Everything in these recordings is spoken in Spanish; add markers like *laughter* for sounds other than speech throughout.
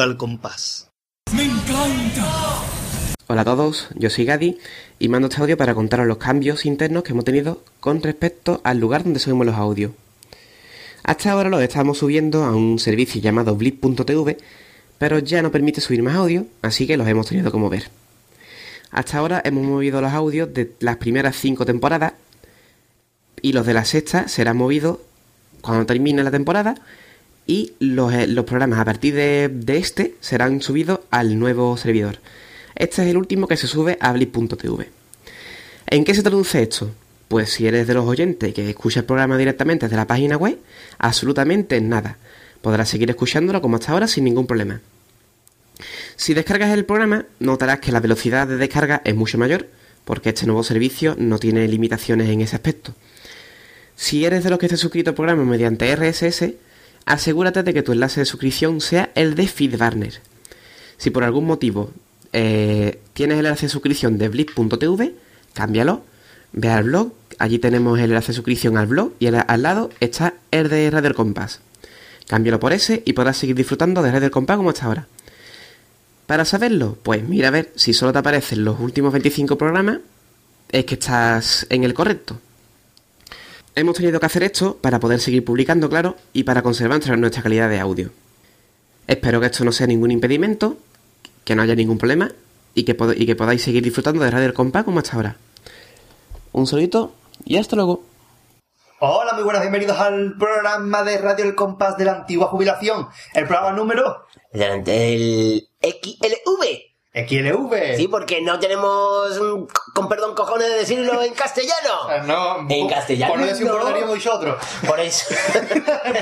Radio al Compás. ¡Me encanta! Hola a todos, yo soy Gadi y mando este audio para contaros los cambios internos que hemos tenido con respecto al lugar donde subimos los audios. Hasta ahora los estábamos subiendo a un servicio llamado blip.tv, pero ya no permite subir más audio, así que los hemos tenido como ver. Hasta ahora hemos movido los audios de las primeras 5 temporadas y los de la sexta serán movidos cuando termine la temporada y los, eh, los programas a partir de, de, este serán subidos al nuevo servidor. Este es el último que se sube a blip.tv. ¿En qué se traduce esto? Pues si eres de los oyentes que escucha el programa directamente desde la página web, absolutamente nada. Podrás seguir escuchándolo como hasta ahora sin ningún problema. Si descargas el programa, notarás que la velocidad de descarga es mucho mayor, porque este nuevo servicio no tiene limitaciones en ese aspecto. Si eres de los que esté suscrito al programa mediante RSS, asegúrate de que tu enlace de suscripción sea el de Feedburner. Si por algún motivo eh, tienes el enlace de suscripción de blip.tv, cámbialo, ve al blog, allí tenemos el enlace de suscripción al blog y al lado está el de Radio Compass. Cámbialo por ese y podrás seguir disfrutando de Radio Compass como hasta ahora. Para saberlo, pues mira a ver si solo te aparecen los últimos 25 programas, es que estás en el correcto. Hemos tenido que hacer esto para poder seguir publicando, claro, y para conservar nuestra calidad de audio. Espero que esto no sea ningún impedimento, que no haya ningún problema y que, y que podáis seguir disfrutando de Radio El Compás como hasta ahora. Un saludito y hasta luego. Hola, muy buenas, bienvenidos al programa de Radio El Compás de la antigua jubilación. El programa número... El, el XLV. XLV. Sí, porque no tenemos, con perdón, cojones de decirlo en castellano. *laughs* no, en castellano. Por un no. nosotros. Por eso. *laughs*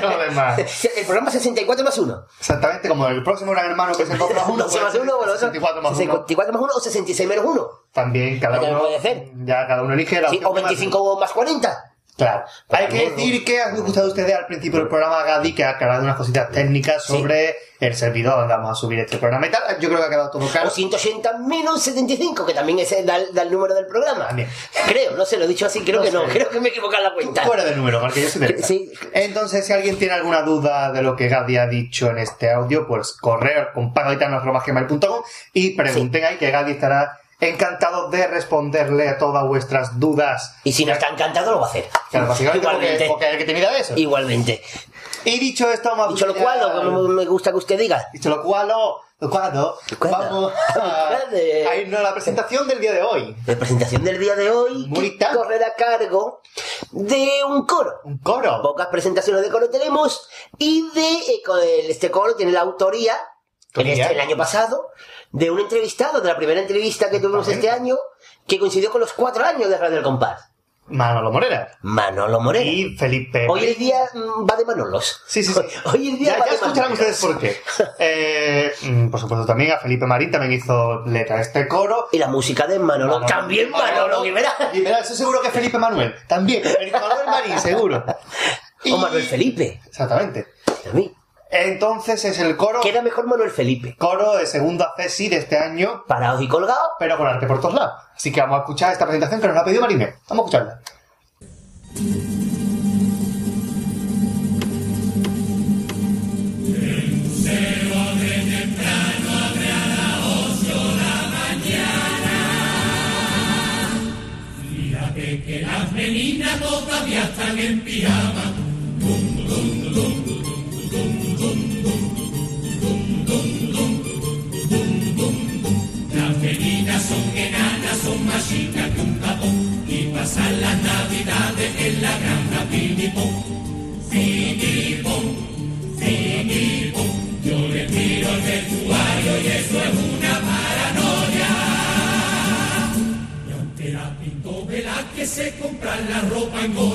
no. El programa 64 más 1. Exactamente, como el próximo gran hermano que se más 1. 12 *laughs* más 1, bueno, 64 más 1. 64 más 1 o 66 menos 1. También, cada uno. puede ser. Ya, cada uno elige la sí, O 25 más 40. Claro. Hay que decir que ha gustado a ustedes al principio del programa Gadi que ha aclarado unas cositas técnicas sobre sí. el servidor donde vamos a subir este programa y tal. Yo creo que ha quedado todo claro. O 180 menos 75, que también es el, da, da el número del programa. También. Creo, no sé, lo he dicho así, creo No que no. Creo que me he equivocado en la cuenta. Fuera del número, porque yo soy de Sí. Entonces, si alguien tiene alguna duda de lo que Gadi ha dicho en este audio, pues correo con pagaitanos.com y pregunten ahí que Gadi estará encantado de responderle a todas vuestras dudas. Y si no está encantado, lo va a hacer. Claro, básicamente porque, Igualmente. porque hay que eso. Igualmente. Y dicho esto, vamos a Dicho lo cual, lo que me gusta que usted diga. Dicho lo cual, lo, lo cual, Lo cual. vamos *laughs* a, a irnos a la presentación del día de hoy. La presentación del día de hoy que Bonita. correrá a cargo de un coro. Un coro. Pocas presentaciones de coro tenemos y de eh, este coro tiene la autoría este- el año pasado de un entrevistado, de la primera entrevista que tuvimos este año, que coincidió con los cuatro años de Radio El Compás. Manolo Morera. Manolo Moreno. Y Felipe. Hoy el día mm, va de Manolos. Sí, sí, sí. *laughs* Hoy, el día Ya, va ya de escucharán Manolos. ustedes por qué. *laughs* Eh, mm, por supuesto, también a Felipe Marín también hizo letra este coro. Y la música de Manolo. Manolo- También Manolo Rivera. *laughs* Y verá, eso seguro que Felipe Manuel. También. Felipe Manuel Marín, seguro. Y- O Manuel Felipe. Exactamente. También. Entonces es el coro. Queda mejor Manuel Felipe. Coro de segunda CESI de este año. Parados y colgados. Pero con arte por todos lados. Así que vamos a escuchar esta presentación que nos ha pedido Marine. Vamos a escucharla. que las meninas todavía están en pijama. Dum, dum, las felinas son enanas, son más chicas que un capón y pasan las navidades en la granja Filipón. Filipón, Filipón, yo le tiro el vestuario y eso es una paranoia. Y aunque la pintó que se compra la ropa en go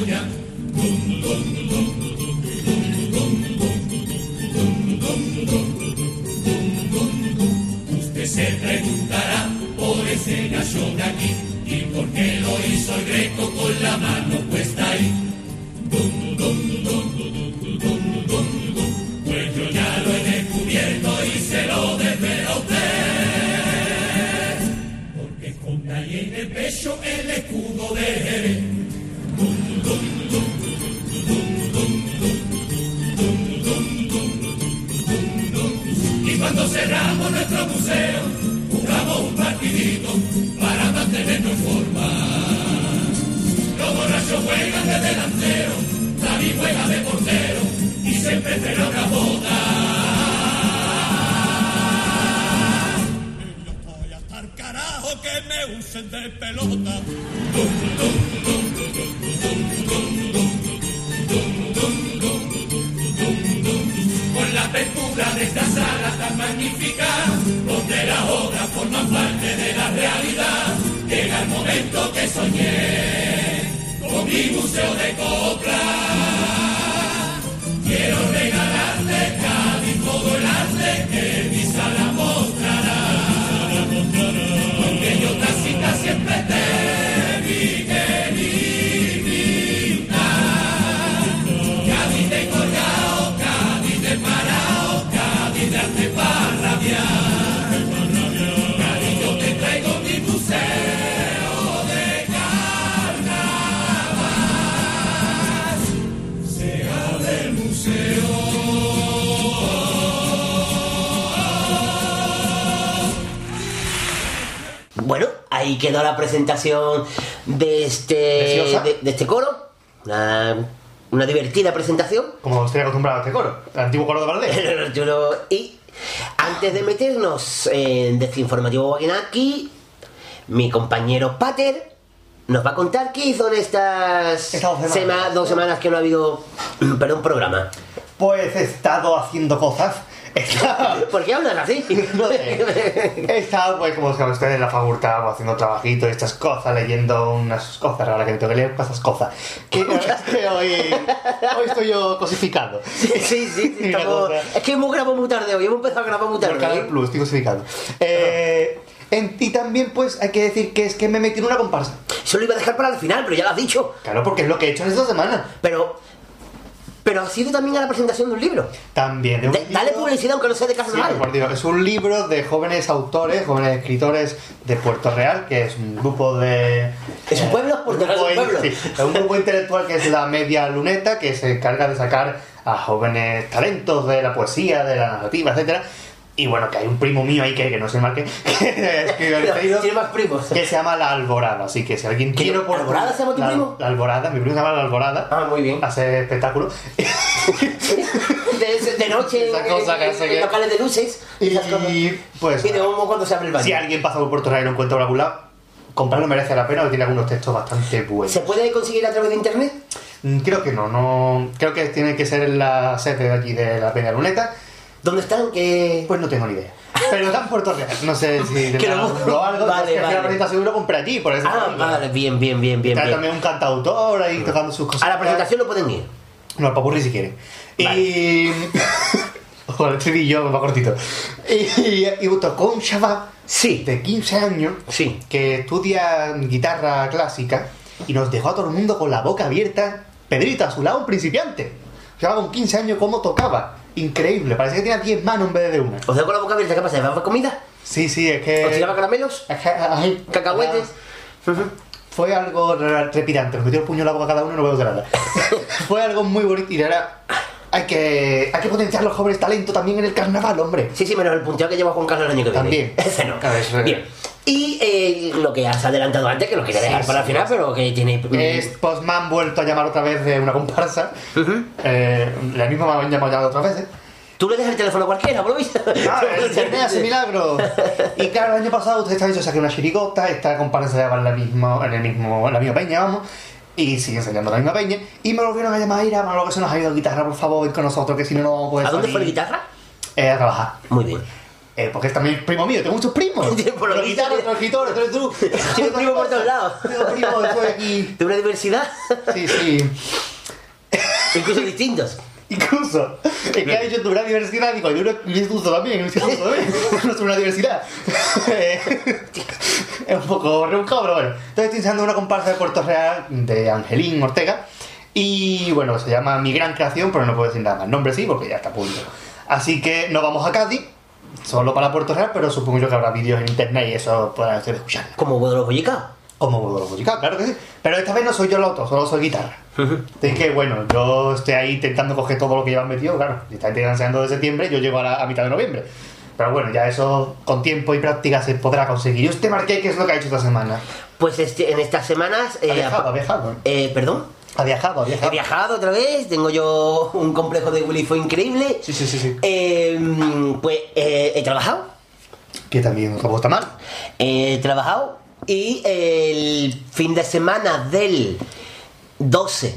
presentación de este, de, de este coro. Una, una divertida presentación. Como estoy acostumbrado a este coro, el antiguo coro de Valdés. *laughs* Y antes de meternos en Desinformativo Wagenaki, mi compañero Pater nos va a contar qué hizo en estas Estas dos semanas. sema- dos semanas que no ha habido *clears throat* perdón, programa. Pues he estado haciendo cosas. ¿Por qué hablas así? *laughs* No. *laughs* He estado, pues, como saben ustedes, en la facultad pues, haciendo trabajitos y estas cosas, leyendo unas cosas raras que me tengo que leer, cosas, cosas. Que, *laughs* que hoy, hoy estoy yo cosificado. Sí, sí, sí, estamos-. Es que hemos grabado muy tarde hoy, hemos empezado a grabar muy Por tarde. Canal ¿eh? Plus, estoy cosificado. Eh, en- y también, pues, hay que decir que es que me metí en una comparsa. Eso lo iba a dejar para el final, pero ya lo has dicho. Claro, porque es lo que he hecho en esta semana. Pero. Pero ha sido también a la presentación de un libro. También. de un De- dale libro- publicidad aunque no sea de casa Sí, por Dios, es un libro de jóvenes autores, jóvenes escritores de Puerto Real, que es un grupo de... ¿Es un pueblo? Puerto Real es un pueblo. sí, es un grupo intelectual que es la Media Luneta, que se encarga de sacar a jóvenes talentos de la poesía, de la narrativa, etcétera. Y bueno, que hay un primo mío ahí que, que no sé mal que, *laughs* que escribe el Pero Tiene más primos. que se llama La Alborada. Así que si alguien ¿Qué? quiere... por- ¿Alborada se llama tu la, primo? La Alborada, mi primo se llama La Alborada. Ah, muy bien. Hace espectáculo. *laughs* De, de noche, Esa cosa que en- hace en que- locales de luces. y pues... Y de humo cuando se abre el baño. Si alguien pasa por Puerto Real y lo encuentra por algún lado, comprarlo merece la pena porque tiene algunos textos bastante buenos. ¿Se puede conseguir a través de internet? Mm, Creo que no, no. Creo que tiene que ser en la sede de aquí de la Peña Luneta. ¿Dónde están? Que... Pues no tengo ni idea. *laughs* Pero está en Puerto Real. No sé si *laughs* Que lo- algo o algo. Vale, vale. la presentación yo lo compré allí, por eso. Ah, vale, bien, bien, bien, bien. Está bien. también un cantautor ahí tocando sus cosas. A la presentación no pueden ir. No, al papurri si quiere. Y. Ojo, el estribillo va cortito. Y, y tocó un chaval Sí. de 15 años Sí. que estudia guitarra clásica y nos dejó a todo el mundo con la boca abierta. Pedrito, a su lado, un principiante. Llevaba con 15 años cómo tocaba. Increíble, parecía que tenía 10 manos en vez de una. ¿Os dejo con la boca abierta? ¿Qué pasa? ¿Va a comida? Sí, sí, es ¿Os que. tiraba caramelos? es que- ay, ¿Cacahuetes? Fue algo re- trepidante, nos metió el puño en la boca cada uno y no de nada. *laughs* Fue algo muy bonito y ahora hay que, hay que potenciar los jóvenes talentos también en el carnaval, hombre. Sí, sí, menos el punteo que lleva Juan Carlos el año que viene. También. Ese no. Bien. Y eh, lo que has adelantado antes, que lo quería Sí, dejar para el final, sí. pero que tiene... Es, han vuelto a llamar otra vez de una comparsa. Eh, la misma me han llamado otras veces. Tú le dejas el teléfono a cualquiera, por lo visto. Ah, *laughs* internet hace milagros. Y claro, el año pasado ustedes saben, yo saqué una chirigota, esta comparsa se en la, mismo, en, el mismo, en la misma peña, vamos. Y siguen saliendo en la misma peña. Y me volvieron a llamar, Ira, lo que se nos ha ido guitarra, por favor, ven con nosotros, que si no, no vamos a poder ¿A dónde salir". fue la guitarra? Eh, a trabajar. Muy bien. Eh, porque es también primo mío, tengo muchos primos. *laughs* Por lo visto, guitarra, otro escritor, otro tú. *laughs* Tiene primo por todos lados. *laughs* Tengo primos, estoy aquí. De una diversidad, Sí, sí. incluso distintos. Incluso, es que ha dicho tu gran diversidad, digo, yo un instituto también, no es una diversidad. Es un poco rebuscado, pero bueno. Entonces estoy ensayando una comparsa de Puerto Real de Angelín Ortega. Y bueno, se llama Mi Gran Creación, pero no puedo decir nada más. Nombre sí, porque ya está punto. Así que nos vamos a Cádiz, solo para Puerto Real, pero supongo yo que habrá vídeos en internet y eso podrán ustedes escuchar. Como Bodo los Bollicaos. Como Budolo musical, claro que sí. Pero esta vez no soy yo el autor, solo soy guitarra. Así que bueno, yo estoy ahí intentando coger todo lo que llevan metido, claro. Si está enseñando de septiembre, yo llego a, la- a mitad de noviembre. Pero bueno, ya eso con tiempo y práctica se podrá conseguir. ¿Y usted, Marqués, qué es lo que ha hecho esta semana? Pues este, en estas semanas... Ha eh, viajado, apa- ha viajado. eh, ¿Perdón? Ha viajado, ha He viajado. viajado otra vez, tengo yo un complejo de Willy fue increíble. Sí, sí, sí, sí. Eh, pues eh, he trabajado, Que también tampoco está mal. he trabajado y el fin de semana del 12,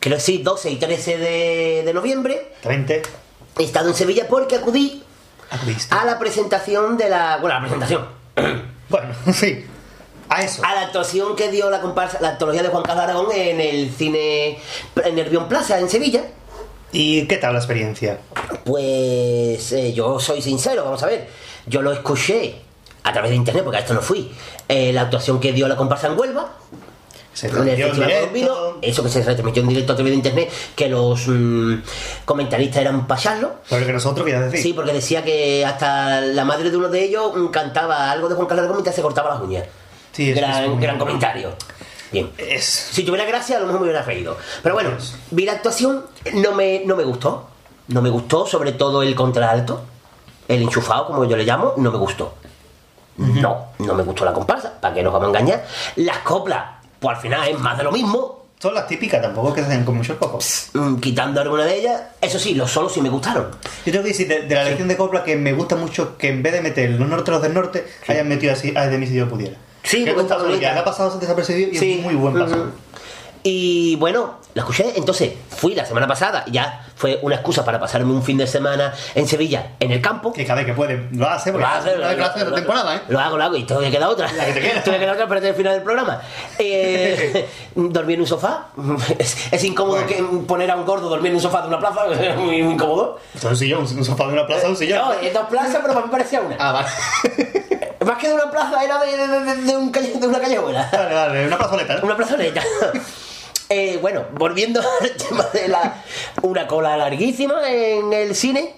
creo que sí, 12 y 13 de, de noviembre, 30. he estado en Sevilla porque acudí Acudiste. a la presentación de la... Bueno, la presentación. Bueno, *laughs* sí. A eso. A la actuación que dio la comparsa, la antología de Juan Carlos Aragón en el cine en Nervión Plaza en Sevilla. ¿Y qué tal la experiencia? Pues eh, yo soy sincero, vamos a ver. Yo lo escuché a través de internet, porque a esto no fui. eh, la actuación que dio la comparsa en Huelva. Se el. Olvido, eso que se retransmitió en directo a través de internet, que los mm, comentaristas eran para Charlo. Pero que nosotros, querías decir. Sí, porque decía que hasta la madre de uno de ellos cantaba algo de Juan Carlos Aragón mientras se cortaba las uñas. Sí, gran, es muy- gran comentario. Bien. Es... Si tuviera gracia, a lo mejor me hubiera reído. Pero bueno, vi la actuación, no me, no me gustó. No me gustó, sobre todo el contralto, el enchufado, como yo le llamo, no me gustó. No, no me gustó la comparsa, ¿para qué nos vamos a engañar? Las coplas, pues al final es más de lo mismo, Son las típicas, tampoco que se hacen con mucho poco. mm, quitando alguna de ellas. Eso sí, los solos sí me gustaron. Yo tengo que decir de, de la lección de copla que me gusta mucho que en vez de meter los norte los del norte, hayan metido así, ay de mí si yo pudiera. Sí, que un paso que desapercibido y es muy buen paso. Y bueno, la escuché, entonces fui la semana pasada, ya fue una excusa para pasarme un fin de semana en Sevilla, en el campo. Que cada vez que puede lo hace, porque Lo hace, lo- temporada, ¿eh? Lo hago, lo hago y todavía queda otra. La que te queda. *laughs* Todavía queda otra para el final del programa. Eh, *laughs* dormir en un sofá. *laughs* Es, es incómodo Bueno. que poner a un gordo dormir en un sofá de una plaza. Es muy, muy incómodo. Esto es un sillón, un sofá de una plaza, un sillón. No, dos plazas, pero para mí parecía una. Ah, vale. Más que de una plaza, era de, de, un calle- de una callejuela. vale, vale, una plazoleta. Una plazoleta. *laughs* Eh, bueno, volviendo al tema de la. Una cola larguísima en el cine.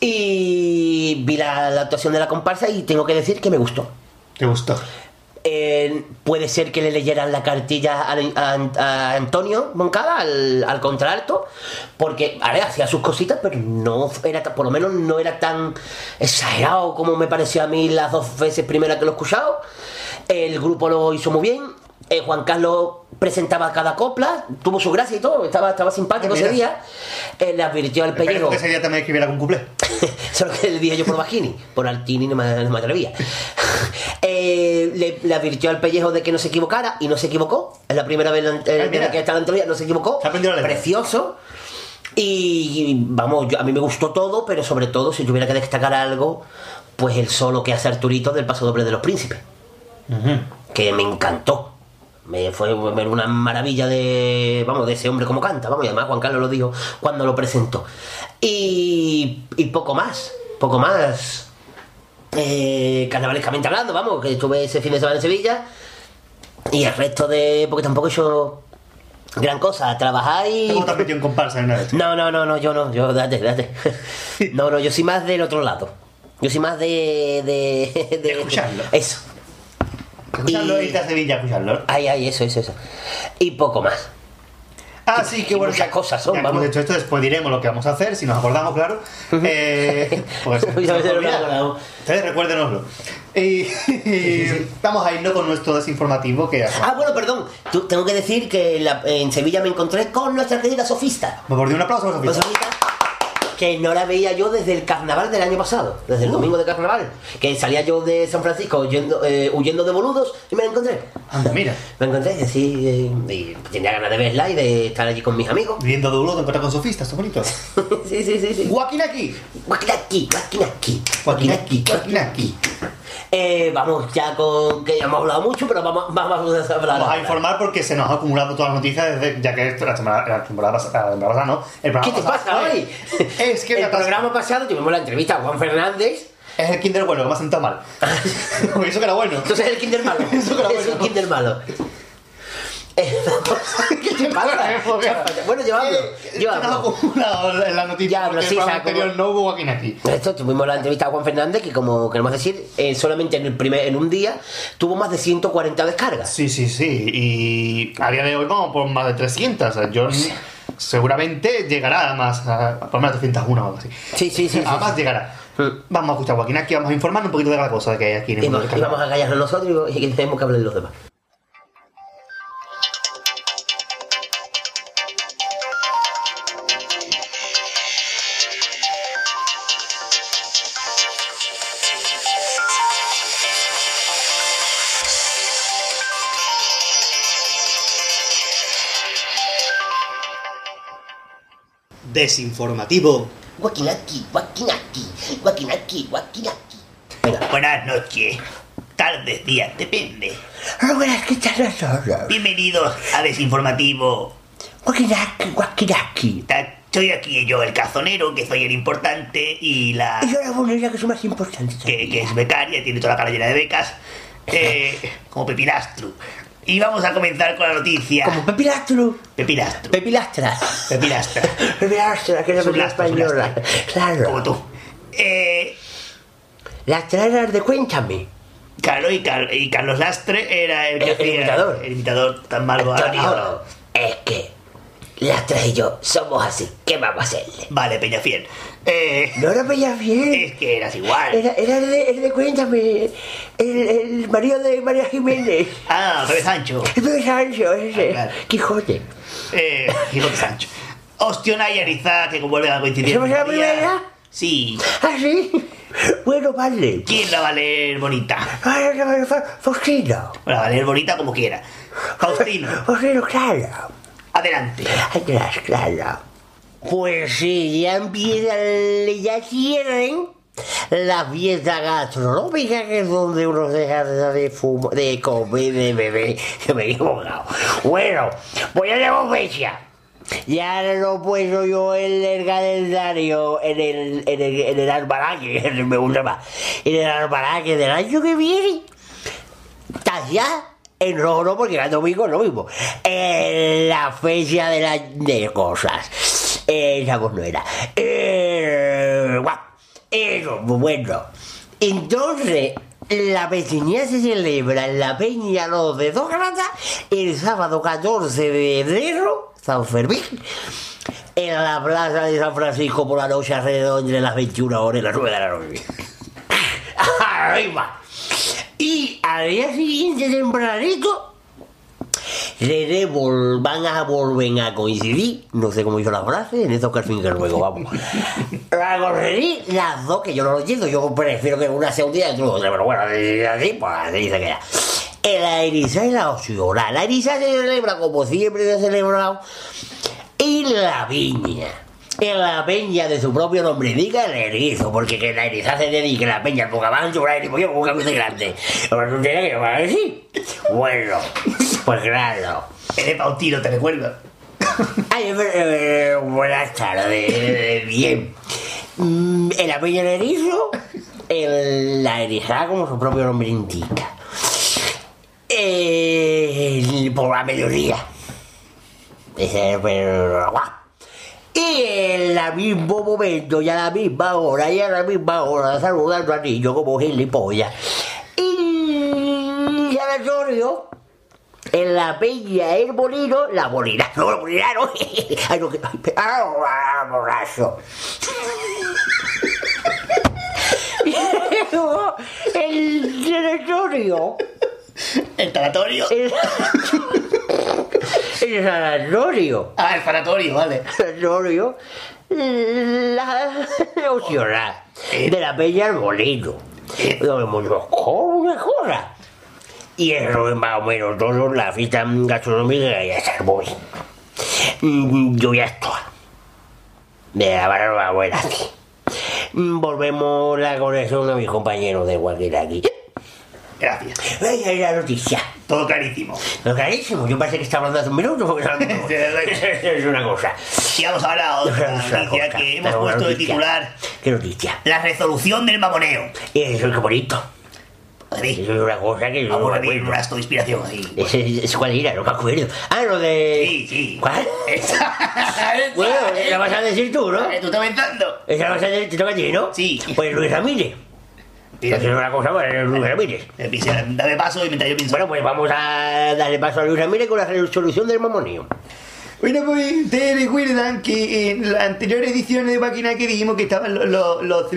Y vi la, la actuación de la comparsa y tengo que decir que me gustó. ¿Te gustó? Eh, puede ser que le leyeran la cartilla a, Antonio Moncada, al, al contralto, porque vale, hacía sus cositas, pero no era por lo menos no era tan exagerado como me pareció a mí las dos veces primeras que lo he escuchado. El grupo lo hizo muy bien. Eh, Juan Carlos presentaba cada copla, tuvo su gracia y todo, estaba, estaba simpático Ah, ese día. Eh, le advirtió al pellejo. que ese día también escribiera con cuplé. *laughs* Solo que le dije yo por Bajini, por Altini no me, no me atrevía. *laughs* Eh, le, le advirtió al pellejo de que no se equivocara y no se equivocó. Es la primera vez eh, Ay, que está en la antología, no se equivocó. Se. Precioso. Y vamos, yo- a mí me gustó todo, pero sobre todo, si tuviera que destacar algo, pues el solo que hace Arturito del paso doble de los príncipes. Que me encantó. Me fue una maravilla de, vamos, de ese hombre como canta, vamos, y además Juan Carlos lo dijo cuando lo presentó. Y, y poco más, poco más. Eh, carnavalescamente hablando, vamos, que estuve ese fin de semana en Sevilla. Y el resto de, porque tampoco hecho gran cosa, trabajar y... ¿Cómo te has metido en comparsa en una vez? No, no, no, no, yo no, yo, date, date. *laughs* No, no, yo soy más del otro lado. Yo soy más de... De, *laughs* De escucharlo. Eso. Escucharlo Y- a Sevilla a escucharlo. Ay, ay, eso, eso, eso. Y poco más. Ah, sí, qué Y bueno. muchas cosas son, ya que vamos. hemos hecho esto, después diremos lo que vamos a hacer, si nos acordamos, claro. Eh, *laughs* pues. Entonces recuérdenoslo. Y, *laughs* y vamos a irnos con nuestro desinformativo que Ah, bueno, perdón. Tú- tengo que decir que en, la- en Sevilla me encontré con nuestra querida Sofista. Me por un aplauso a Pues Sofía. Sofista, que no la veía yo desde el carnaval del año pasado, desde el domingo de carnaval. Que salía yo de San Francisco huyendo, eh, huyendo de boludos y me la encontré. Anda, mira. Me encontré y así, eh, y tenía ganas de verla y de estar allí con mis amigos. Viviendo de te encuentras con sofistas, está bonito. *laughs* sí, sí, sí, sí. Guaquinaki. Guaquinaki, guaquinaki, Guaquinaki, guaquinaki. Eh, vamos ya con que ya hemos hablado mucho, pero vamos, vamos a hablar. Vamos a informar porque se nos ha acumulado todas las noticias desde, ya que esto, la, temporada pasada, la temporada pasada no, el programa ¿Qué te pasa hoy? *laughs* Es que el programa pasado tuvimos la entrevista a Juan Fernández. es el Kinder bueno que me ha sentado mal. *laughs* *laughs* Eso que era bueno. Entonces es el Kinder malo. Eso que era es bueno. el Kinder malo. *laughs* ¿Qué te pasa? *laughs* Bueno, ha hablo. acumulado en la noticia Ya porque sí, el anterior no hubo Guaquinaki. Esto tuvimos la entrevista a Juan Fernández que como queremos decir, eh, solamente en el primer, en un día tuvo más de 140 descargas. Sí, sí, sí. Y a día de hoy vamos por más de 300. O sea, yo seguramente llegará a más, a, a por más de 301 o algo así. Sí, sí, sí. a más sí. llegará. Vamos a escuchar a Joaquín aquí, vamos a informarnos un poquito de la cosa que hay aquí en el Y, mundo y vamos a callarnos nosotros y que tenemos que hablar de los demás. Desinformativo. Guaquinaki, guaquinaki, guaquinaki, guaquinaki. Buenas noches. Tardes, días, depende. Buenas. Bienvenidos a Desinformativo. Guaquinaki, guaquinaki. Soy aquí yo, el cazonero, que soy el importante, y la Y yo la bonita que es más importante. que, que es becaria, tiene toda la cara llena de becas, *laughs* eh, como Pepilastru. Y vamos a comenzar con la noticia. Como Pepilastro. Pepilastru. Pepilastra. Pepilastra. Pepilastra, *laughs* que es la Su película española. Claro. Como tú. Eh, Las traeras de Cuéntame. Carlos y, Car- y Carlos Lastre era el que El- el hacía imitador. el imitador tan malo ahora. Es que Lastra y yo somos así. ¿Qué vamos a hacerle? Vale, Peñafiel. Eh, No era Peñafiel. es que eras igual. Era, era el, de, el de Cuéntame. El, el marido de María Jiménez. Ah, Pepe Sancho. De Sancho, ese. Ah, claro. Quijote. Eh, Quijote Sancho. Ostiona y Ariza, que como vuelven a coincidir. ¿Esa fue la primera? Sí. ¿Ah, sí? Bueno, vale. ¿Quién la va a leer bonita? Vale, Faustino. La va a leer bonita como quiera. Faustino, Faustino, claro. Adelante. Atrás, claro. Pues sí, ya empiezan, ya cierren la fiesta gastronómica, que es donde uno deja de fumar, de comer, de beber. Que me he equivocado. Bueno, pues ya tengo fecha. Ya no puedo yo en el calendario, en el, en el, en el *laughs* me gusta más, en el almanaque del año que viene. ¿Estás ya? En rojo no, porque el domingo es lo mismo. La fecha de las de cosas. Esa pues no era. Eh. Eso, pues bueno. Entonces, la pequeña se celebra en la Peña Los de Dos Gratas el sábado 14 de enero, San Fermín, en la plaza de San Francisco por la noche alrededor de las 21 horas y las 9 de la noche. *laughs* Arriba. Y al día siguiente tempranito le vol- van a volver a coincidir, no sé cómo hizo la frase, en esto que al fin que luego vamos. A coincidir las dos, que yo no lo entiendo, yo prefiero que una sea un día y otro, pero bueno, así, pues se queda. La eriza y la osura. La eriza se celebra como siempre se ha celebrado y la viña. En la peña de su propio nombre indica el erizo, porque que la eriza se dedique a la peña con caballo, un erizo, yo con un cabeza grande. Pero que va a decir. Bueno, pues claro. Eres Pautino, te recuerdo. Ay, eh, eh, buenas tardes, eh, bien. Mm, En la peña del erizo, el- la erizada como su propio nombre indica. Eh, por la mediodía. Ese, pero, guau. Y en el mismo momento, y a la misma hora, y a la misma hora, saludando a niño como gilipollas. Y aleatorio, en la peña el molino, la molina, no, la molina no. Ay, no, ah, borracho. el sanatorio, El sanatorio. el, el sanatorio. Ah, el sanatorio, vale. Sanatorio, la opcional de la Peña al Molino. Donde muchos una cosa. Y eso es más o menos todo la fiesta gastronómica que ya está voy. Mm, Yo ya estoy. De la buena aquí. Mm, Volvemos la conexión a mis compañeros de Joaquín aquí. Gracias. Y la noticia. Todo clarísimo. Lo clarísimo, yo parece que está hablando hace un minuto. porque *laughs* *laughs* es una cosa. Y vamos ahora a otra noticia cosa, que hemos puesto de titular ¿Qué noticia? La resolución del mamoneo. Eso es bonito. Madrid, Eso es una cosa que yo no vamos me acuerdo. un de inspiración ahí. Ese, ese cuál era, no me acuerdo. Ah, lo de. Sí, sí. ¿Cuál? Esa- Bueno, esa- la vas a decir tú, ¿no? Eh, ¿Tú estás pensando? Esa la vas a decir, te toca a ti, ¿no? Sí. Pues Luis Ramírez. Es una cosa para Luis Ramírez. eh, pisa- Dame paso y mientras yo pienso. Bueno, pues vamos a darle paso a Luis Ramírez con la resolución del mamoneo. Bueno, pues ustedes recuerdan que en la anterior edición de Máquina que dijimos que estaban los, los-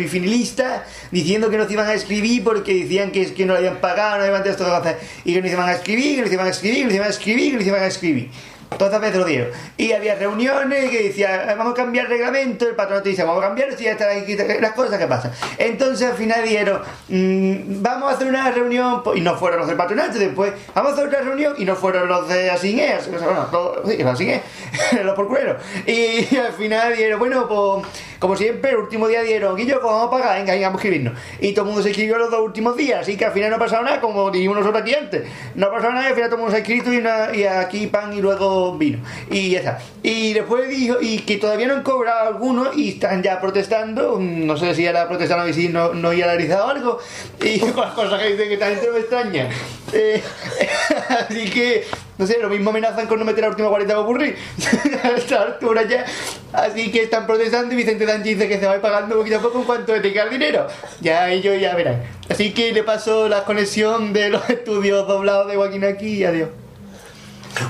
diciendo que no se iban a escribir porque decían que es que no lo habían pagado, no habían dado estas cosas, y que no se iban a escribir, que no se iban a escribir, que no se iban a escribir, que no se iban a escribir. Todas veces lo dieron. Y había reuniones que decía, vamos a cambiar el reglamento, el patrón te dice, vamos a cambiar, y ya están aquí las cosas que pasan. Entonces al final dijeron, mm, vamos a hacer una reunión, y no fueron los del patronato, después, vamos a hacer otra reunión, y no fueron los de Asine, bueno, todos- sí, los Asine, *laughs* los porculeros. Y al final dijeron, bueno, pues, como siempre, el último día dieron, Guillo, pues vamos a pagar, venga, venga, vamos a escribirnos. Y todo el mundo se escribió los dos últimos días, así que al final no ha pasado nada, como dijimos nosotros aquí antes. No ha pasado nada, y al final todo el mundo se ha escrito y, aquí pan y luego vino. Y ya está. Y después dijo, y que todavía no han cobrado algunos y están ya protestando, no sé si era protestando y si no, no había analizado algo, y *laughs* las cosas que dicen que esta gente me extraña. Eh, *laughs* así que, no sé, lo mismo amenazan con no meter la última 40 ocurrir *laughs* a esta altura ya. Así que están protestando y Vicente Sánchez dice que se va a ir pagando poquito a poco en cuanto le tenga el dinero. Ya ellos ya verán. Así que le paso la conexión de los *laughs* estudios doblados de Joaquín aquí y adiós.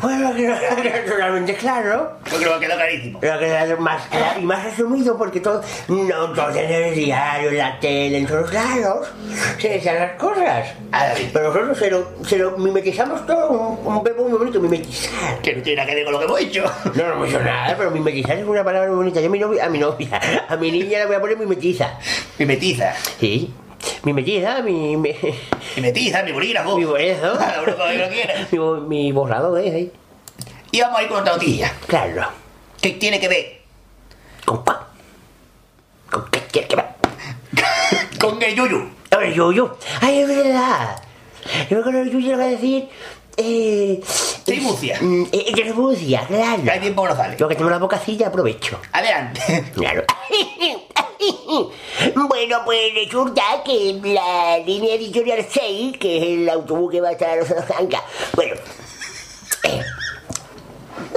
Bueno, que no queda totalmente claro. Yo creo que quedó clarísimo. Ha quedado más claro y más resumido porque todo, no todo en el diario, en la tele, en todos lados, se decían las cosas. Pero nosotros se lo, se lo mimetizamos todo, como vemos muy bonito, mimetizar. Que no tiene nada que ver con lo que hemos hecho. No, no hemos hecho nada, pero mimetizar es una palabra muy bonita. Yo a mi novia, a mi novia, a mi niña le voy a poner mimetiza. Mimetiza. Sí, mi... mi Mimetiza, mi bolígrafo. Mi bolígrafo. *laughs* Que *laughs* mi, bo- mi borrador, ¿eh? Sí. Y vamos a ir con otra noticia. Claro. ¿Qué tiene que ver? ¿Con cuál? ¿Con qué quiere que ver? *laughs* Con el yuyu. A ver, Yuyu. Ay, es verdad. Yo con el Yuyu le voy a decir. Eh. Tribucia. Mm, Eh, tribucia, claro. Que hay tiempo que no sale. Lo que tengo en la bocacilla, aprovecho. Adelante. *laughs* Claro. *laughs* bueno, pues resulta que la línea editorial 6, que es el autobús que va a estar a los Zanca. Bueno. eh,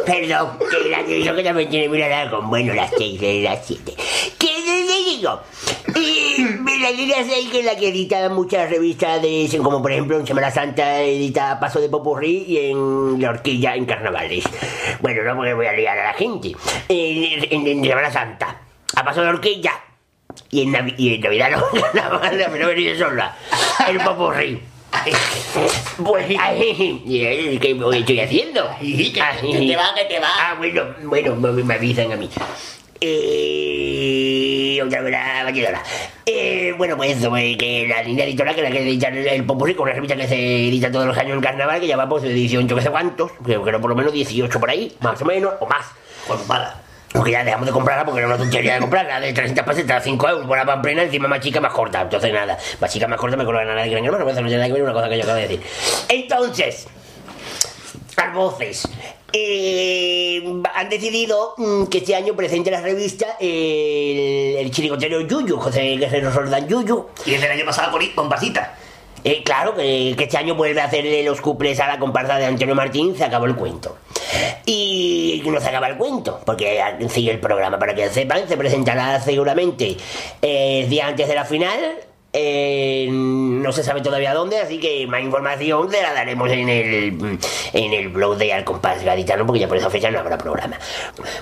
Perdón, que la televisión que también tiene mirada con, bueno, las 6 de las 7. ¿Qué te digo? Y la línea 6 que es la que edita muchas revistas de, como por ejemplo en Semana Santa edita Paso de Popurrí y en La Horquilla en Carnavales. Bueno, no porque voy a liar a la gente. En, en- en Semana Santa, a Paso de Horquilla y en, Navi- y en Navidad no, *laughs* en Carnaval, pero venir sola. El Popurrí. Pues, ay, y, eh, ¿qué estoy haciendo? Que- que te va, que te va. Ah, bueno, bueno, me, avisan a mí. Eh, otra vez la batidora. Eh, bueno, pues eso, pues, que la línea editorial que la que edita el, con una revista que se edita todos los años en carnaval, que ya va por su edición, yo que sé cuántos, creo que no por lo menos 18 por ahí, más o menos, o más. Pues mala. Porque ya dejamos de comprarla porque era una tontería de comprarla, de 300 pesetas, 5 euros la pamplina, encima más chica, más corta. Entonces nada, más chica, más corta me colocan nada de gran hermano, eso no tiene nada que ver una cosa que yo acabo de decir. Entonces, las voces. eh, han decidido mm, que este año presente la revista el, el chirigotero Yuyu, José Guerrero Roldán Yuyu. Y desde el año pasado con, con pasita. Eh, claro, que, que este año vuelve a hacerle los cuples a la comparsa de Antonio Martín, se acabó el cuento. Y no se acaba el cuento, porque sigue el programa, para que sepan, se presentará seguramente eh, día antes de la final. eh, no se sabe todavía dónde, así que más información se la daremos en el, en el blog de Al Compás Gaditano, porque ya por esa fecha no habrá programa.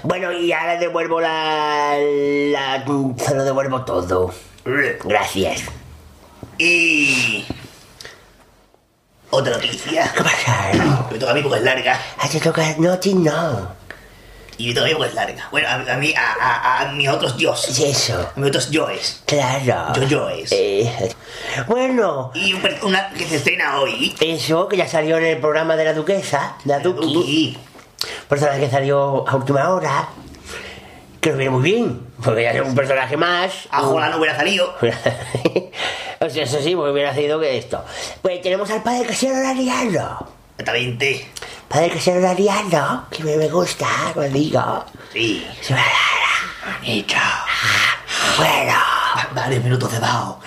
Bueno, y ahora devuelvo la, la. Se lo devuelvo todo. Gracias. Y. Otra noticia. ¿Qué pasa? Me toca a mí porque es larga. Ah, te toca. No, ti no. Y me toca a mí porque es larga. Bueno, a, a mí, a, a, a mis otros dioses. Es eso. A mis otros yoes. Claro. Yo-yoes. Eh, bueno, Y una que se estrena hoy. eso que ya salió en el programa de la duquesa, la Duki. Duki. Personaje que salió a última hora. Que nos viene muy bien. Porque ya es un personaje más. A Jola no hubiera salido. *laughs* o sea, eso sí, porque hubiera sido que esto. Pues tenemos al padre Casiano Lariano. Exactamente. Padre Casiano Lariano, que me, me gusta, como digo. Sí. Se va a Hecho. Bueno. Varios minutos de bajo.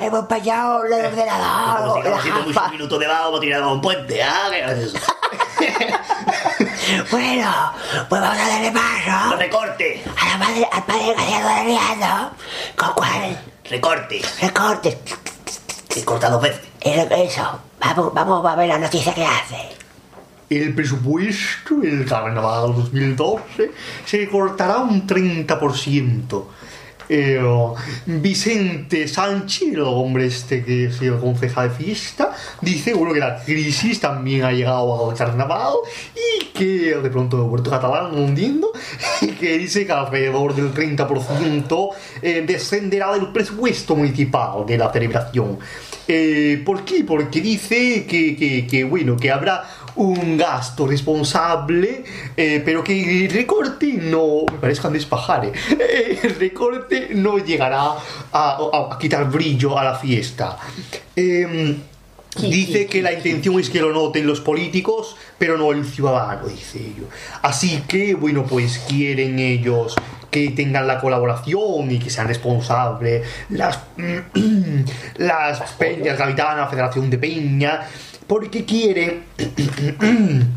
Hemos fallado el Como ordenador, la haciendo muchos minutos de bajo, hemos tirado a un puente. Ah, ¿qué es eso? *laughs* Bueno, pues vamos a darle paso Recorte. a la madre, al padre Casiano Lariano. ¿Con cuál? Recortes. Recortes. Que corta dos veces. Eso, eso. Vamos, vamos a ver la noticia que hace. el presupuesto del carnaval 2012 se cortará un 30%. Eh, Vicente Sánchez, el hombre este que es el concejal de fiesta, dice bueno, que la crisis también ha llegado al carnaval y que de pronto he vuelto catalán, no entiendo, *laughs* y que dice que alrededor del 30% eh, descenderá del presupuesto municipal de la celebración. Eh, ¿Por qué? Porque dice que, que, bueno, que habrá un gasto responsable, eh, pero que el recorte no, me parece que Pajare, eh, *laughs* el recorte no llegará a, a- a quitar brillo a la fiesta. Em, Dice que la intención es que lo noten los políticos, pero no el ciudadano, dice ello. Así que, bueno, pues quieren ellos que tengan la colaboración y que sean responsables las, *clears throat* las peñas, Gavitana, la Federación de Peña, porque que *clears throat*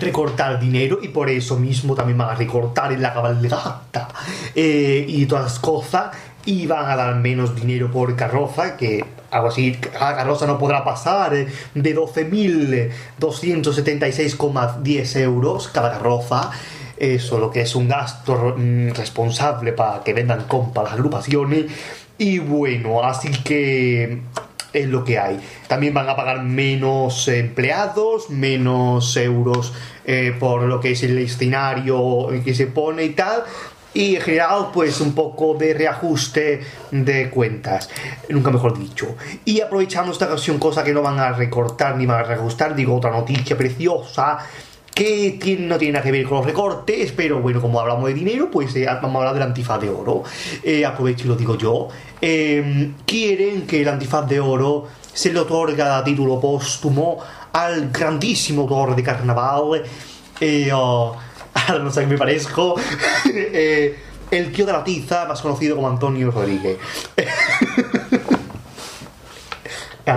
recortar dinero y por eso mismo también van a recortar en la cabalgata eh, y todas las cosas y van a dar menos dinero por carroza que algo así cada carroza no podrá pasar eh, de 12.276,10 euros cada carroza. Eso lo que es un gasto mm, responsable para que vendan compa las agrupaciones y bueno así que es lo que hay. También van a pagar menos empleados, menos euros eh, por lo que es el escenario que se pone y tal. Y en general, pues un poco de reajuste de cuentas, nunca mejor dicho. Y aprovechando esta ocasión, cosa que no van a recortar ni van a reajustar, digo otra noticia preciosa que tiene- no tiene nada que ver con los recortes, pero bueno, como hablamos de dinero, pues eh, vamos a hablar del antifaz de oro. Eh, aprovecho y lo digo yo. Eh, quieren que el antifaz de oro se le otorga a título póstumo al grandísimo autor de carnaval. Oh, *laughs* ahora no sé qué me parezco. *laughs* eh, el tío de la tiza, más conocido como Antonio Rodríguez. *laughs*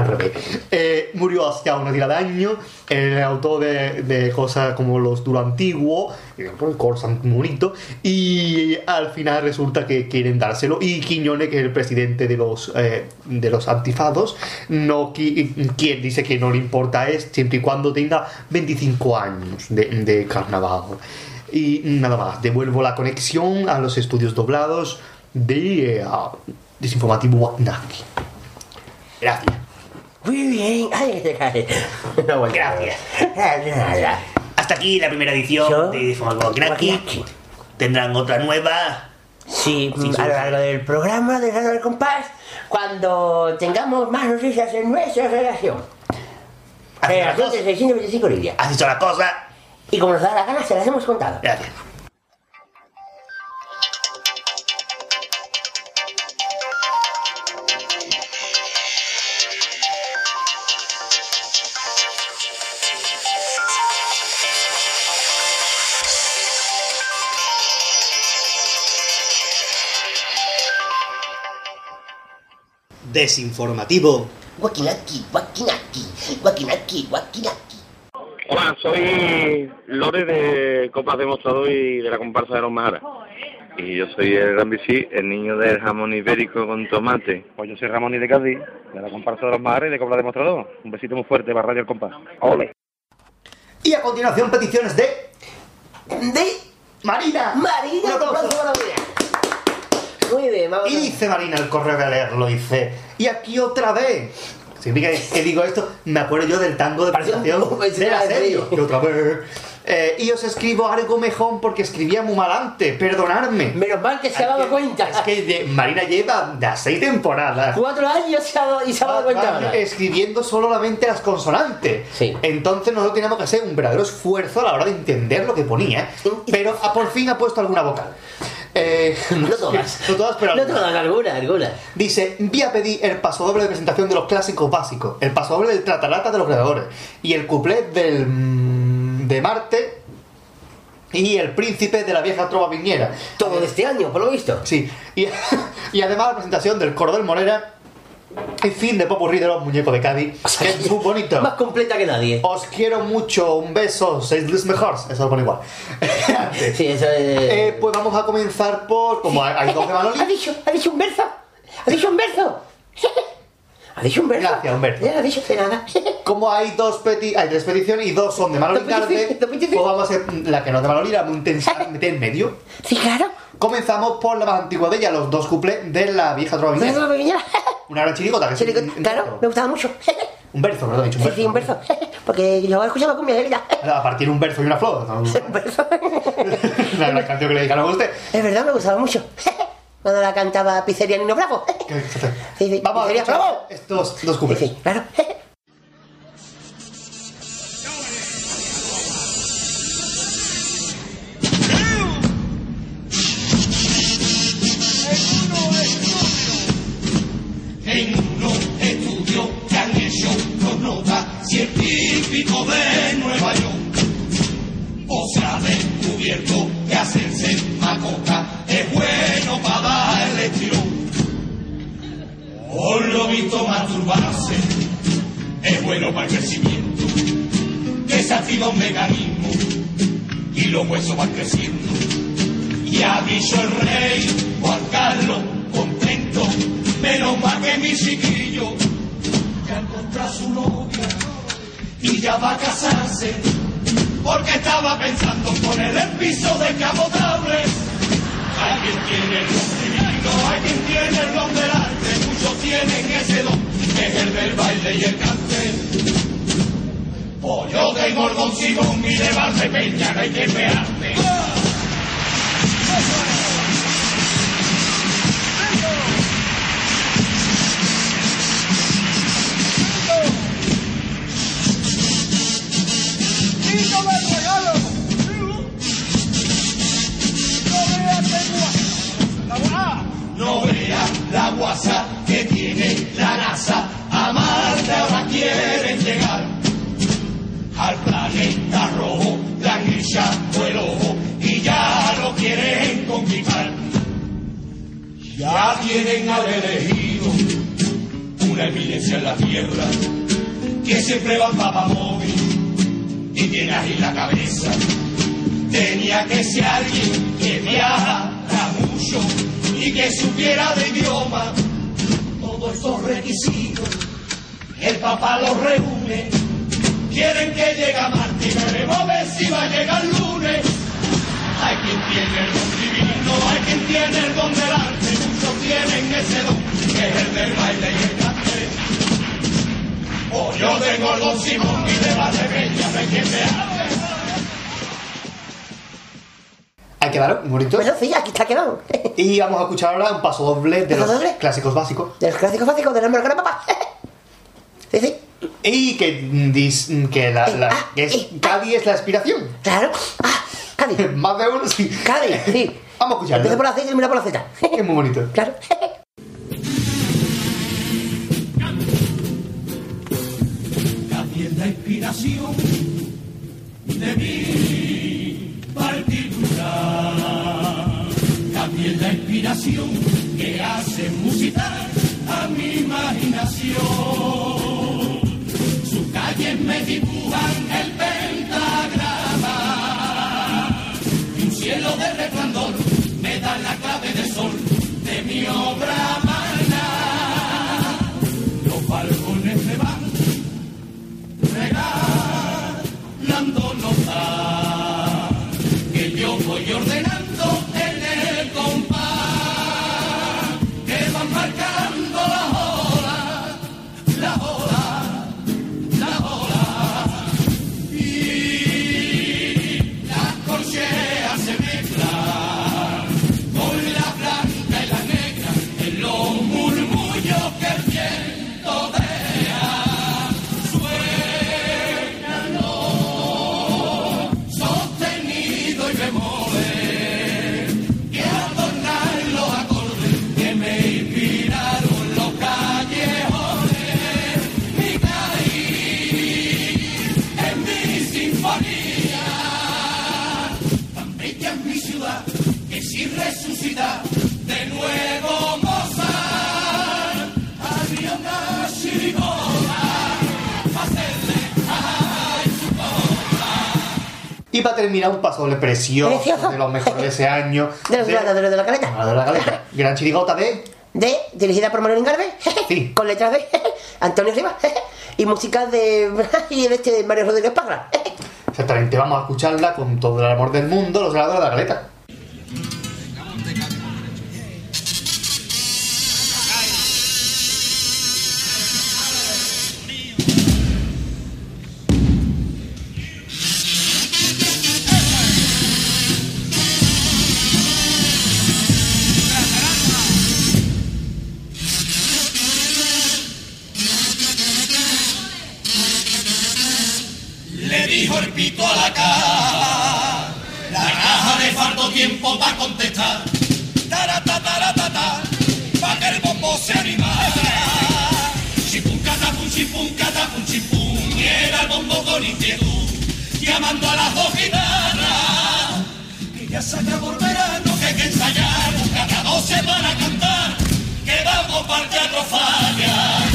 Revés. Eh, murió hace una tira de años. El autor de, cosas como los Duro Antiguo, eh, el corso bonito. Y al final resulta que quieren dárselo. Y Quiñones, que es el presidente de los, eh, de los antifados, no, qui- quien dice que no le importa es siempre y cuando tenga 25 años de, de carnaval. Y nada más, devuelvo la conexión a los estudios doblados de eh, Desinformativo Wagnaki. Gracias. Muy bien. Ay, que te cae. No, bueno. Gracias. Hasta aquí la primera edición Yo, de Knacki. Wagnaki. Tendrán otra nueva. Sí, Sí, a lo largo del programa de Radio del Compás, cuando tengamos más noticias en nuestra las Redacción de cosas. 625 Lidia. Has dicho la cosa. Y como nos da la gana, se las hemos contado. Gracias. Desinformativo. Wakinaki, wakinaki, wakinaki, wakinaki. Hola, soy Lore de Copas Demostrado y de la comparsa de los Majaras. Y yo soy el Gran Bici, el niño del jamón ibérico con tomate. Pues yo soy Ramón y de Cádiz, de la comparsa de los Mares y de Cobra Demostrador. Un besito muy fuerte para Radio El Compás. ¡Ole! Y a continuación, peticiones de De Marina. Marina, Un aplauso. aplauso para Marina. Muy bien, vamos Y dice Marina el correo que leerlo, dice. Y aquí otra vez. Significa que, que digo esto, me acuerdo yo del tango de presentación de la serie. Y otra vez. Eh, y os escribo algo mejor porque escribía muy mal antes, perdonadme. Menos mal que se ha dado cuenta. Es que de- Marina lleva de seis temporadas. Cuatro años se ha dado, y se ha dado cuenta ahora. escribiendo solamente las consonantes. Sí. Entonces nosotros teníamos que hacer un verdadero esfuerzo a la hora de entender lo que ponía. Pero ah, por fin ha puesto alguna vocal. Eh, *laughs* No todas. No todas, pero No algunas. todas, alguna, alguna. Dice, vi a pedir el pasodoble de presentación de los clásicos básicos, el pasodoble del tratalata de los creadores y el couplet del mm, de Marte y el príncipe de la vieja trova viñera. Todo de este año, por lo visto. Sí, y, *laughs* y además la presentación del coro del Morera y fin de popurrí de los muñecos de Cádiz, *laughs* que es muy bonito. Más completa que nadie. Os quiero mucho, un beso, sois los mejores. Eso lo pone igual. *laughs* Sí, eso es... Eh, pues vamos a comenzar por. Como hay, dos de ¿Ha Manolín. dicho, ha dicho un verso? ¿Ha dicho un verso? *laughs* ¿Ha dicho un verso? Gracias, Humberto. Ya, ha dicho de nada. Como hay dos peti hay tres peticiones y dos son de dos peticiones. pues vamos a hacer la que no es de Manolo Linarde, vamos a intentar meter en medio. Sí, claro. Comenzamos por la más antigua de ella, los dos cuplés de la vieja trova ¿Sabes viñesa. lo que venía? Una gran chirigota que Sí, un- Claro, me gustaba mucho. Un verso, perdón, he dicho un Sí, verso. sí, un verso. *laughs* Porque yo escuchaba con mi abuela. A partir de un verso y una flor. ¿no? *laughs* Un verso. *laughs* la gran canción que le dedicaron a usted. Es verdad, me gustaba mucho. Cuando la cantaba Pizzería Nino Bravo. Sí, sí, Vamos a Bravo. estos dos Sí, cuplés. sí, claro. En unos estudios que han hecho con nota científico de Nueva York. O se ha descubierto que hacerse macota es bueno para darle tirón. Por lo visto masturbarse es bueno para el crecimiento, que se activa un mecanismo y los huesos van creciendo. Y ha dicho el rey Juan Carlos, contento, menos mal que mi chiquillo ya encontró a su novia y ya va a casarse, porque estaba pensando en poner el piso descapotable. Hay quien tiene el don quien tiene el don del arte, muchos tienen ese don, que es el del baile y el cante. El don Simón y de Peña, no hay que pearte. No vea la guasa que tiene la NASA. A Marte ahora quieren llegar. Al planeta rojo le han echado el ojo y ya lo quieren conquistar. Ya tienen al elegido una eminencia en la tierra que siempre va para móvil y tiene ahí la cabeza. Tenía que ser alguien que viaja mucho y que supiera de idioma. Todos estos requisitos, el papá los reúne. Quieren que llegue a Marte veremos si va a llegar el lunes. Hay quien tiene el don divino, hay quien tiene el don del arte, muchos tienen ese don, que es el del baile y el cante. Oh, yo tengo el don Simón y de de quien me hace. Ahí quedaron, bonitos. Bueno, sí, aquí está quedado. Y vamos a escuchar ahora un paso doble de ¿Paso los doble? clásicos básicos. De los clásicos básicos de la marca papá. Sí, sí. Y que, mm, dis- que, la, la- Ah, que es, eh, Cádiz es la inspiración. Claro. Ah, Cádiz. *laughs* Más de uno, sí. Cádiz, sí. Vamos a escucharlo. Empieza por la C y termina por la Z. Es muy bonito. Claro. *laughs* De mi particular. También la inspiración que hace musicar a mi imaginación. Sus calles me dibujan el pentagrama. Y un cielo de resplandor me da la clave de sol de mi obra yo voy Y para terminar, un paso doble precioso Precioso. de los mejores de ese año. *laughs* De los granaderos de la caleta. De la caleta. Gran chirigota de. De, dirigida por Manuel Ingarbe. *laughs* Sí. Con letras de *laughs* Antonio Rivas, y música de. y este de Mario Rodríguez Parra. Exactamente, vamos a escucharla con todo el amor del mundo, los helados de la galeta. La caja. La caja le faltó tiempo para contestar. Tarata, tarata, ta, pa' que el bombo se animara. Chipum, catapum, chipum, catapum, chipum. Y era el bombo con inquietud, llamando a las dos guitarras. Que ya se acabó verano, que hay que ensayar. Cada dos se van a cantar, que vamos para el teatro falla.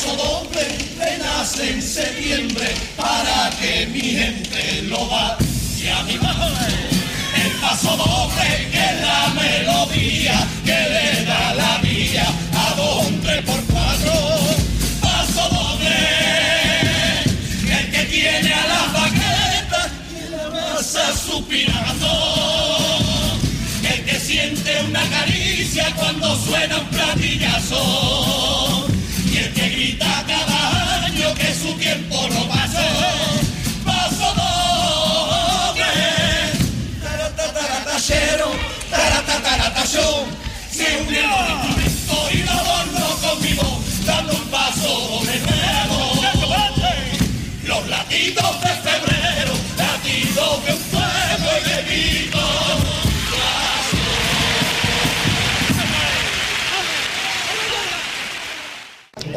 Paso doble renace en septiembre para que mi gente lo va y a mi madre. El paso doble que es la melodía que le da la vía a tres por cuatro. Paso doble, el que tiene a las baquetas y la masa suspirando. El que siente una caricia cuando suena un platillazo. Su tiempo no pasó.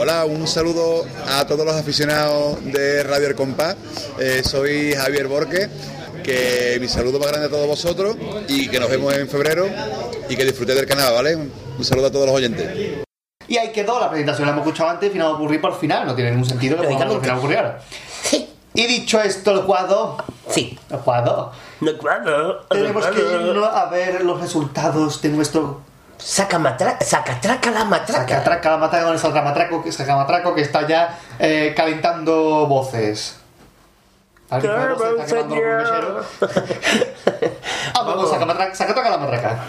Hola, un saludo a todos los aficionados de Radio El Compás. Eh, soy Javier Borque, que mi saludo más grande a todos vosotros y que nos vemos en febrero y que disfrutéis del canal, ¿vale? Un saludo a todos los oyentes. Y ahí quedó, la presentación la hemos escuchado antes, final ocurrir por final, no tiene ningún sentido que pongamos el final ocurrir ahora. Y dicho esto, el cuadro. Sí. El cuadro. No, claro. Tenemos que irnos a ver los resultados de nuestro. Saca matraca, sacatraca la matraca. Sacatraca la matraca con el sacamatraco, que sacamatraco que está ya eh, calentando voces. A ver, ¿qué voz está quemando algún mechero? Vamos, *laughs* sacamatraca, sacatraca la matraca.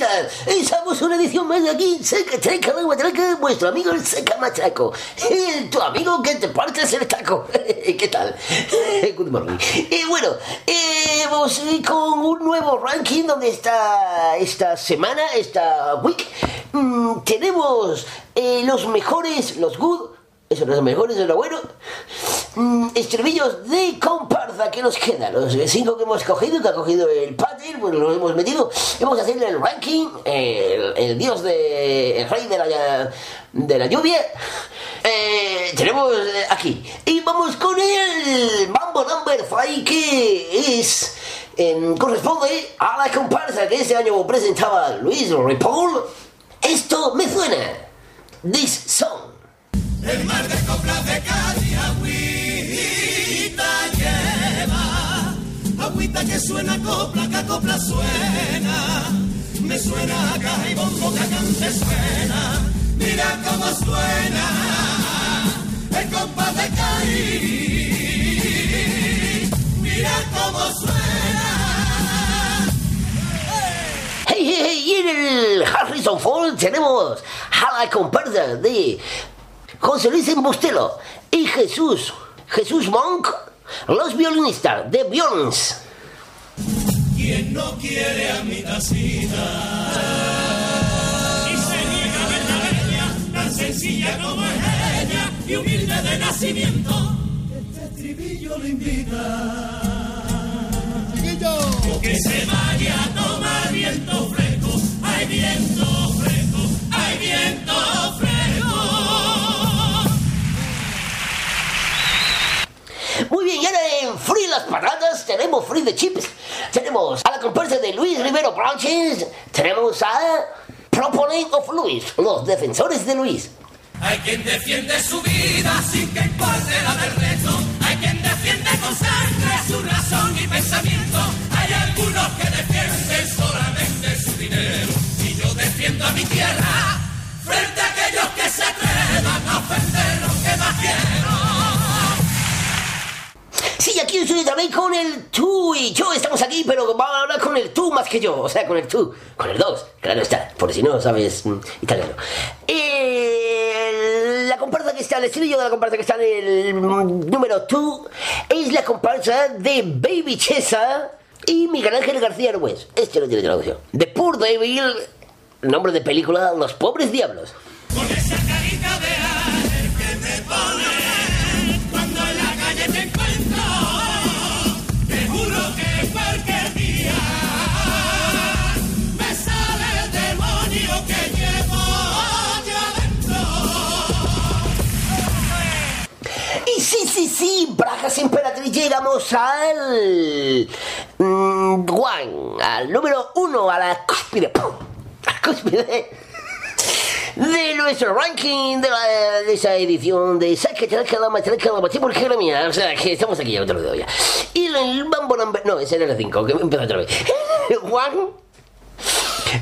Childritas. Estamos una edición más de aquí, Sacatraca la matraca, vuestro amigo el Sacamatraco. Eh, Tu amigo que te partes el taco. *laughs* ¿Qué tal? *laughs* Good morning. Y bueno, eh, vamos ir con un nuevo ranking donde está esta semana, esta week. mm, tenemos eh, los mejores, los good, eso no es mejor, eso es lo bueno. Mm, estribillos de comparsa que nos quedan. Los cinco que hemos cogido, que ha cogido el pater, pues los hemos metido. Vamos a el ranking, el, el dios de. el rey de la, de la lluvia. Eh, tenemos eh, aquí. Y vamos con el Mambo Number 5 que es. em, corresponde a la comparsa que este año presentaba Luis Ripoll. Esto me suena. This song. El mar de coplas de Cádiz, Agüita que suena copla, que copla suena. Me suena a caja y bombo, que cante suena. Mira cómo suena el compás de Cádiz. Mira cómo suena. Hey, hey, hey, y en el Harrison Ford tenemos a la comparsa de José Luis Embustelo y Jesús, Jesús Monk, los violinistas de Violins. Quien no quiere a mi tacita y se niega a ver la bella, tan sencilla como es ella y humilde de nacimiento. Este estribillo lo invita. O que se vaya a tomar viento fresco, hay viento fresco, hay viento fresco. Muy bien, y ahora en Free las patatas, tenemos free de chips, tenemos a la comparsa de Luis Rivero Branches, tenemos a Proponent of Luis, los defensores de Luis. Hay quien defiende su vida sin que importe la del. Hay quien defiende con sangre su razón y pensamiento. Hay algunos que defienden solamente su dinero. Y yo defiendo a mi tierra frente a aquellos que se atrevan a ofender lo que más quiero. Sí, aquí estoy también con el tú y yo estamos aquí, pero vamos a hablar con el tú más que yo, o sea, con el tú, con el dos, claro está, por si no sabes mm, italiano. Eh, la comparsa que está, el estribillo de la comparsa que está en el mm, número 2 es la comparsa de Baby Chesa y Miguel Ángel García Arguez. Este no tiene traducción. The Poor Devil, nombre de película, Los Pobres Diablos. Con esa sí, sí, Brajas Emperatriz, llegamos al. mm, One, al número uno, a la cúspide. ¡pum! A la cúspide de nuestro ranking de, la- esa edición de Saque Traca la Matraca la Matraca porque mía. O sea, que estamos aquí ya otro ya. Y el Number. No, ese era el 5, que empezó otra vez. *laughs* One.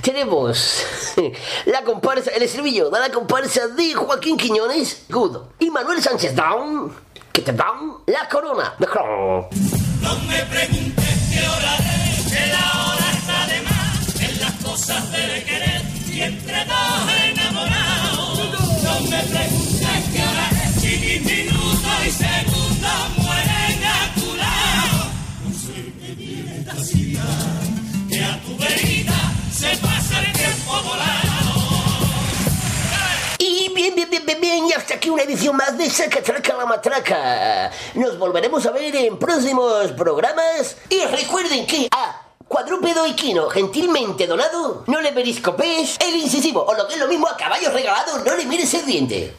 Tenemos *laughs* la comparsa, el estribillo de la comparsa de Joaquín Quiñones, Good, y Manuel Sánchez Down, que te down, la corona. No me preguntes qué hora es, que la hora está de más en las cosas de querer y entre dos enamorados. No me preguntes qué hora es, si mis minutos y segundos mueren a tu lado. No sé qué tiene esta ciudad, que a tu verita se bien, bien, bien, bien, bien, y hasta aquí una edición más de Saca Traca la Matraca. Nos volveremos a ver en próximos programas. Y recuerden que a Cuadrúpedo Equino, gentilmente donado, no le periscopéis el incisivo, o lo que es lo mismo a caballos regalados, no le mires el diente.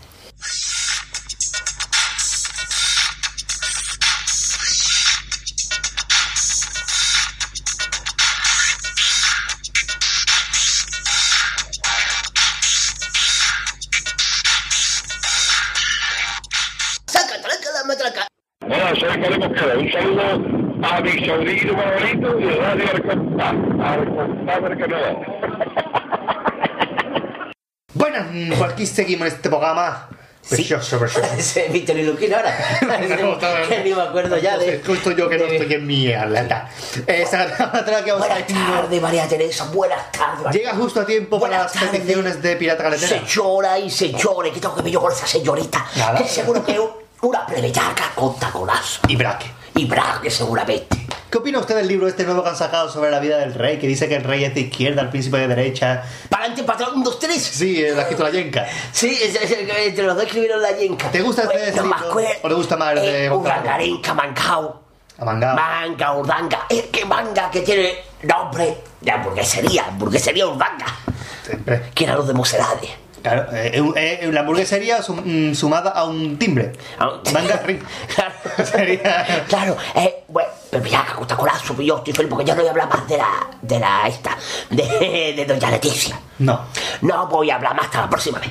Sobrino favorito y a Radio Arcontá. Arcontá, porque no. Bueno, mm, pues aquí seguimos en este programa. Precioso, precioso. Ese es Víctor y Luquín ahora. *laughs* que ni me acuerdo ya de. Escucho yo que no estoy en mi alerta. Eh, Saca Traca que vamos a Buenas tardes, María Teresa. Buenas tardes. Llega justo a tiempo para las peticiones de Pirata Caletera. Se llora y se llora. Que tengo que ver yo con esa señorita. Nada. Que seguro que una plebeyaca con taconazo. Y Braque. Y braque seguramente. ¿Qué opina usted del libro este nuevo que han sacado sobre la vida del rey? Que dice que el rey es de izquierda, el príncipe de derecha. Para adelante, patrón, un, dos, tres. Sí, la ha escrito la yenca. Sí, es, es el que entre los dos escribieron la yenca. ¿Te gusta este libro? ¿O le gusta más el de Eh? Urdangarenca, Mancao. Manga. Manga, Urdanga. Es que manga que tiene nombre de hamburguesería. Hamburguesería Urdanga. Siempre. Que era los de Moserade. Claro, eh, eh, eh, la hamburguesería sum- mm, sumada a un timbre. Ah, Manga ring. *laughs* Claro, Sería- claro, eh, bueno, pero gusta colazo, yo estoy feliz porque yo no voy a hablar más de la, de la esta, de, de Doña Leticia. No. No voy a hablar más hasta la próxima vez.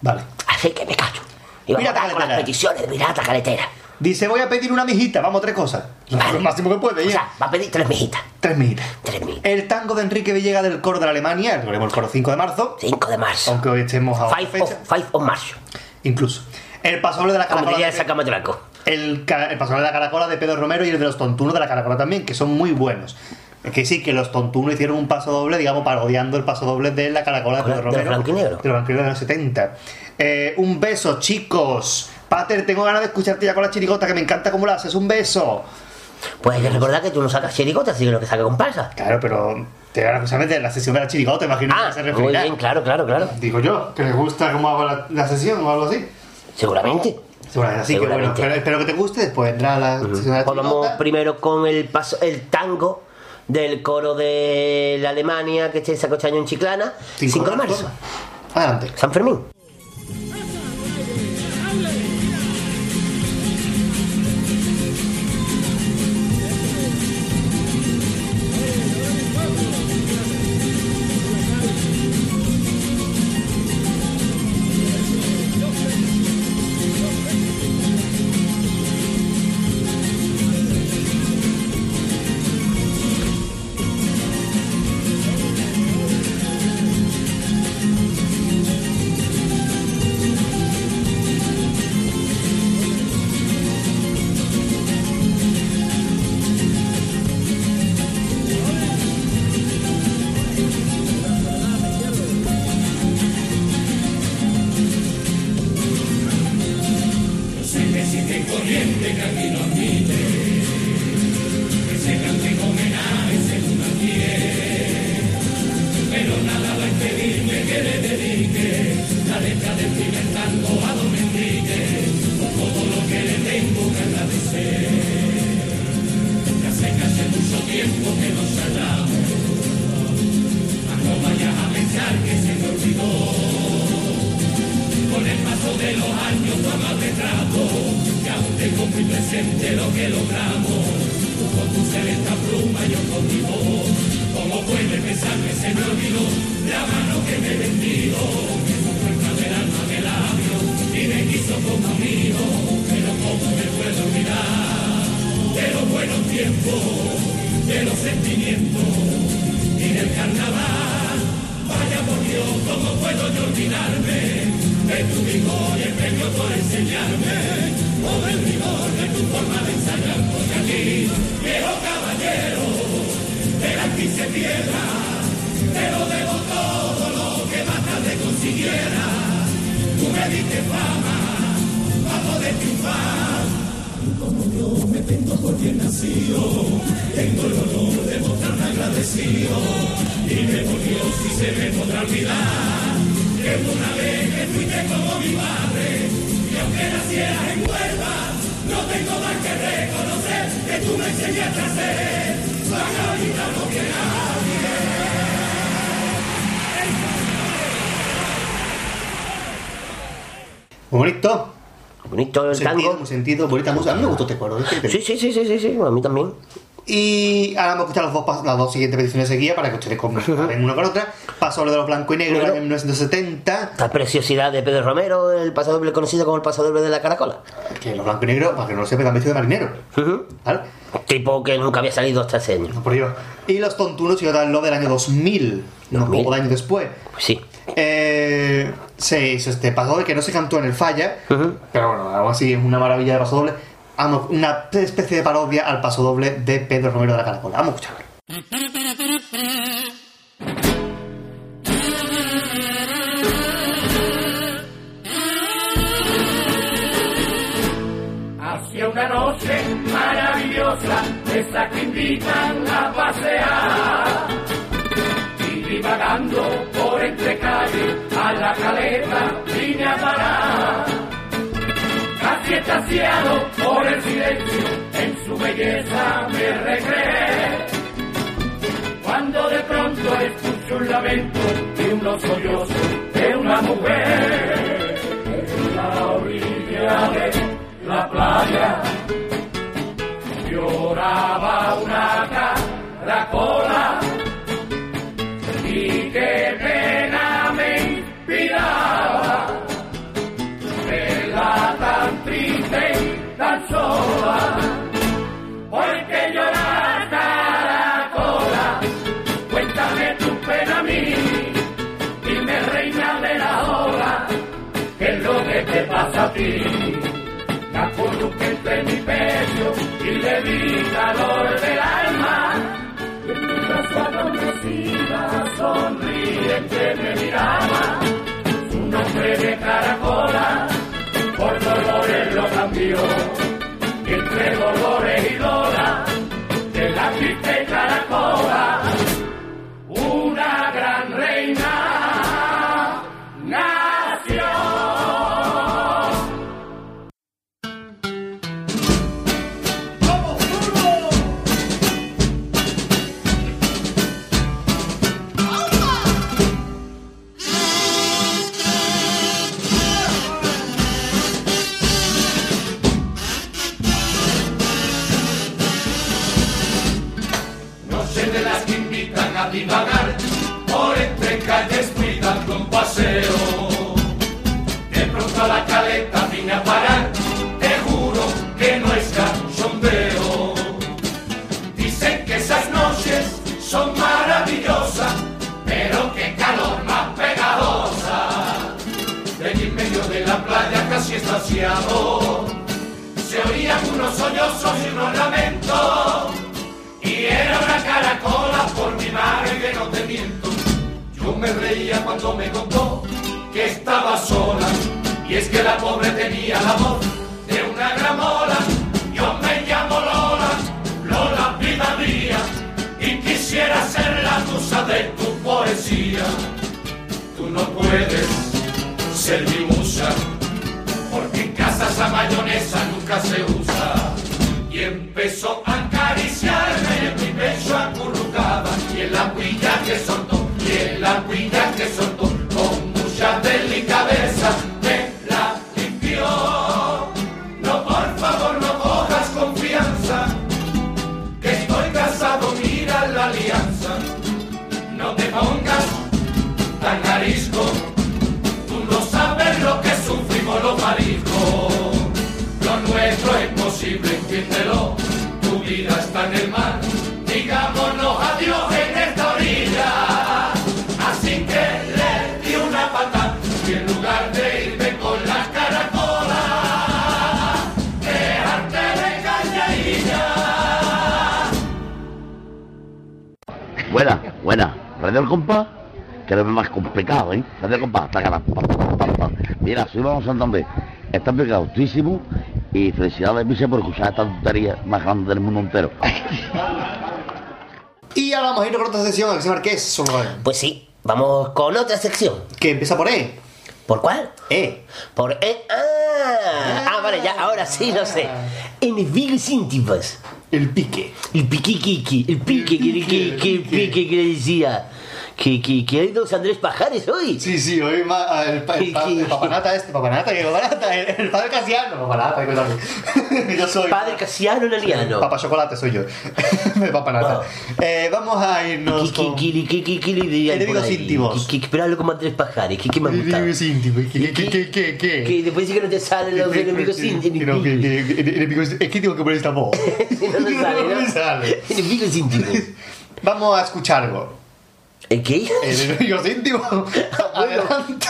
Vale. Así que me callo. Y vamos a con las peticiones de Pirata Caletera. Dice, voy a pedir una mijita. Vamos, tres cosas. Vale. Lo máximo que puede, O ya. sea, va a pedir tres mijitas. Tres mijitas. Tres mijitas. El tango de Enrique Villegas del coro de la Alemania. Recordemos el coro 5 de marzo. 5 de marzo. Aunque hoy estemos a Five of, fecha. five of marzo. Incluso. El pasodoble de la caracola. el de- sacamatraco. el, el pasodoble de la caracola de Pedro Romero y el de los tontunos de la caracola también, que son muy buenos. Es que sí, que los tontunos hicieron un paso doble, digamos, parodiando el paso doble de la caracola de Pedro de Romero. De los blanco y negro de los 70. Eh, un beso, chicos. Pater, tengo ganas de escucharte ya con la chirigota, que me encanta cómo la haces. Un beso. Pues hay que recordar que tú no sacas chirigotas, sino que sacas comparsa. Claro, pero te van a de la sesión de la chirigota, imagino Ah, que se muy referirá. bien, claro, claro, claro. Digo yo, que les gusta cómo hago la, la sesión o algo así. Seguramente. Seguramente, así que bueno, espero, espero que te guste. Después vendrá la sesión de la Pues vamos chirigota. primero con el paso, el tango del coro de la Alemania que se sacó este año en Chiclana, 5 de marzo. Adelante. San Fermín. Nacieras en Huelva, no tengo más que reconocer que tú me enseñaste a ser más gaditano que nadie. Muy bonito. Bonito el Sentido, tango. muy sentido, bonita música. A mí me gustó este coro. Sí, sí, sí, sí, sí, sí, a mí también. Y ahora vamos a escuchar las dos, las dos siguientes peticiones seguidas para que ustedes comparen una con otra. Paso lo de los blanco y negro en 1970. Esta preciosidad de Pedro Romero, el pasodoble conocido como el pasodoble de la caracola. Que los blanco y negro, para que no lo sepa, también vestido de marinero. Tipo que nunca había salido hasta ese año. No, por Dios. Y los tontunos y lo del año 2000, no 2000. poco de años después. Pues sí. Eh, se hizo este paso doble que no se cantó en el falla, pero bueno, algo así es una maravilla de paso doble. Vamos, una especie de parodia al paso doble de Pedro Romero de la Caracola. Vamos a escucharlo. Una noche maravillosa, esa que invitan a pasear. Y divagando por entre calles, a la caleta vine a parar. Casi estaciado por el silencio, en su belleza me recreé. Cuando de pronto escucho un lamento y unos sollozos de una mujer en la orilla de la playa lloraba una caracola y qué pena la ola qué es lo que te pasa a ti la columna entre mi pecho y le di calor del alma. Y mientras su adormecida sonriente me miraba, su nombre de caracola por dolores lo cambió. Y Lola, de la triste caracola, paseo. De pronto a la caleta vine a parar, te juro que no es cachondeo. Dicen que esas noches son maravillosas, pero qué calor más pegajosa. De allí en medio de la playa casi estaciado, se oían unos sollozos y unos lamentos. Y era una caracola por mi madre que no te miento. Yo me reía cuando me contó que estaba sola. Y es que la pobre tenía la voz de una gramola. Yo me llamo Lola, Lola vida mía. Y quisiera ser la musa de tu poesía. Tú no puedes ser mi musa. Porque en casa esa mayonesa nunca se usa. Y empezó a acariciarme en mi pecho acurrucaba y en la huilla que soltó, y en la que soltó, con mucha delicadeza Buena, buena. Radio El Compás, que es lo más complicado, ¿eh? Radio El Compás, taca. Mira, soy Vamos Santander. Está pegautísimo y felicidades, Vice, por escuchar esta tontería más grande del mundo entero. *laughs* Y ahora vamos a ir con otra sección, Alexis Marqués. Solo Pues sí, vamos con otra sección. Que empieza por E. ¿Por cuál? E. Por E. Ah, ah vale, ya, ahora sí lo sé. Enemigos íntimos. El pique. El pique, Kiki. El pique, que, que, que, el pique que le decía. Que, que, que hay dos Andrés Pajares hoy. Sí, sí, hoy ma- el, pa- el, pa- el papanata este, papanata, que papanata, el, el padre Casiano, papanata, que. *laughs* Yo soy. Padre Casiano Naliano. Papa Chocolate soy yo. *laughs* Papanata. Eh, vamos a irnos ¿Qué, con... qué, qué, qué, le dirían Enemigos íntimos. ¿Qué, pero como Andrés Pajares. ¿Qué, qué gustado? Enemigos íntimos. ¿Qué, qué, qué, qué, qué? Que después que no te salen los enemigos íntimos. Es que tengo que poner esta voz. *laughs* No sale, No. Vamos a escuchar algo. ¿El qué? Enemigos íntimos. *laughs* Adelante.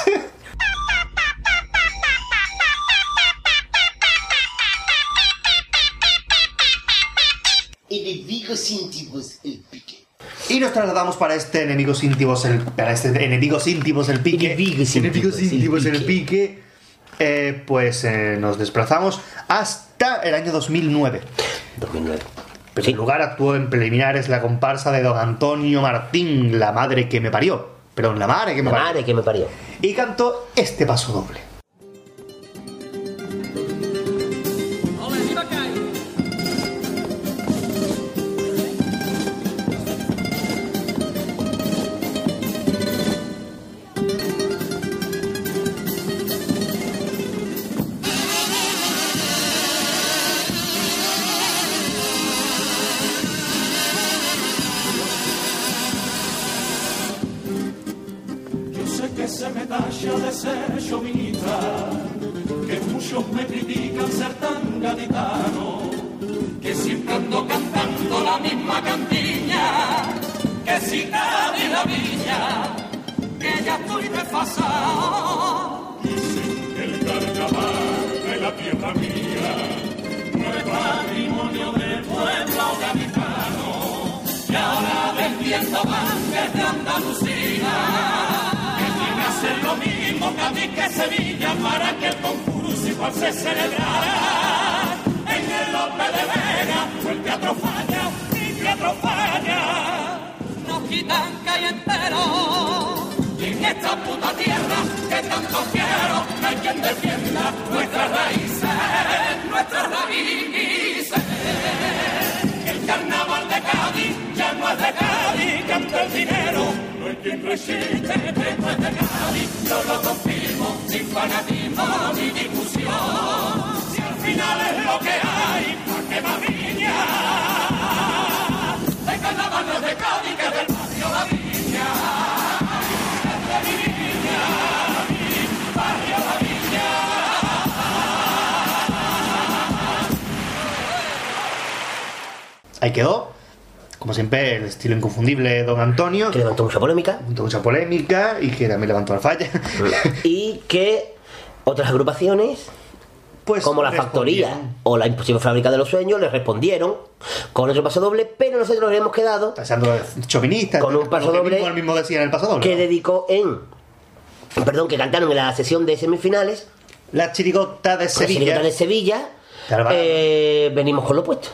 Enemigos íntimos. El pique. Y nos trasladamos para este enemigos íntimos el para este enemigos íntimos el pique. Enemigos Enemigos íntimos, el íntimos el pique. pique. Eh, pues eh, nos desplazamos hasta el año 2009. 2009. En primer lugar actuó en preliminares la comparsa de don Antonio Martín, la madre que me parió. Perdón, la madre que me La parió. madre que me parió. Y cantó este paso doble. Estilo inconfundible Don Antonio. Que levantó mucha polémica. Levantó mucha polémica y que también levantó la falla. *laughs* Y que otras agrupaciones, Pues como la. Factoría o la Imposible Fábrica de los Sueños, le respondieron con otro paso doble, pero nosotros nos hemos quedado Pasando chauvinista. Con un paso doble mismo, mismo decía en el paso doble. que dedicó en. Perdón, que cantaron en la sesión de semifinales. La chirigota de La Sevilla. Chirigota de Sevilla. Eh, venimos con lo opuesto.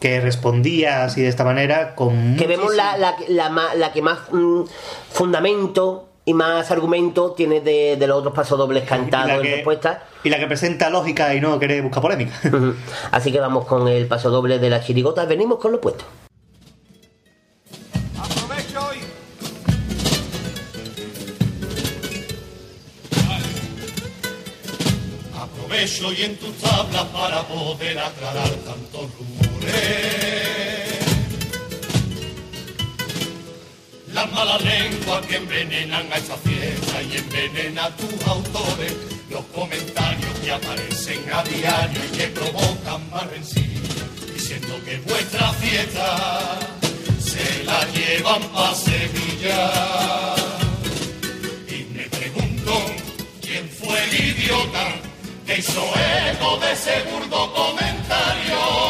Que respondía así de esta manera con Que vemos la, la, la, que más mm, fundamento y más argumento tiene de, de los otros pasodobles *laughs* cantados en respuesta. y la que presenta lógica y no quiere buscar polémica. *laughs* Así que vamos con el pasodoble de la chirigota. Venimos con lo opuesto. Aprovecho hoy. Aprovecho y en tus tablas para poder aclarar tantos Las malas lenguas que envenenan a esa fiesta y envenenan a tus autores. Los comentarios que aparecen a diario y que provocan más rencillas, diciendo que vuestra fiesta se la llevan pa' Sevilla. Y me pregunto quién fue el idiota que hizo eco de ese burdo comentario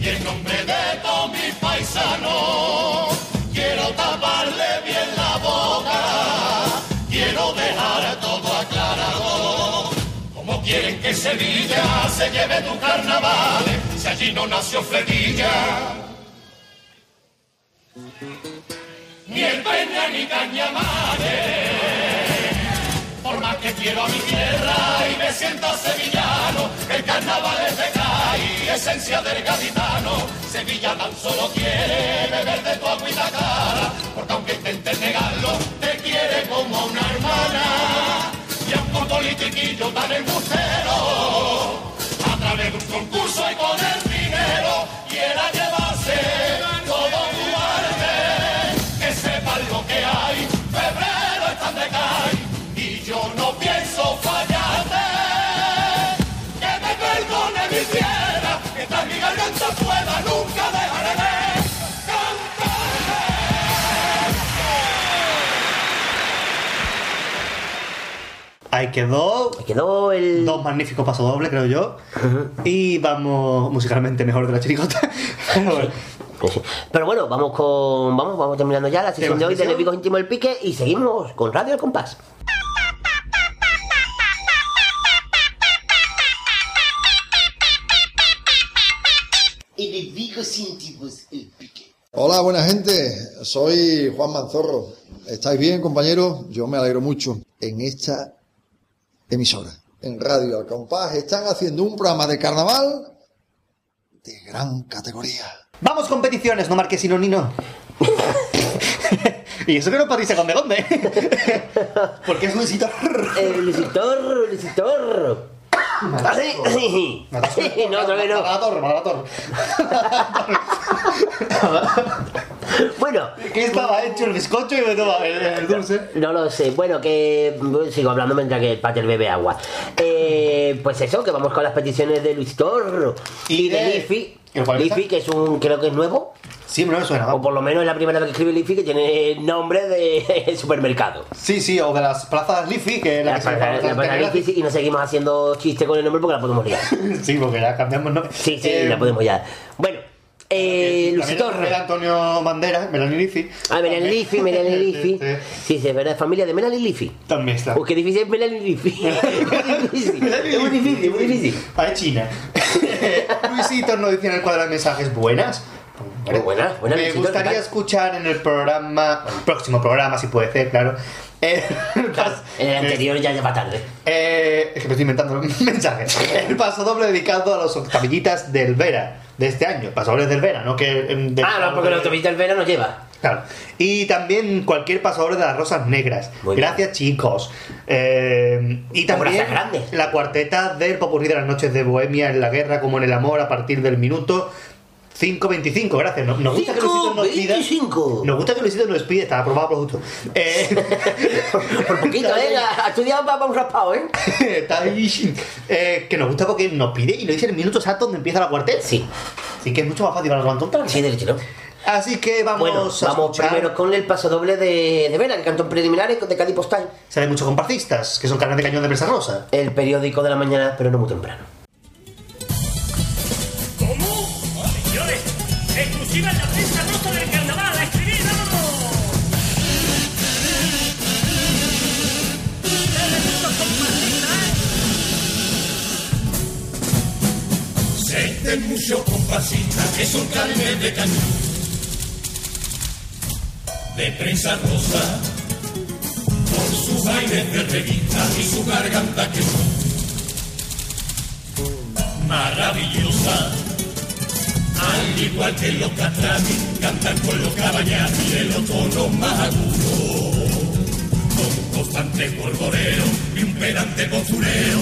y en nombre de todos mis paisanos quiero taparle bien la boca, quiero dejar todo aclarado. Como quieren que Sevilla se lleve tu carnaval si allí no nació Fletilla? Ni el Peña ni Cañamares por más que quiero a mi tierra y me siento sevillano, el carnaval es de Esencia del gaditano. Sevilla tan solo quiere beber de tu agua cara, porque aunque intentes negarlo, te quiere como una hermana. Y aunque un politiquillo tan embustero, a través de un concurso y con Ahí quedó. quedó el. Dos magníficos pasodobles, creo yo. Y vamos musicalmente mejor de la chiricota. Pero bueno. Pero bueno, vamos con. Vamos, vamos terminando ya la sesión de hoy de? Enemigos Íntimos del Pique y seguimos con Radio El Compás. Enemigos íntimos, el pique. Hola, buena gente. Soy Juan Manzorro. ¿Estáis bien, compañeros? Yo me alegro mucho. En esta emisora, en Radio Al Compás, están haciendo un programa de carnaval de gran categoría. Vamos con peticiones, no marquesino ni no. y eso que no Patricia Conde Conde. Porque es Luisito. El Luisitor, Luisitor. Así, así. No, otra vez no. Mala torre, mala torre. Bueno. ¿Qué estaba hecho el bizcocho y me toma el, el dulce? No lo sé. Bueno, que sigo hablando mientras que el pater bebe agua. Eh, pues eso, que vamos con las peticiones de Luis Torro y, de, de- Liffy. ¿El cual Liffy, que es un, creo que es nuevo. Sí, no me suena. O por lo menos es la primera vez que escribe Liffy que tiene nombre de *laughs* supermercado. Sí, sí, o de las plazas Liffy, que es la, La que se llama la sí, y no seguimos haciendo chiste con el nombre porque la podemos liar. *laughs* Sí, porque ya cambiamos nombre. Sí, sí, Eh, la podemos ya. Bueno, eh, era Antonio Bandera, Melanie Liffy. Ah, Melanie Liffy, Melanie Liffy. Sí, Sí, sí, es verdad, familia de Melanie Liffy. También está. Qué difícil es Melanie Liffy. *laughs* Es difícil, es muy difícil, muy difícil. Ah, es China. *laughs* Luisito nos dice en el cuadro de mensajes buenas. Muy buenas, buenas, Me Luisito, gustaría escuchar en el programa, el próximo programa, si puede ser, claro. eh, En el anterior ya lleva tarde. eh, es que me estoy inventando *laughs* mensajes. El paso doble dedicado a los octavillitas del Vera de este año. Paso dobles del Vera, no que. em, del- Ah, no, porque el autobús del Vera nos lleva. Claro. Y también cualquier pasador de las rosas negras. Gracias, chicos. Eh, y también Abrazos grandes. la cuarteta del popurrí de las noches de Bohemia en la guerra como en el amor a partir del minuto 5.25. Gracias. Nos, nos gusta que Luisito nos pida. 5.25. Nos gusta que Luisito nos pide, está aprobado por justo. Eh, *laughs* Por poquito, *laughs* ¿eh? Ha estudiado para un raspado, ¿eh? *laughs* está ahí. Eh, que nos gusta porque nos pide y nos dice el minuto exacto donde empieza la cuarteta. Sí. Así que es mucho más fácil para nosotros. Sí, derecho, ¿no? Así que vamos Bueno, a vamos escuchar. primero con el paso doble de, de Vera, el cantón preliminares de Cádiz Postal. Sale muchos comparsistas, que son carnes de cañón de presa rosa. El periódico de la mañana, pero no muy temprano. Exclusiva la prensa rosa del carnaval, a escribir, vámonos. Sienten mucho compasita que son carnes de cañón, de prensa rosa, por sus aires de revista y su garganta que son maravillosa. Al igual que los castranis, cantan con los caballeros y de los tonos más agudos, con constante polvoreo y un pedante postureo,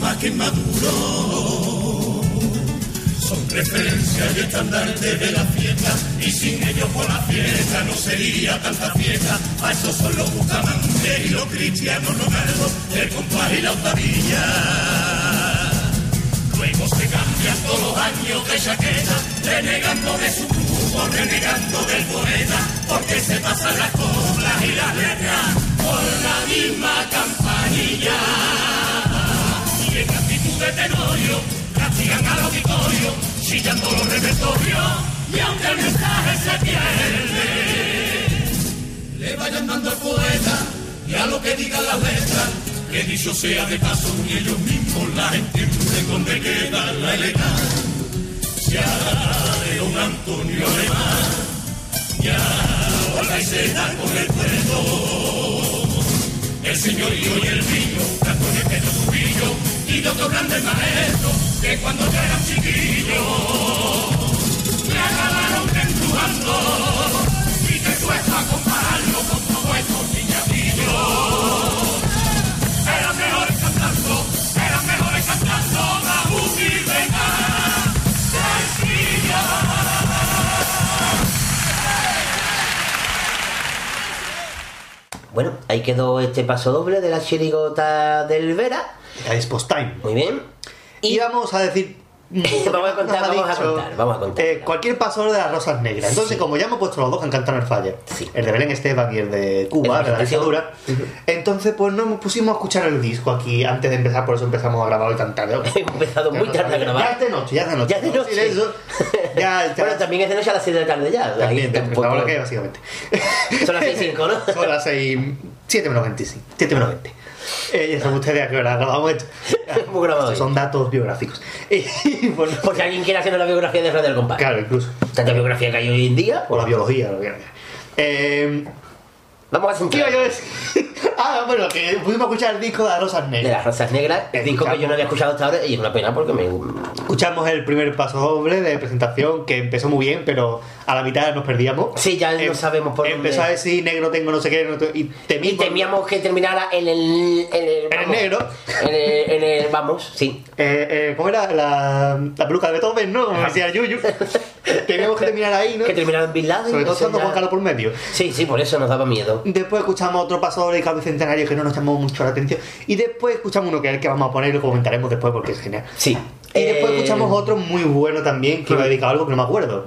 más que maduro. Son referencia y estandarte de la fiesta y sin ellos por la fiesta no sería tanta fiesta. A esos son los buscamantes y los cristianos romanos, el compás y la octavilla. Todos los años de chaqueta, renegando de su grupo, renegando del poeta, porque se pasan las coplas y las letras por la misma campanilla. Y en actitud de tenorio, castigan al auditorio, chillando los repertorios, y aunque el mensaje se pierde, le vayan dando al poeta y a lo que digan las letras, que dicho sea de paso, ni ellos mismos la entienden donde queda la elegancia de don Antonio Alemán. Ya la escena con el pueblo, el señorío y el vino, Antonio Pedro Trujillo y de otros grandes maestros que cuando yo era chiquillo me acabaron empujando y te cuesta compararlo Bueno, ahí quedó este paso doble de la chirigota del Vera. Es post time. Muy bien. Y vamos a decir. *laughs* Vamos a contar, *laughs* vamos a contar, vamos a contar. eh, cualquier paso de las rosas negras. Entonces, como ya hemos puesto los dos en el falla, el de Belén Esteban y el de Cuba, El de la dictadura, entonces pues nos pusimos a escuchar el disco aquí antes de empezar, por eso empezamos a grabar hoy tan tarde. *laughs* Hemos empezado muy tarde a grabar. Ya es de noche, ya es de noche. Ya es de ¿no? noche. Ya, *laughs* ya. Bueno, también es de noche a las 6 de la tarde ya. También, tampoco- ahora que básicamente. *laughs* Son las 6 y 5, ¿no? Son las 6, 7 menos 25, 7 menos 20. Eh, ya saben ustedes a qué hora grabamos esto. *laughs* Hemos grabado. Son datos biográficos. Y bueno, Por si alguien quiere hacer la biografía de Radio del Compás. claro, incluso. Tanta biografía que hay hoy en día. O la biología, lo que. Eh, Vamos a ¿Qué iba centrar yo a decir? ah, bueno, que pudimos escuchar el disco de las rosas de negras. las rosas negras, el disco que yo no había escuchado hasta ahora y es una pena porque me. Escuchamos el primer paso doble de presentación que empezó muy bien, pero a la mitad nos perdíamos. Sí, ya no Em- sabemos por Empezó dónde. a decir negro tengo no sé qué no te- y temíamos que terminara en el. En el, En el vamos, negro. En el, en el- Vamos, sí. Eh, eh, ¿Cómo era? La, la peluca de Beethoven, ¿no? Como decía Yuyu. *laughs* Teníamos que terminar ahí, ¿no? Que terminara en Bin Laden. Sobre todo estando ya- Juan Carlos por medio. Sí, sí, por eso nos daba miedo. Después escuchamos otro paso de Cabo Bicentenario que no nos llamó mucho la atención. Y después escuchamos uno que es el que vamos a poner y lo comentaremos después porque es genial. Sí. Y después Eh, escuchamos otro muy bueno también que iba dedicado a algo que no me acuerdo.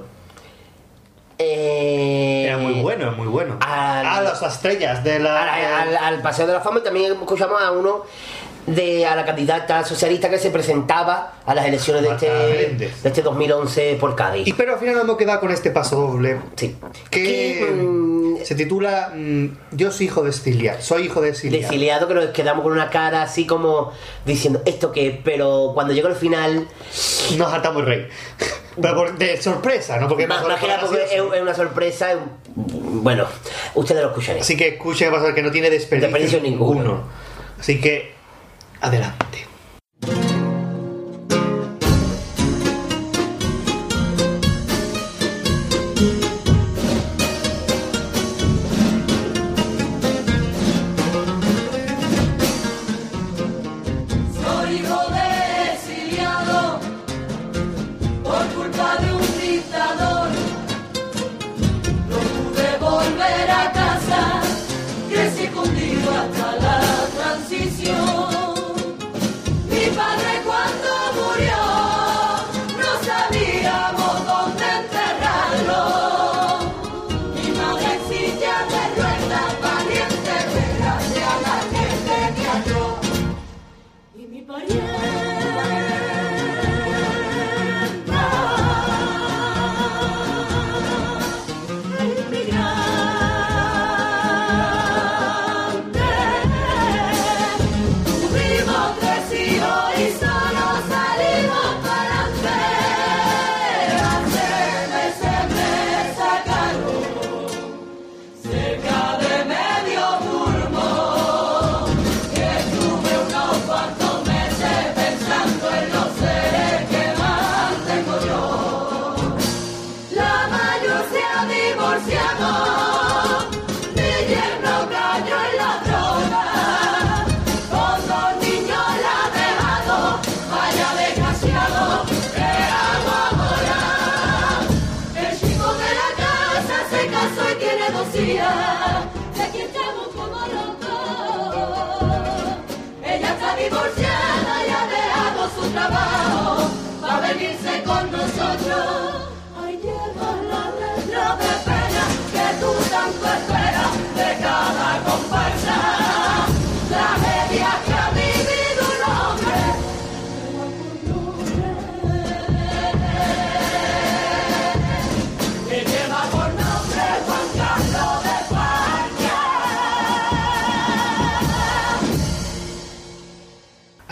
Eh, Era muy bueno, muy bueno. al- a las estrellas de la. al, al- al Paseo de la Fama y también escuchamos a uno de a la candidata socialista que se presentaba a las elecciones de este, de este 2011 por Cádiz. Y pero al final nos hemos quedado con este paso doble. Sí. Que Que, mm, se titula mm, Yo soy hijo de Cilia. Soy hijo de Cilia. Desiliado que nos quedamos con una cara así como diciendo esto qué, pero cuando llegó el final, Nos hartamos rey. *laughs* Pero por- de sorpresa, ¿no? Porque más, más que nada porque es, es una sorpresa, es bueno, ustedes lo escucharán. Así que escuchen que no tiene desperdicio, Desperdicio ninguno. Así que adelante.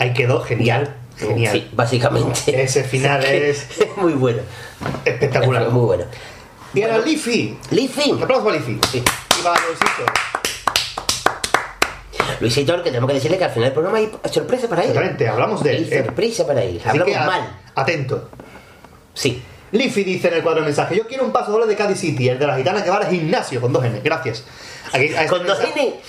ahí quedó genial. Genial. Sí, básicamente. *laughs* Ese final es. *laughs* muy bueno. Espectacular. *laughs* Muy bueno. Y ahora bueno, Leafy. Leafy. Aplauso. Sí. Y va a los hijos. Luisito, que tenemos que decirle que al final del programa hay sorpresa para él. Exactamente, hablamos de él. Hay sorpresa para él. Así Hablamos que a- mal. atento. Sí. Leafy dice en el cuadro de mensaje, yo quiero un paso doble de Cádiz City, el de la gitana que va al gimnasio, con dos N, gracias. Aquí, a este.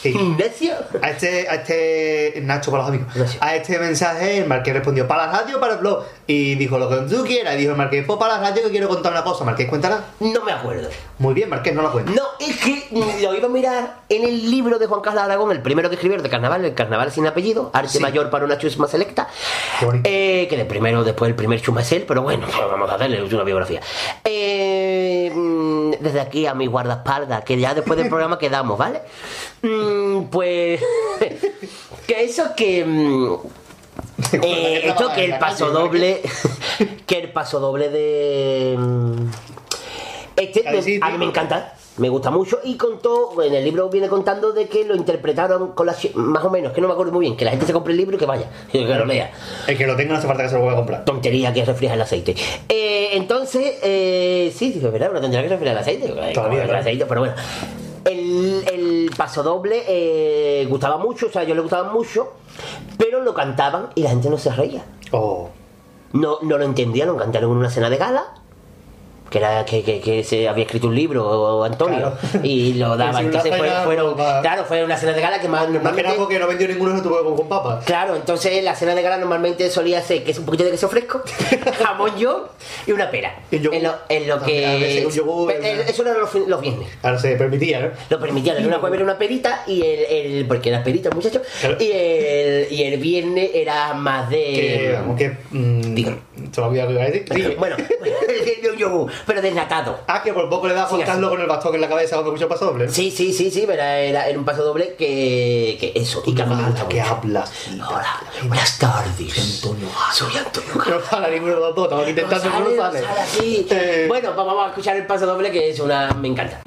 A este, a este, Nacho para los amigos, a este mensaje el Marqués respondió, para la radio para el blog, y dijo lo que tú quieras, y dijo el Marqués, pues para la radio que quiero contar una cosa, Marqués, cuéntala. No me acuerdo. Muy bien, Marqués, no la cuenta. No, es que lo iba a mirar en el libro de Juan Carlos Aragón, el primero que escribió de Carnaval, el Carnaval sin apellido, Arte Sí. Mayor para una chusma selecta. Eh, que de primero, después el primer chusma es él, pero bueno, *laughs* vamos a hacerle una biografía. Eh, mm, desde aquí a mi guardaespaldas, que ya después del *laughs* programa quedamos, ¿vale? Mm, pues. *laughs* que eso que. mm, *laughs* eh, esto que el paso doble. *laughs* que el paso doble de. mm, Este me- a mí me encanta, me gusta mucho y contó, en el libro viene contando de que lo interpretaron con las más o menos, que no me acuerdo muy bien, que la gente se compre el libro y que vaya, y que lo lea. El que lo tenga no hace falta que se lo vuelva a comprar. Tontería que refleja el aceite. Eh, entonces, eh, sí, sí, es verdad, una tontería que refleja el aceite. eh, como el aceite, pero bueno. El, el paso doble eh, gustaba mucho, o sea, yo le gustaba mucho, pero lo cantaban y la gente no se reía. Oh. No, no lo entendían, lo cantaron en una cena de gala. Que era que, que, que se había escrito un libro, Antonio, y lo *laughs* daba. Sí, una Entonces fue- fueron, claro, fue una cena de gala que más Más que normalmente. nada porque no vendió ninguno tuvo con, con papas. Claro, entonces la cena de gala normalmente solía ser que es un poquito de queso fresco, *laughs* jamón yo y una pera. En lo, en lo A veces que. yogur, el- Eso era los, viernes. Ahora se permitía, ¿no? Lo permitían, en una jueves era una perita y el, el- porque era perita el muchacho, y el, y el viernes era más de. Que. Mm, se me olvidó lo que iba a decir. Sí. Bueno, *laughs* un yogur, pero desnatado. Ah, que por poco le da a Sí, Carlos con el bastón en la cabeza cuando escucha el paso doble. Sí, sí, sí, sí, pero era, era un paso doble que, que eso, y que mí me gusta que hablas. Hola, buenas tardes. Soy Antonio No sale ninguno de los dos, estamos intentando que no sale, así. Bueno, vamos a escuchar el paso doble que es una. me encanta.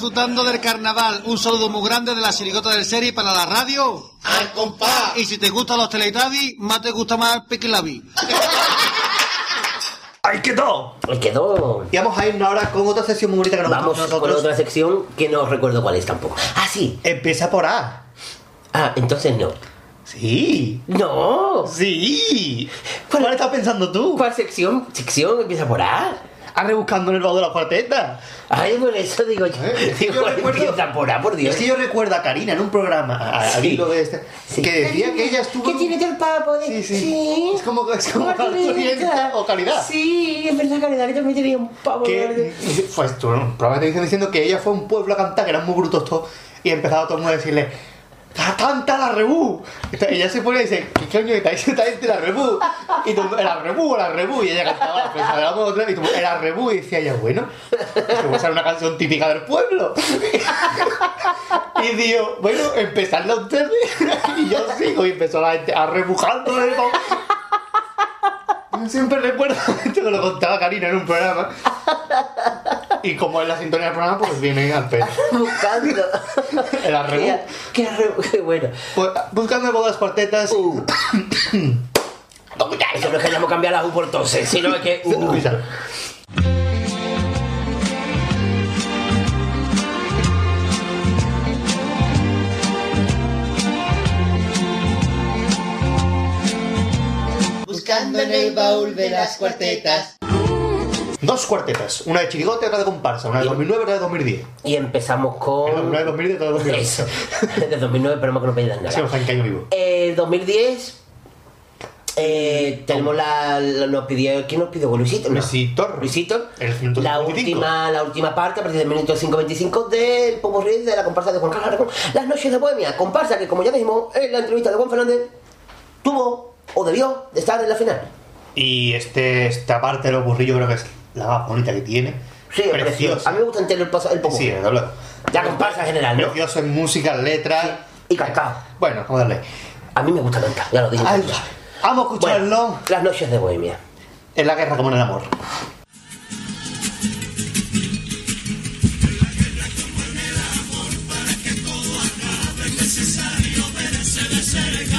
Disfrutando del carnaval. Un saludo muy grande de la chirigota del serie para la radio. ¡Al compás! Y si te gustan los Teletubbies, más te gusta más el Piquilabi. *laughs* ¡Ahí quedó! Ahí quedó. Y vamos a irnos ahora con otra sesión muy bonita que nos Vamos con otra sección que no recuerdo cuál es tampoco. Ah, sí. Empieza por A. Ah, entonces no. Sí. No. Sí. ¿Cuál estás pensando tú? ¿Cuál sección? ¿Sección empieza por A? A rebuscando en el baúl de la cuarteta. Ay, por eso digo yo. Digo, empieza por ahí, por Dios. Es que yo recuerdo a Karina en un programa, a- al Sí. de este, que decía que ella estuvo. ¿Qué tiene del papo? De... Sí, sí. Es como, es como o Caridad. Sí, es verdad, Caridad, que también tenía un pavo. que, pues tú, probablemente diciendo que ella fue a un pueblo a cantar, que eran muy brutos todos, y empezaba todo el mundo a decirle, "¡Ca- ¡canta la rebú! Ella se pone y dice, ¿qué coño está diciendo la rebú? Y mundo, la rebú, la rebú, y ella cantaba la fresa de la otra, y mundo, era rebú, y decía ella, bueno, que voy a ser una canción típica del pueblo. *laughs* Y digo, bueno, empezadla ustedes, *laughs* y yo sigo, y empezó la gente a rebujando siempre recuerdo *laughs* esto que lo contaba Karina en un programa. Y como es la sintonía del programa, pues viene al pelo. *laughs* Buscando. El arrebú. Qué, qué qué bueno. Pues, buscando bodas cuartetas. Uh. *coughs* Eso no es que hayamos cambiado la U por toses, sino es que. uh. Buscando en el baúl de las cuartetas. Dos cuartetas, una de chirigote y otra de comparsa, una de 2009 y otra de 2010. Y empezamos con. Una de 2010 y otra de 2010. Eso. *laughs* De 2009, esperemos que no pidan nada. Sí, vamos a en año vivo. Eh, 2010. Eh, tenemos la, la- Nos pidió. ¿Quién nos pidió? Luisito. ¿no? Luisito. Luisito. La 55. última, la última parte, a partir del minuto 5.25 del Popurrí de la comparsa de Juan Carlos Aragón. Las noches de Bohemia. Comparsa que, como ya dijimos en la entrevista de Juan Fernández, tuvo o debió de estar en la final. Y este, esta parte de los burrillos creo que es la más bonita que tiene. Sí, precioso. A mí me gusta entero el, paso- el Popurrí. Sí, desde luego. La comparsa en general, ¿no? Precioso en música, letras. Y cantado. Bueno, vamos a darle. A mí me gusta cantar, ya lo dije. Ay, vamos a escucharlo. Bueno, las noches de Bohemia. En la guerra como en el amor. necesario verse de cerca.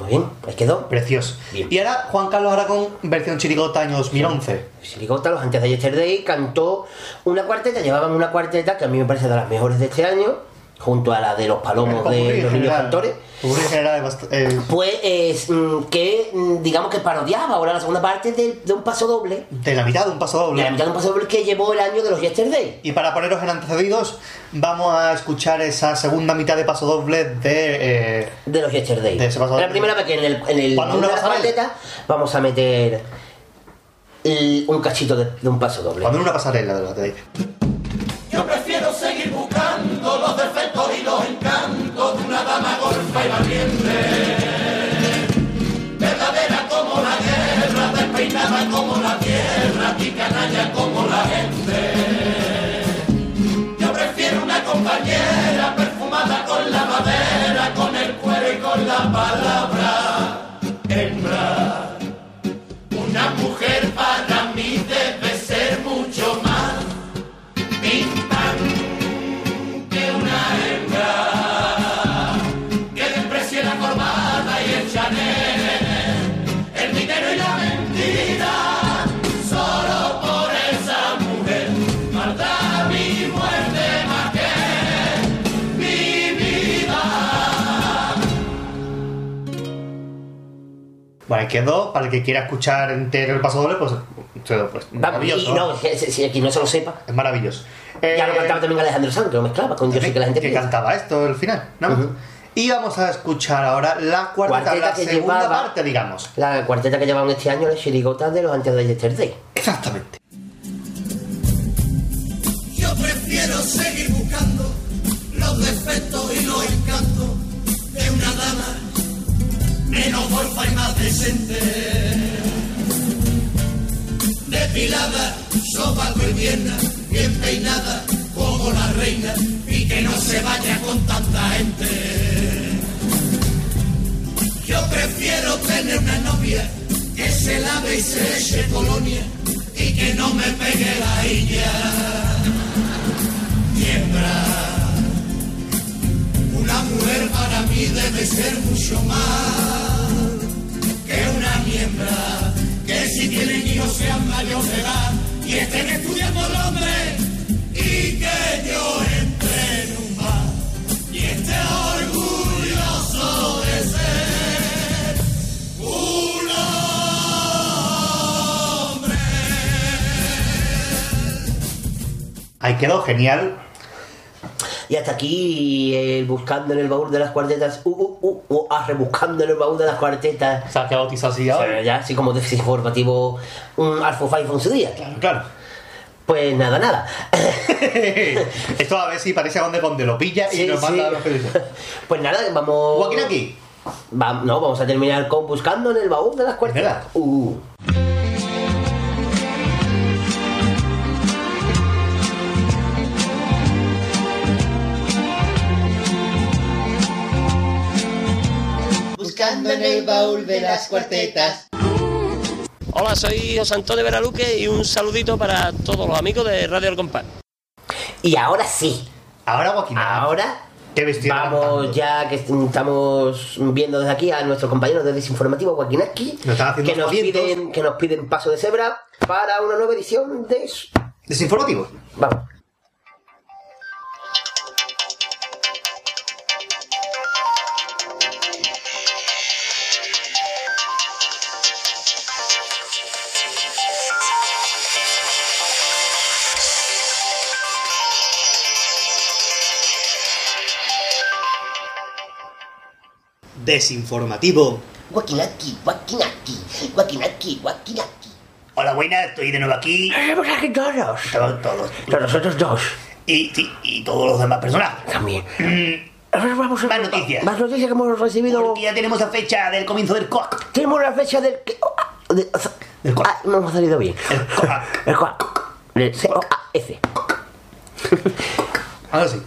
Muy bien, pues quedó. Precioso. Bien. Y ahora Juan Carlos Aragón, versión chirigota año 2011. Sirigota, los antes de Yesterday, cantó una cuarteta, llevaban una cuarteta que a mí me parece de las mejores de este año, junto a la de los palomos de los niños cantores. Popurrí en general es bast- eh, Pues es, mm, que mm, digamos que parodiaba ahora la segunda parte de, de un paso doble, de la mitad de un paso doble. de la mitad de un paso doble que llevó el año de los Yesterday. Y para poneros en antecedidos, vamos a escuchar esa segunda mitad de paso doble de. eh, De los Yesterday. De ese paso la doble. primera vez que en el, en el de la cuarteta vamos a meter el- un cachito de, de un paso doble. cuando en una pasarela de la te y valiente. Verdadera como la guerra, despeinada como la tierra y canalla como la gente. Yo prefiero una compañera perfumada con la madera, con el cuero y con la palabra. Pues ahí quedó, para el que quiera escuchar entero el paso doble, pues, pues, Vamos, maravilloso. y no, si, si aquí no se lo sepa. Es maravilloso. Ya lo Eh, cantaba también Alejandro Sanz, que lo mezclaba con Yo sé que la gente que piensa. cantaba esto al final, ¿no? Y vamos a escuchar ahora la cuarta, Cuarteta la que segunda llevaba- parte, digamos. La cuarteta que llevaban este año, la chirigota de los antes de Yesterday. Exactamente. Yo prefiero seguir buscando los defectos y los encantos de una dama menos golfa y más decente. Depilada, sopa y pierna, bien peinada como la reina y que no se vaya con tanta gente. Yo prefiero tener una novia que se lave y se eche colonia y que no me pegue la illa. Miembra, una mujer para mí debe ser mucho más que una miembra, que si tienen hijos sean mayores de edad y estén estudiando el hombre y que yo entre en un bar y esté orgulloso de ser un hombre. Ahí quedó, genial. Y hasta aquí el buscando en el baúl de las cuartetas. Uh, uh, uh, uh, ah, rebuscando en el baúl de las cuartetas. Se ha bautizado así O sea, ya, así como desinformativo un Alfo Five en su día. Claro, claro. Pues nada, nada. *laughs* Esto a ver si parece a donde donde lo pilla y Sí, nos manda sí. a los periodistas. *laughs* Pues nada, vamos. Joaquín aquí. Va- no, vamos a terminar con buscando en el baúl de las cuartetas. Uh. Buscando en el baúl de las cuartetas. Hola, soy José Antonio Veraluque y un saludito para todos los amigos de Radio El Compás. Y ahora sí. Ahora Joaquín. Ahora ¿Qué vestido Vamos ya que estamos viendo desde aquí a nuestros compañeros de Desinformativo Guaquinaski Nos que nos, piden, que nos piden paso de cebra para una nueva edición de Desinformativo. Vamos. Desinformativo. Guaquinaki, guaquinaki, guaquinaki, guaquinaki. Hola, buenas, estoy de nuevo aquí. Pues aquí todos. Todos, todos. Nosotros dos. Y, sí, y todos los demás personajes. También. Vamos más noticias. Más noticias que hemos recibido. Porque ya tenemos la fecha del comienzo del COAC. Tenemos la fecha del. de- Ah, no hemos salido bien. El COAC. *laughs* El COAC. El C-O-A-F. *laughs* Ahora sí.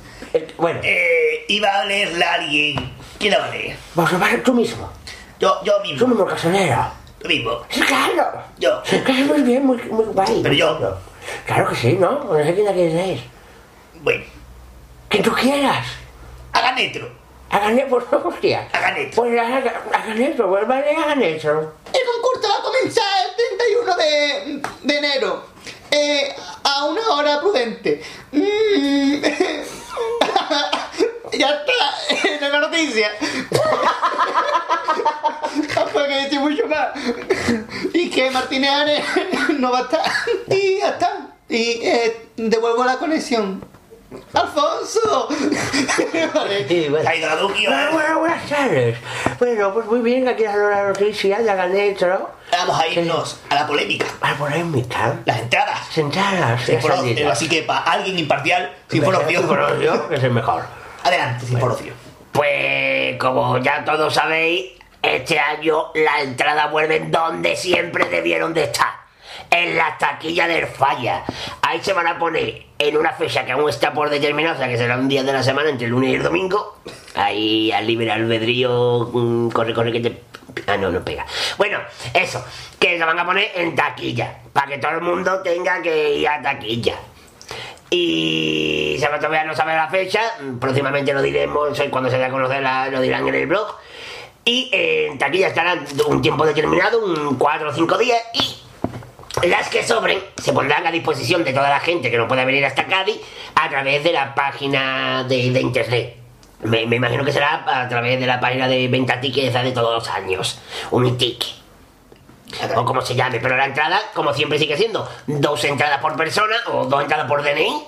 Bueno. Eh, iba a leerla alguien. ¿Quién la va a leer? Vamos a ver tú mismo. Yo, yo mismo. Tú mismo, casonero. Tú mismo. Sí, claro. Yo. Sí, claro, muy bien, muy, muy guay. Pero yo. Claro que sí, ¿no? No sé quién la quieres. Bueno. Que tú quieras. Hagan esto. Hagan esto, pues hostia. Hagan esto. Pues haga- hagan esto, pues vale, hagan esto. El concurso va a comenzar el 31 de, de enero. Eh, a una hora prudente. Mm. *laughs* ya está, en la noticia. *laughs* Tampoco que decir mucho más. Y que Martínez Ares no va a estar. Y ya está. Y eh, devuelvo la conexión. ¡Alfonso! *laughs* vale. Sí, bueno. Ha ido la Duki. Bueno, bueno, buenas tardes. Bueno, pues muy bien, aquí dando la noticia, ya esto, ¿no? Vamos a irnos a la polémica. A la polémica. Las entradas. Sentadas. Sin información. Así que para alguien imparcial, sin información. Información, que es el mejor. Adelante. Pues como ya todos sabéis, este año las entradas vuelven donde siempre debieron de estar. En la taquilla del falla. Ahí se van a poner en una fecha que aún está por determinar, o sea que será un día de la semana entre el lunes y el domingo. Ahí al libre albedrío, mm, corre, corre que te... Ah, no, no pega. Bueno, eso, que se van a poner en taquilla, para que todo el mundo tenga que ir a taquilla. Y si todavía no sabe la fecha, próximamente lo diremos, eh, cuando se dé a conocer lo dirán en el blog. Y eh, en taquilla estarán un tiempo determinado, un 4 o 5 días, y las que sobren se pondrán a disposición de toda la gente que no pueda venir hasta Cádiz a través de la página de, de internet. Me, imagino que será a través de la página de venta tickets de todos los años. Unitic. O como se llame, pero la entrada, como siempre sigue siendo, dos entradas por persona o dos entradas por DNI.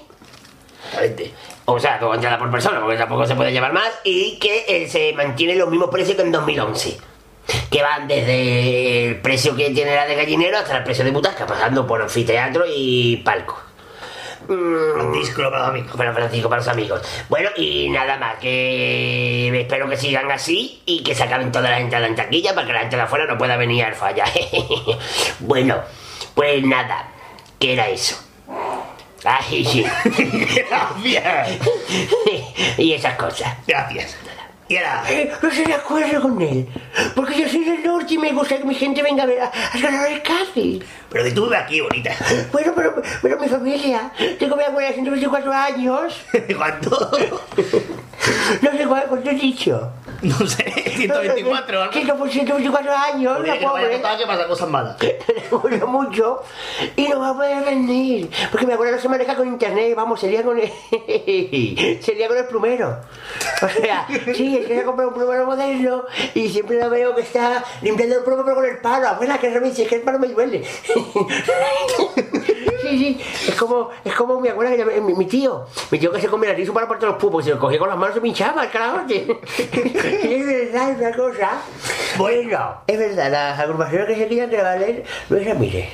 O sea, dos entradas por persona, porque tampoco se puede llevar más, y que eh, se mantiene los mismos precios que en 2011. Que van desde el precio que tiene la de gallinero hasta el precio de butaca, pasando por anfiteatro y palco. Francisco para los amigos. Bueno, Francisco para los amigos. Bueno, y nada más, que espero que sigan así y que se acaben todas las entradas en taquilla para que la gente de afuera no pueda venir al falla. *laughs* bueno, pues nada, ¿qué era eso? Ay, sí. *laughs* Gracias. *laughs* y esas cosas. Gracias. Y ahora, Eh, no estoy de acuerdo con él. Porque yo soy del norte y me gusta que mi gente venga a ver a, a ganar el Cádiz. pero que tú vives aquí, bonita. Bueno, pero, pero mi familia. Tengo mi abuela de 124 años. *laughs* ¿Cuánto? No sé cuánto he dicho. No sé, 124 algo. 124 años, la pobre. que pasa cosas malas. *laughs* Murió mucho y no va a poder venir. Porque mi abuela no se maneja con internet, vamos, sería con el, *laughs* sería con el plumero. O sea, sí, que se ha comprado un plumero moderno y siempre la veo que está limpiando el plumero pero con el palo. Abuela, que revise, que el palo me duele. *laughs* Sí, sí, es como, es como mi abuela, que mi, mi tío, mi tío que se come la rizo para parte los pupos, si lo cogía con las manos se pinchaba el carajo. *laughs* es verdad, es una cosa. Bueno, es verdad, las agrupaciones que se querían valer no es mire.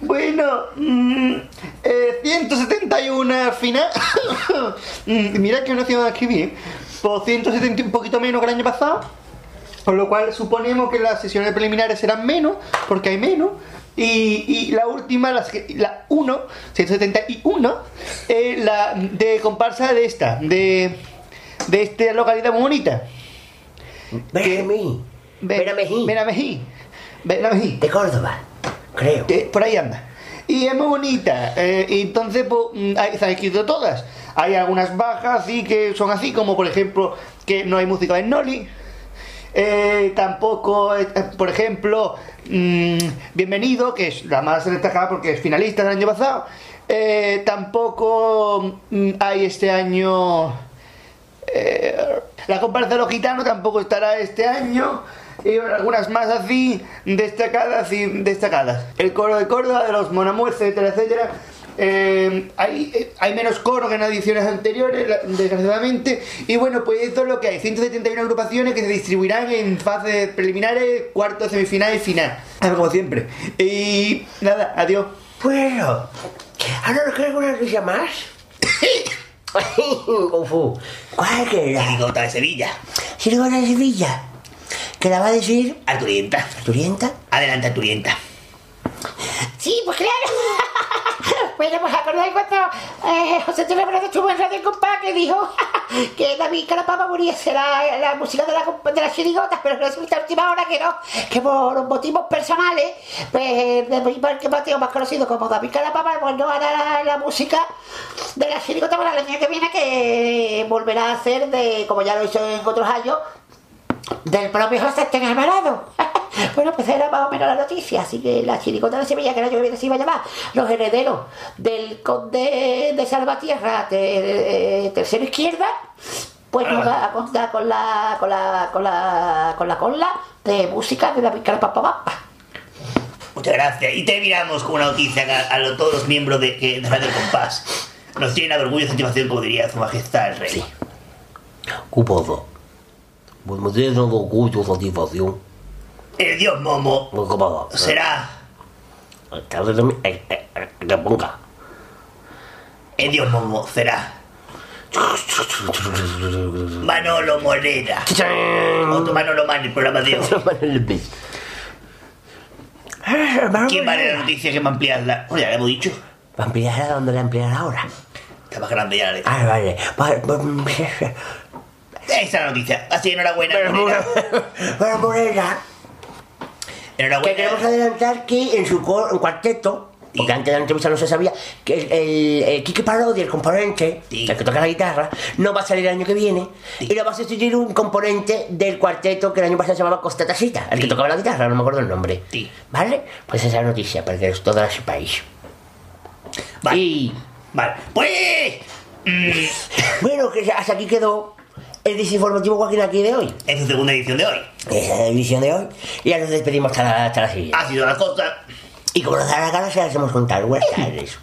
Bueno, mm, eh, 171 al final. *coughs* Mm, Mira que no hacía a escribir. Por 170 un poquito menos que el año pasado. Con lo cual suponemos que las sesiones preliminares serán menos, porque hay menos. Y, y la última, la, la 1, 171, es la de comparsa de esta, de, de esta localidad muy bonita. Benamejí. Benamejí. Benamejí. Benamejí. De Córdoba, creo. por ahí anda. Y es muy bonita. eh, y entonces, pues, mm, se han escrito todas. Hay algunas bajas así que son así, como por ejemplo, que no hay música de Noli. Eh, tampoco, eh, eh, por ejemplo, mm, Bienvenido, que es la más destacada porque es finalista del año pasado. Tampoco mm, hay este año. la comparsa de los gitanos tampoco estará este año. Y algunas más así destacadas y destacadas. El coro de Córdoba, de los Monamú, etcétera, etcétera. Eh, hay, eh, hay menos coro que en ediciones anteriores, la- desgraciadamente. Y bueno, pues esto es lo que hay. 171 agrupaciones que se distribuirán en fases preliminares, cuartos, semifinal y final. Como siempre. Y nada, adiós. Bueno, ahora nos queda una noticia más. *laughs* Ufu. ¿Cuál que era? Chirigota de Sevilla. Chirigota de Sevilla. ¿Qué la va a decir? Arturienta. ¿Arturienta? Adelante, Arturienta. Sí, pues claro. Pues acordáis cuando eh, José Antonio estuvo en Radio Compás que dijo *laughs* que David Calapapa muriese la, la música de la, de las chirigotas, pero resulta última hora que no, que por motivos personales, pues de mi parque Mateo, más conocido como David Calapapa, pues no hará la, música de las chirigotas para el año que viene, que volverá a hacer de, como ya lo hizo en otros años, del propio José Ten Alvarado. *laughs* bueno, pues era más o menos la noticia. Así que la chiricota de Sevilla, que el año que viene se iba a llamar Los Herederos del Conde de Salvatierra, de, eh, tercero izquierda, pues nos va a contar con la, con la, con la, con la cola de música de la Picara Papa Papa. Muchas gracias. Y terminamos con una noticia a, a lo- todos los miembros de, de Radio Compás. Nos llena de orgullo y satisfacción, como diría su majestad el rey. Cupodo. Pues me tiene dando orgullo, satisfacción. El dios Momo ¿Cómo? será Eh, Que ponga. el dios Momo será Manolo Morera. Otro Manolo Man, el programa de hoy. ¿Quién va a la noticia que va a ampliarla? Bueno, ya la hemos dicho. ¿Va a ampliar a dónde la ampliar ahora? Está más grande ya la letra. Ah, vale. Esa es la noticia. Así, enhorabuena. *laughs* Bueno, Morena, que Enhorabuena. queremos adelantar que en su cor- en cuarteto, porque antes de la entrevista no se sabía, que el, el, el Quique Parodi, el componente, el que toca la guitarra, no va a salir el año que viene, y lo va a sustituir un componente del cuarteto que el año pasado se llamaba Costa Tasita, el que tocaba la guitarra, no me acuerdo el nombre. ¿Vale? Pues esa es la noticia, para que toda la sepáis. Vale. Y... Vale. Pues. *laughs* Bueno, que hasta aquí quedó el desinformativo Joaquín aquí de hoy. Es su segunda edición de hoy. Esa es la edición de hoy. Y ya nos despedimos hasta la, hasta la siguiente. Ha sido la cosa. Y como nos da la gana, se las hemos contado. Buenas tardes.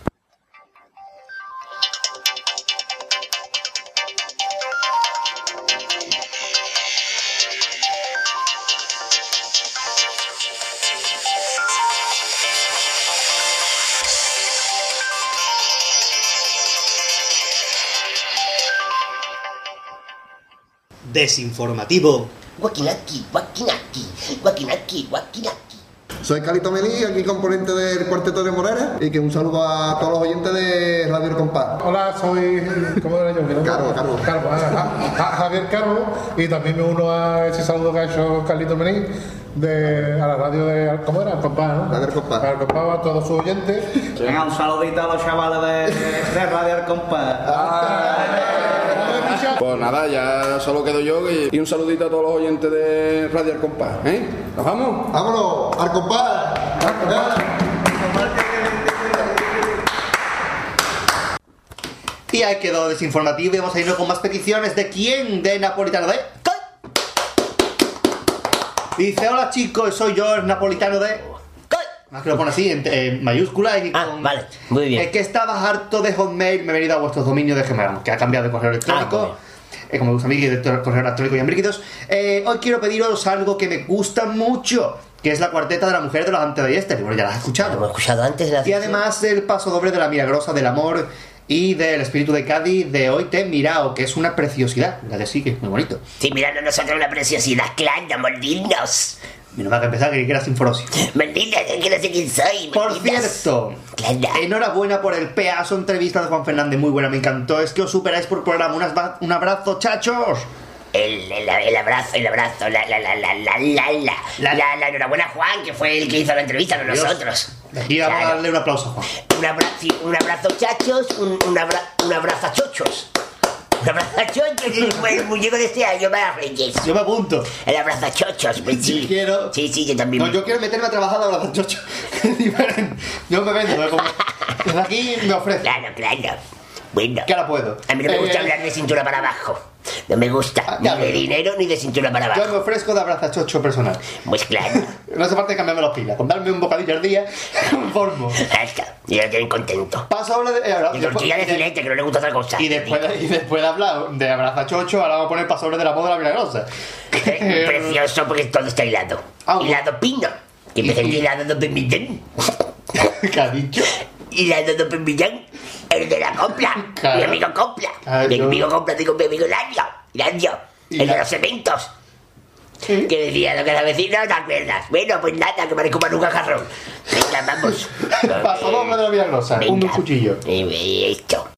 Desinformativo. Guaquinaki, guaquinaki, guaquinaki, guaquinaki. Soy Calito Melí, aquí componente del Cuarteto de Morera y que un saludo a todos los oyentes de Radio El Compás. Hola, soy. ¿Cómo era yo? Carlos, Carlos. Carlos, ah, ah, Javier Carlos y también me uno a ese saludo que ha hecho Carlito Melí de, a la radio de. ¿Cómo era? Compás, ¿no? Radio Compás. Compás, a todos sus oyentes. Venga, un saludito a los chavales de, de Radio El Compás. Pues nada, ya solo quedo yo y, y un saludito a todos los oyentes de Radio El Compás. ¿eh? ¿Nos vamos? ¡Vámonos! ¡Al compás! Y ahí quedó desinformativo y vamos a irnos con más peticiones. ¿De quién? De Napolitano de. Dice: Hola chicos, soy yo, el Napolitano de. Más que lo pone así, en, en mayúscula y con... vale, muy bien. Es que estaba harto de Hotmail, me he venido a vuestros dominios de Gmail, que ha cambiado de correo electrónico. Eh, como me gusta a mí, correo electrónico y ambríquidos. Eh, hoy quiero pediros algo que me gusta mucho, que es la cuarteta de la mujer de los antes de este. Bueno, ya la has escuchado. Lo hemos escuchado antes la Y además el paso doble de la milagrosa del amor y del espíritu de Cádiz de hoy te he mirado, que es una preciosidad. La de sí, que es muy bonito. Sí, mirando nosotros la preciosidad, claro, mordirnos. Menos mal que empezar que era sinforosis. Maldita, que no sé quién soy. Por malditas. cierto, enhorabuena por el pedazo entrevista de Juan Fernández, muy buena, me encantó. Es que os superáis por programa. Un, abrazo, chachos. El, el, el abrazo, el abrazo, la, la, la, la, la, la, la, la, la enhorabuena Juan, que fue el que hizo la entrevista, no Dios. nosotros. Aquí vamos a darle un aplauso a Juan. Un abrazo, un abrazo chachos, un, un, abra, un abrazo a chochos. Un abrazo a chochos, el, muñeco de este año, más Reyes. Yo me apunto. El abrazo a chochos, pues sí. Quiero. Sí, sí, yo también. No, yo quiero meterme a trabajar de abrazo, chocho. *laughs* Diferente. Yo me vendo, me pongo. Desde aquí me ofrezco. Claro, claro. Bueno. Que ahora puedo. A mí no me gusta Eh, hablar de cintura para abajo. No me gusta. Ni ya de dinero ni de cintura para abajo. Yo me ofrezco de abrazachocho personal. Pues claro. *laughs* No hace falta cambiarme los pilas. Con darme un bocadillo al día, *laughs* conformo. Está. Y lo tienen contento. Paso ahora de. eh, ahora- Y tortilla de después- filete, que no le gusta otra cosa. Y después, de, y después de hablar de abrazachocho, ahora vamos a poner paso de la moda de la milagrosa. *laughs* Precioso porque todo está hilado. Hilado pino. Que empecé hilado de Pemillán. ¿Qué ha dicho? Hilado de Pemillán. El de la copla. Claro. Mi amigo copla. Claro. Mi amigo copla, digo mi amigo Lario. Lario. El de los cementos. Que decía lo que era vecino, ¿te acuerdas? Bueno, pues nada, que parezco Manuca Jarrón. Venga, vamos. Paso de la milagrosa. Un cuchillo. Eh, Esto.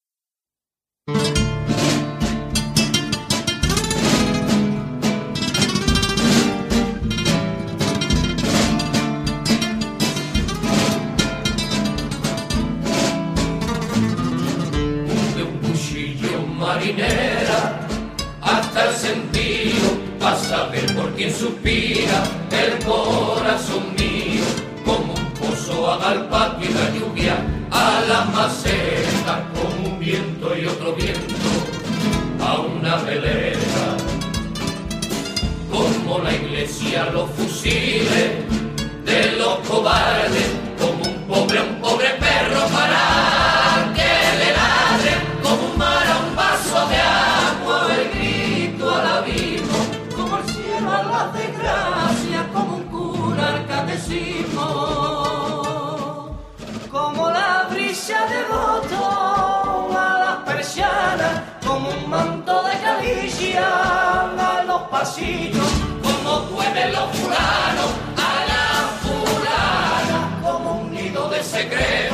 El corazón mío como un pozo haga el patio y la lluvia a la maceta como un viento y otro viento a una velera como la iglesia los fusiles de los cobardes como pueden los fulanos a la fulana, como un nido de secreto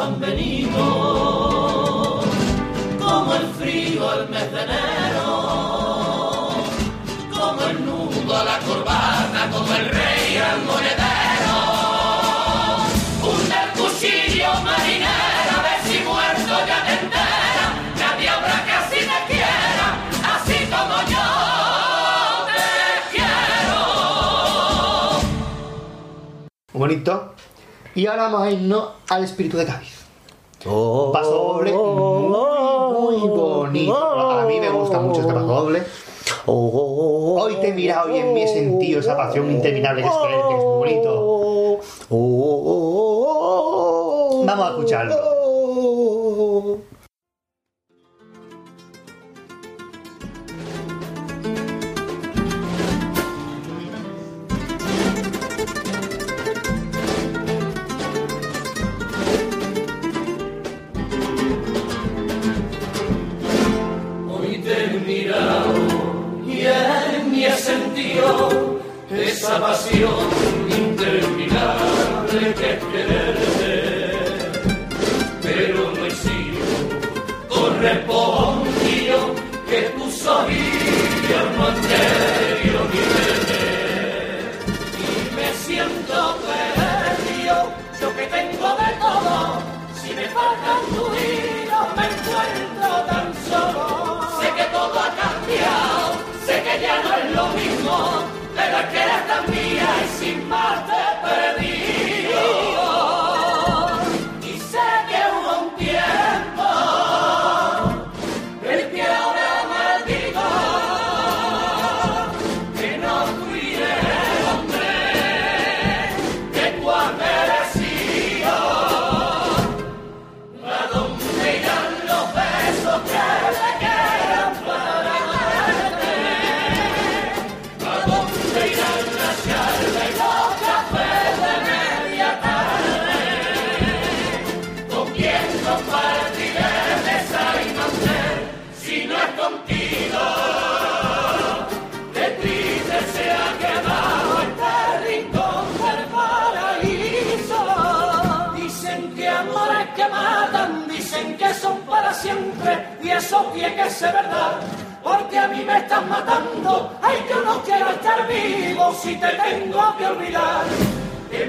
San Benito, como el frío el mes de enero, como el nudo a la corbata, como el rey al monedero. Un del cuchillo marinero, a ver si muerto ya te entera, nadie habrá que así te quiera, así como yo te quiero. Bonito. Y ahora vamos a irnos al espíritu de Cádiz. Paso doble muy, muy bonito. A mí me gusta mucho este paso doble. Hoy te he mirado y en mí he sentido esa pasión interminable que es que es bonito. Vamos a escucharlo. Esa pasión interminable que es quererte. Pero no he sido correspondido que tus oídos no han querido ni. Y me siento perdido, yo que tengo de todo, si me faltan tus hilos me encuentro tan solo. Sé que todo ha cambiado, ya no es lo mismo, pero es que eres tan mía y sin más te he siempre, y eso tiene que ser verdad. Porque a mí me estás matando, ay yo no quiero estar vivo si te tengo que olvidar. Que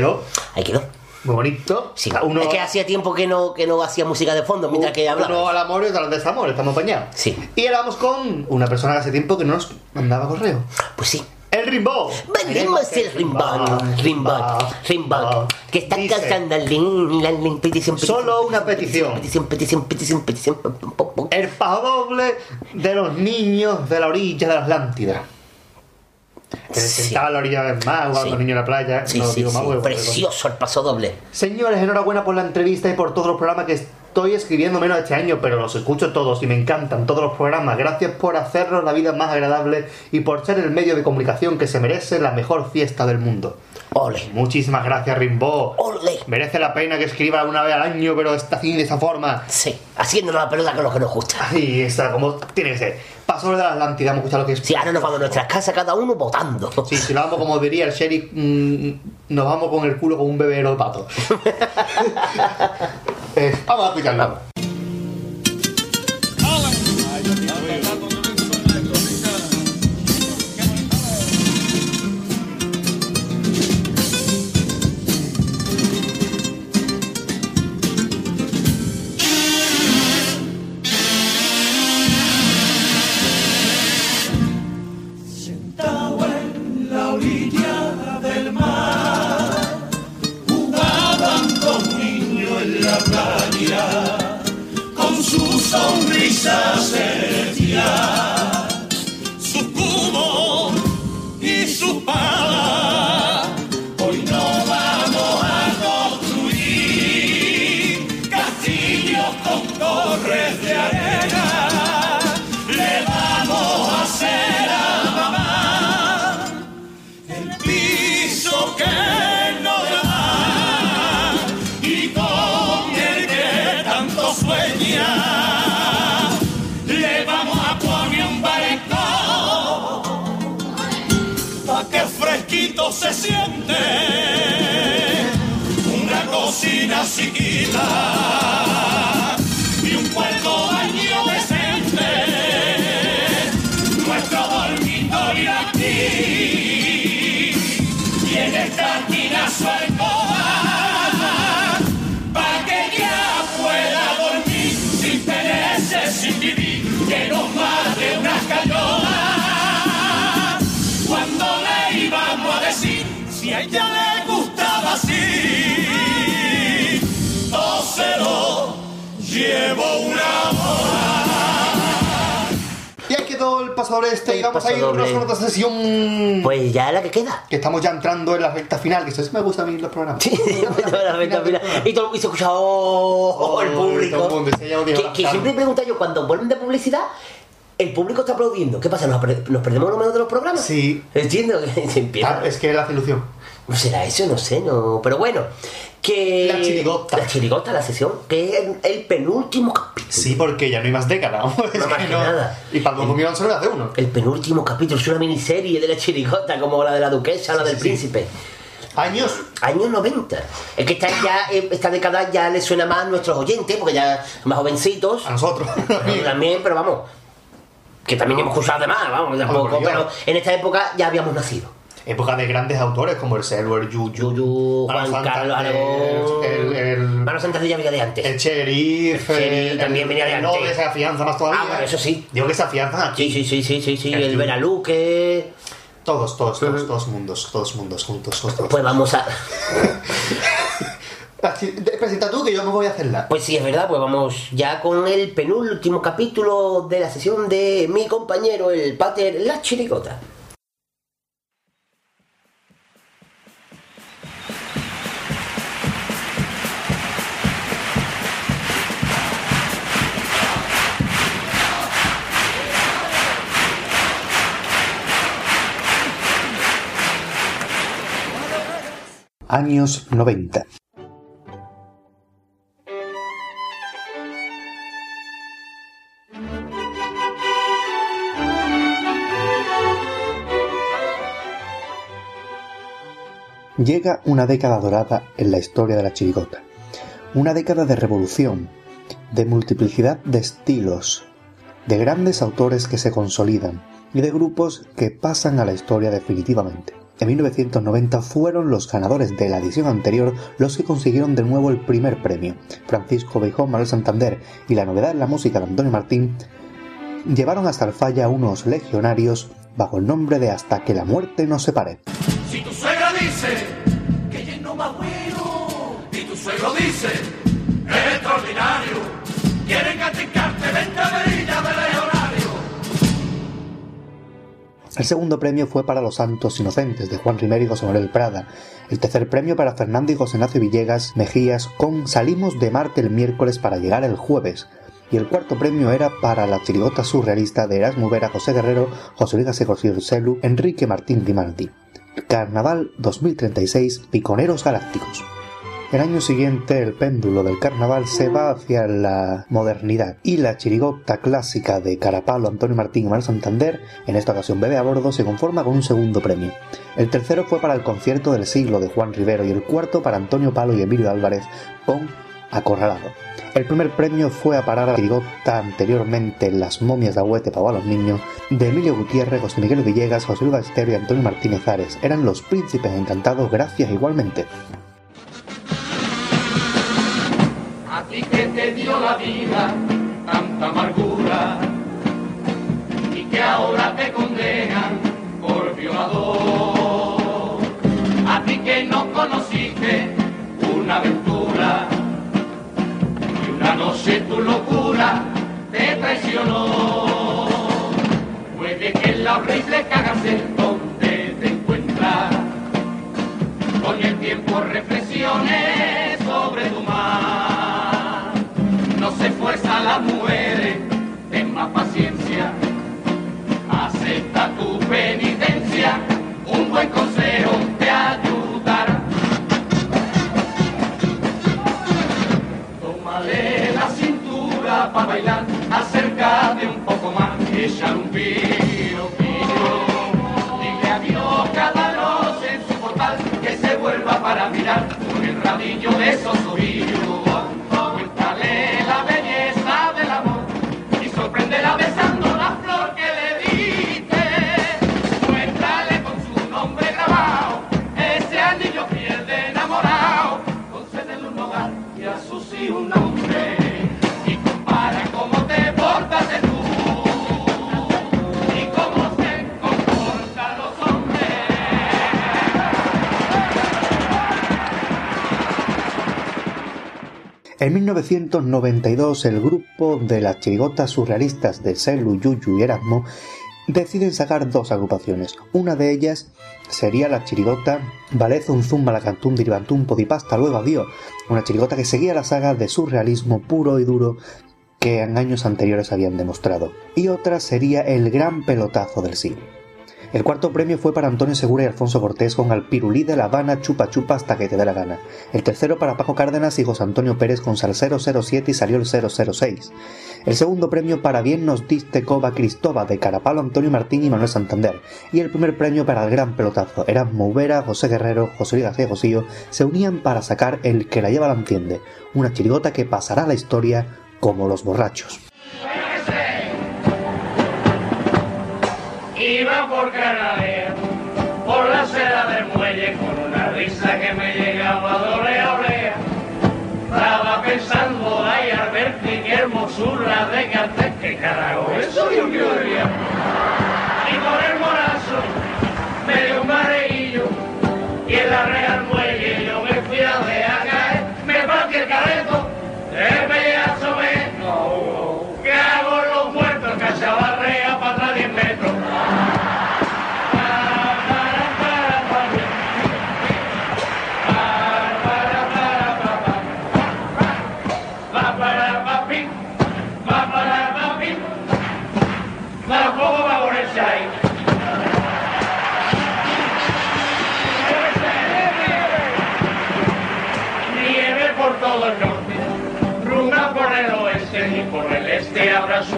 quedó. Ahí quedó. Muy bonito. Sí, Uno- es que hacía tiempo que no, que no hacía música de fondo mientras que hablaba. Uno al amor y otro al desamor, estamos apañados. Sí. Y ahora vamos con una persona que hace tiempo que no nos mandaba correo. Pues sí. El Rimbo. Venimos el rimbón, rimbón, rimbón, que está cantando la petición, Solo una petición. petición, petición, petición, petición. El paso doble de los niños de la orilla de la Atlántida. Que se sentaba a la orilla del mar, niños en la playa. Sí, no sí, digo más precioso el paso doble. Señores, enhorabuena por la entrevista y por todos los programas que estoy escribiendo menos este año, pero los escucho todos y me encantan todos los programas. Gracias por hacernos la vida más agradable y por ser el medio de comunicación que se merece la mejor fiesta del mundo. Ole. Muchísimas gracias, Rimbo. Ole. Merece la pena que escriba una vez al año, pero está así de esa forma. Sí, haciéndonos la pelota con lo que nos gusta. Ahí está, como tiene que ser. Paso de la Atlántida, hemos escuchado lo que es. Sí, ahora nos vamos a nuestras casas cada uno votando. Sí, si lo vamos como diría el sheriff, mm, nos vamos con el culo con un bebero de pato. *laughs* Eh, vamos a escucharlo. Jesus una cocina chiquita a ella le gustaba así, todo se lo llevo una Y ahí quedó el pasador este y vamos a irnos con otra sesión. Pues ya la que queda. Que estamos ya entrando en la recta final, que eso sí me gusta a mí los programas. *laughs* La recta final. Y, todo, y se escucha oh, el público. todo el mundo, se llama Diego que, siempre pregunta yo, cuando vuelven de publicidad, el público está aplaudiendo. ¿Qué pasa? ¿Nos, perdemos lo menos de los programas? Sí. Entiendo que *laughs* se empieza. es que la ilusión. ¿No será eso? No sé, no. Pero bueno, que. La chirigota. La chirigota, la sesión, que es el, el penúltimo capítulo. Sí, porque ya no hay más década. vamos, *laughs* es No más que no- nada. Y para 2011 solo hace uno. El penúltimo capítulo es una miniserie de la chirigota, como la de la duquesa, la del príncipe. Años. Años 90. Es que esta, ya, eh, esta década ya le suena más a nuestros oyentes, porque ya más jovencitos. A nosotros. *laughs* también, pero vamos. Que también hemos escuchado de más, vamos, tampoco. Pero en esta época ya habíamos nacido. Época de grandes autores como el Selwer, Yuyu, Juan Mano Carlos Aragón. el, el, Mano Santander ya venía de antes. el sheriff, El también venía de antes. noble se afianza más todavía. Ah, bueno, eso sí. Digo que se afianzan aquí. Sí, sí, sí, sí, sí, sí. El El, Yuyu. Veraluque. Todos, todos, todos, todos mundos, todos mundos juntos. Todos. Pues vamos a. *laughs* Presenta tú que yo me voy a hacerla. Pues sí, es verdad, pues vamos ya con el penúltimo capítulo de la sesión de mi compañero, el pater La Chirigota. Años 90. Llega una década dorada en la historia de la chirigota. Una década de revolución, de multiplicidad de estilos, de grandes autores que se consolidan y de grupos que pasan a la historia definitivamente. En 1990 fueron los ganadores de la edición anterior los que consiguieron de nuevo el primer premio. Francisco Beijón, Manuel Santander y la novedad en la música de Antonio Martín llevaron hasta el falla unos legionarios bajo el nombre de Hasta que la muerte nos separe. Si tu suegra dice que ella no bueno y tu suegro dice es extraordinario, quieren vente a Merilla El segundo premio fue para Los Santos Inocentes de Juan Rimero y José Manuel Prada. El tercer premio para Fernando y José Ignacio Villegas Mejías con Salimos de Marte el miércoles para llegar el jueves. Y el cuarto premio era para la chirigota surrealista de Erasmo Vera, José Guerrero, José Luis Gasego Celu, Enrique Martín Grimaldi. Carnaval 2036 Piconeros Galácticos. El año siguiente el péndulo del carnaval se va hacia la modernidad y la chirigota clásica de Carapalo, Antonio Martín y Manuel Santander, en esta ocasión Bebe a bordo, se conforma con un segundo premio. El tercero fue para el concierto del siglo de Juan Rivero y el cuarto para Antonio Palo y Emilio Álvarez con Acorralado. El primer premio fue a parar a la chirigota anteriormente Las momias de Agüete para los niños de Emilio Gutiérrez, José Miguel Villegas, José Luis Ballester y Antonio Martínez Ares. Eran los príncipes encantados, gracias igualmente. Te dio la vida tanta amargura y que ahora te condenan por violador. A ti que no conociste una aventura y una noche tu locura te traicionó. Puede que en la horrible cárcel donde te encuentras con el tiempo reflexiones fuerza a las mujeres, ten más paciencia. Acepta tu penitencia, un buen consejo te ayudará. Tómale la cintura para bailar, acércate un poco más, echar un piro, piro. Dile adiós cada noche en su bocadillo de sosobrillo. Cuéntale En 1992, el grupo de las chirigotas surrealistas de Selu, Yuyu y Erasmo deciden sacar dos agrupaciones. Una de ellas sería la chirigota Balezun Zumba la Cantum Diribantum Podipasta Luego Adiós, una chirigota que seguía la saga de surrealismo puro y duro que en años anteriores habían demostrado. Y otra sería el gran pelotazo del siglo. El cuarto premio fue para Antonio Segura y Alfonso Cortés con Alpirulí de La Habana Chupa Chupa hasta que te dé la gana. El tercero para Paco Cárdenas y José Antonio Pérez con Salsero 07 y salió el 006. El segundo premio para Bien nos diste Coba Cristóba de Carapalo Antonio Martín y Manuel Santander. Y el primer premio para el gran pelotazo. Erasmo Vera, José Guerrero, José Luis García Josillo se unían para sacar El que la lleva la entiende, una chirigota que pasará a la historia como los borrachos. Iba por Canadea, por la acera del muelle, con una risa que me llegaba a olea, olea. Estaba pensando, ay, Alberti, qué hermosura de cartel, qué carajo, eso Dios mío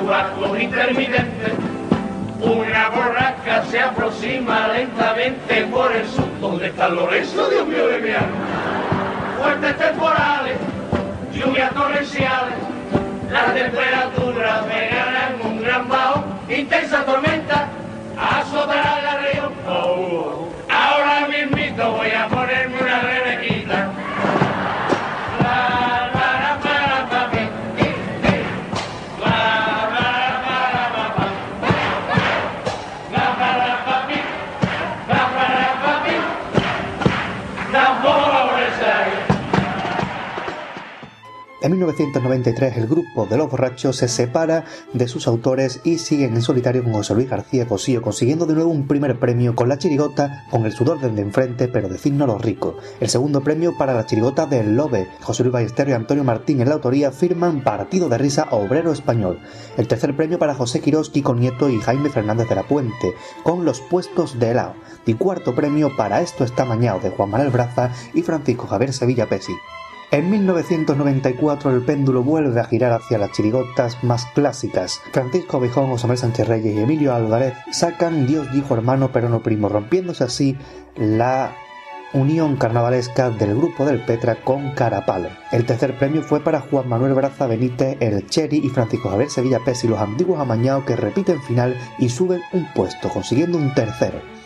subastos intermitentes. Una borrasca se aproxima lentamente por el sur. ¿Dónde está Lorenzo, Dios de mi alma? Fuertes temporales, lluvias torrenciales, las temperaturas pegarán un gran bajo, intensa tormenta, azotará la región. Oh, ahora mismito voy a ponerme una rebequita. En 1993 el grupo de Los Borrachos se separa de sus autores y siguen en solitario con José Luis García Cosillo, consiguiendo de nuevo un primer premio con la chirigota con el sudor del de enfrente, pero decidnos los ricos. El segundo premio para la chirigota del Lobe. José Luis Ballesteros y Antonio Martín en la autoría firman Partido de Risa Obrero Español. El tercer premio para José Quirós, Kiko Nieto y Jaime Fernández de la Puente, con Los Puestos de Helado. Y cuarto premio para Esto está mañado de Juan Manuel Braza y Francisco Javier Sevilla Pesi. En 1994 el péndulo vuelve a girar hacia las chirigotas más clásicas. Francisco Bijón, José Manuel Sánchez Reyes y Emilio Álvarez sacan Dios dijo hermano pero no primo, rompiéndose así la unión carnavalesca del grupo del Petra con Carapalo. El tercer premio fue para Juan Manuel Braza Benítez, el Cherry y Francisco Javier Sevilla Pesi, los antiguos amañados que repiten final y suben un puesto, consiguiendo un tercero.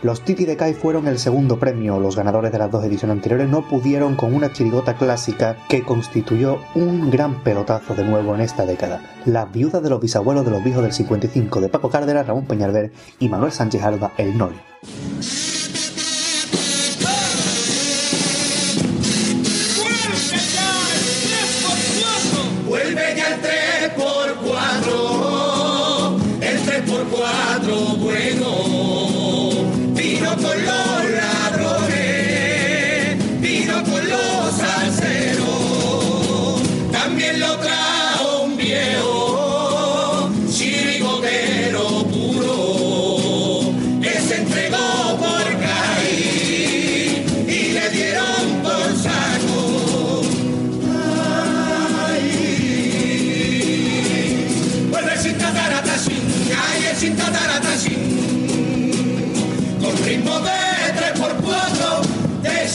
Los Titi de Kai fueron el segundo premio. Los ganadores de las dos ediciones anteriores no pudieron con una chirigota clásica que constituyó un gran pelotazo de nuevo en esta década. Las viudas de los bisabuelos de los viejos del 55 de Paco Cárdenas, Ramón Peñalver y Manuel Sánchez Alba, el Noli.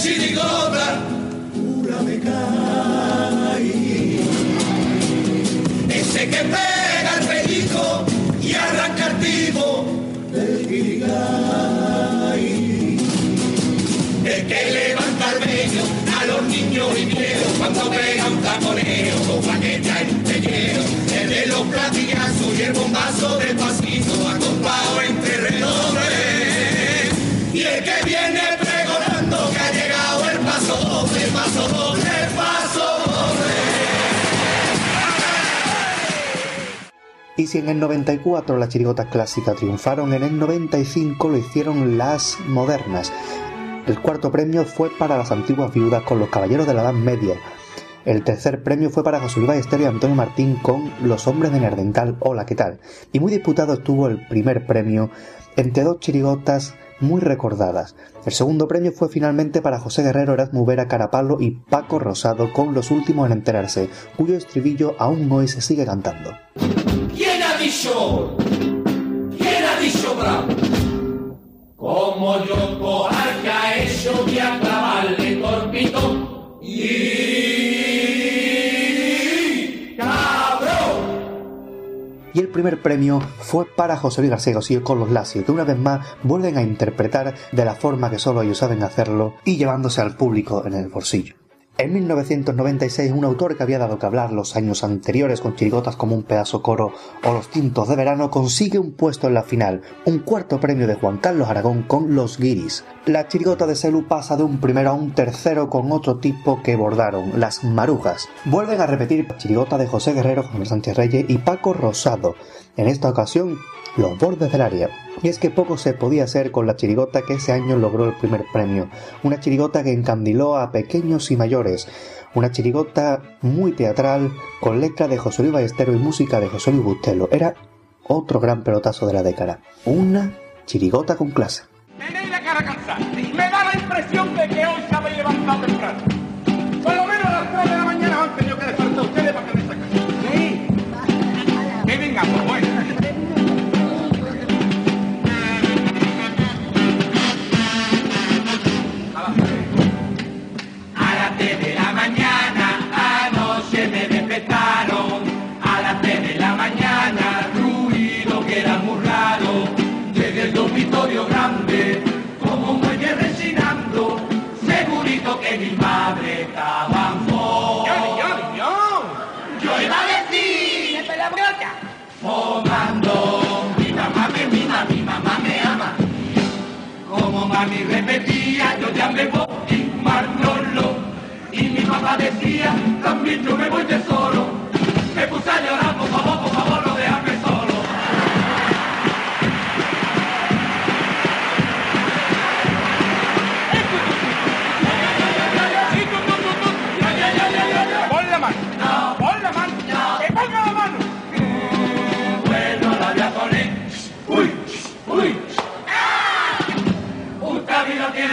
chirigota pura me cae. Ese que pega el pellico y arranca el tipo del guirigay. El que levanta el vello a los niños y viejos cuando pega un taconeo con paqueta en pellero. El de los platillazos y el bombazo del pasito acompado entre redobles. Y el que viene y si en el 94 las chirigotas clásicas triunfaron, en el 95 lo hicieron las modernas. El cuarto premio fue para las antiguas viudas con los caballeros de la Edad Media. El tercer premio fue para José Luis Ballester y Antonio Martín con Los hombres de Nerdental. Hola, ¿qué tal? Y muy disputado estuvo el primer premio entre dos chirigotas muy recordadas. El segundo premio fue finalmente para José Guerrero, Erasmo Vera, Carapalo y Paco Rosado con Los últimos en enterarse, cuyo estribillo aún hoy se sigue cantando. ¿Quién ha dicho? ¿Quién ha dicho bravo? Como yo Y el primer premio fue para José Luis García Gosío con los Lasios, que una vez más vuelven a interpretar de la forma que solo ellos saben hacerlo y llevándose al público en el bolsillo. En 1996, un autor que había dado que hablar los años anteriores con chirigotas como un pedazo coro o los tintos de verano consigue un puesto en la final, un cuarto premio de Juan Carlos Aragón con Los Guiris. La chirigota de Selu pasa de un primero a un tercero con otro tipo que bordaron, las marujas. Vuelven a repetir chirigota de José Guerrero, Juan Sánchez Reyes y Paco Rosado. En esta ocasión, los bordes del área. Y es que poco se podía hacer con la chirigota que ese año logró el primer premio. Una chirigota que encandiló a pequeños y mayores. Una chirigota muy teatral, con letra de José Luis Ballestero y música de José Luis Bustelo. Era otro gran pelotazo de la década. Una chirigota con clase. Tenéis la cara. Que mi madre estaba en fo- Yo iba a decir, fumando, mi mamá me mima, mi mamá me ama. Como mami repetía, yo ya me voy, Manolo. Y mi papá decía, también yo me voy de solo. Me puse a llorar, por favor,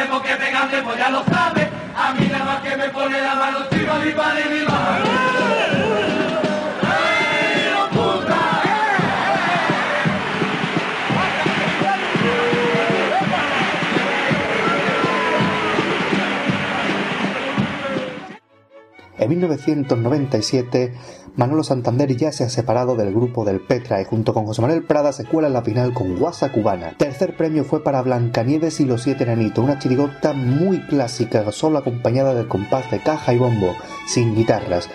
tiene por qué pues ya lo sabe. A mí nada más que me pone la mano, tiro mi padre mi madre. En 1997, Manolo Santander ya se ha separado del grupo del Petra y junto con José Manuel Prada se cuela en la final con Guasa Cubana. Tercer premio fue para Blancanieves y los Siete Enanitos, una chirigota muy clásica, solo acompañada del compás de caja y bombo, sin guitarras.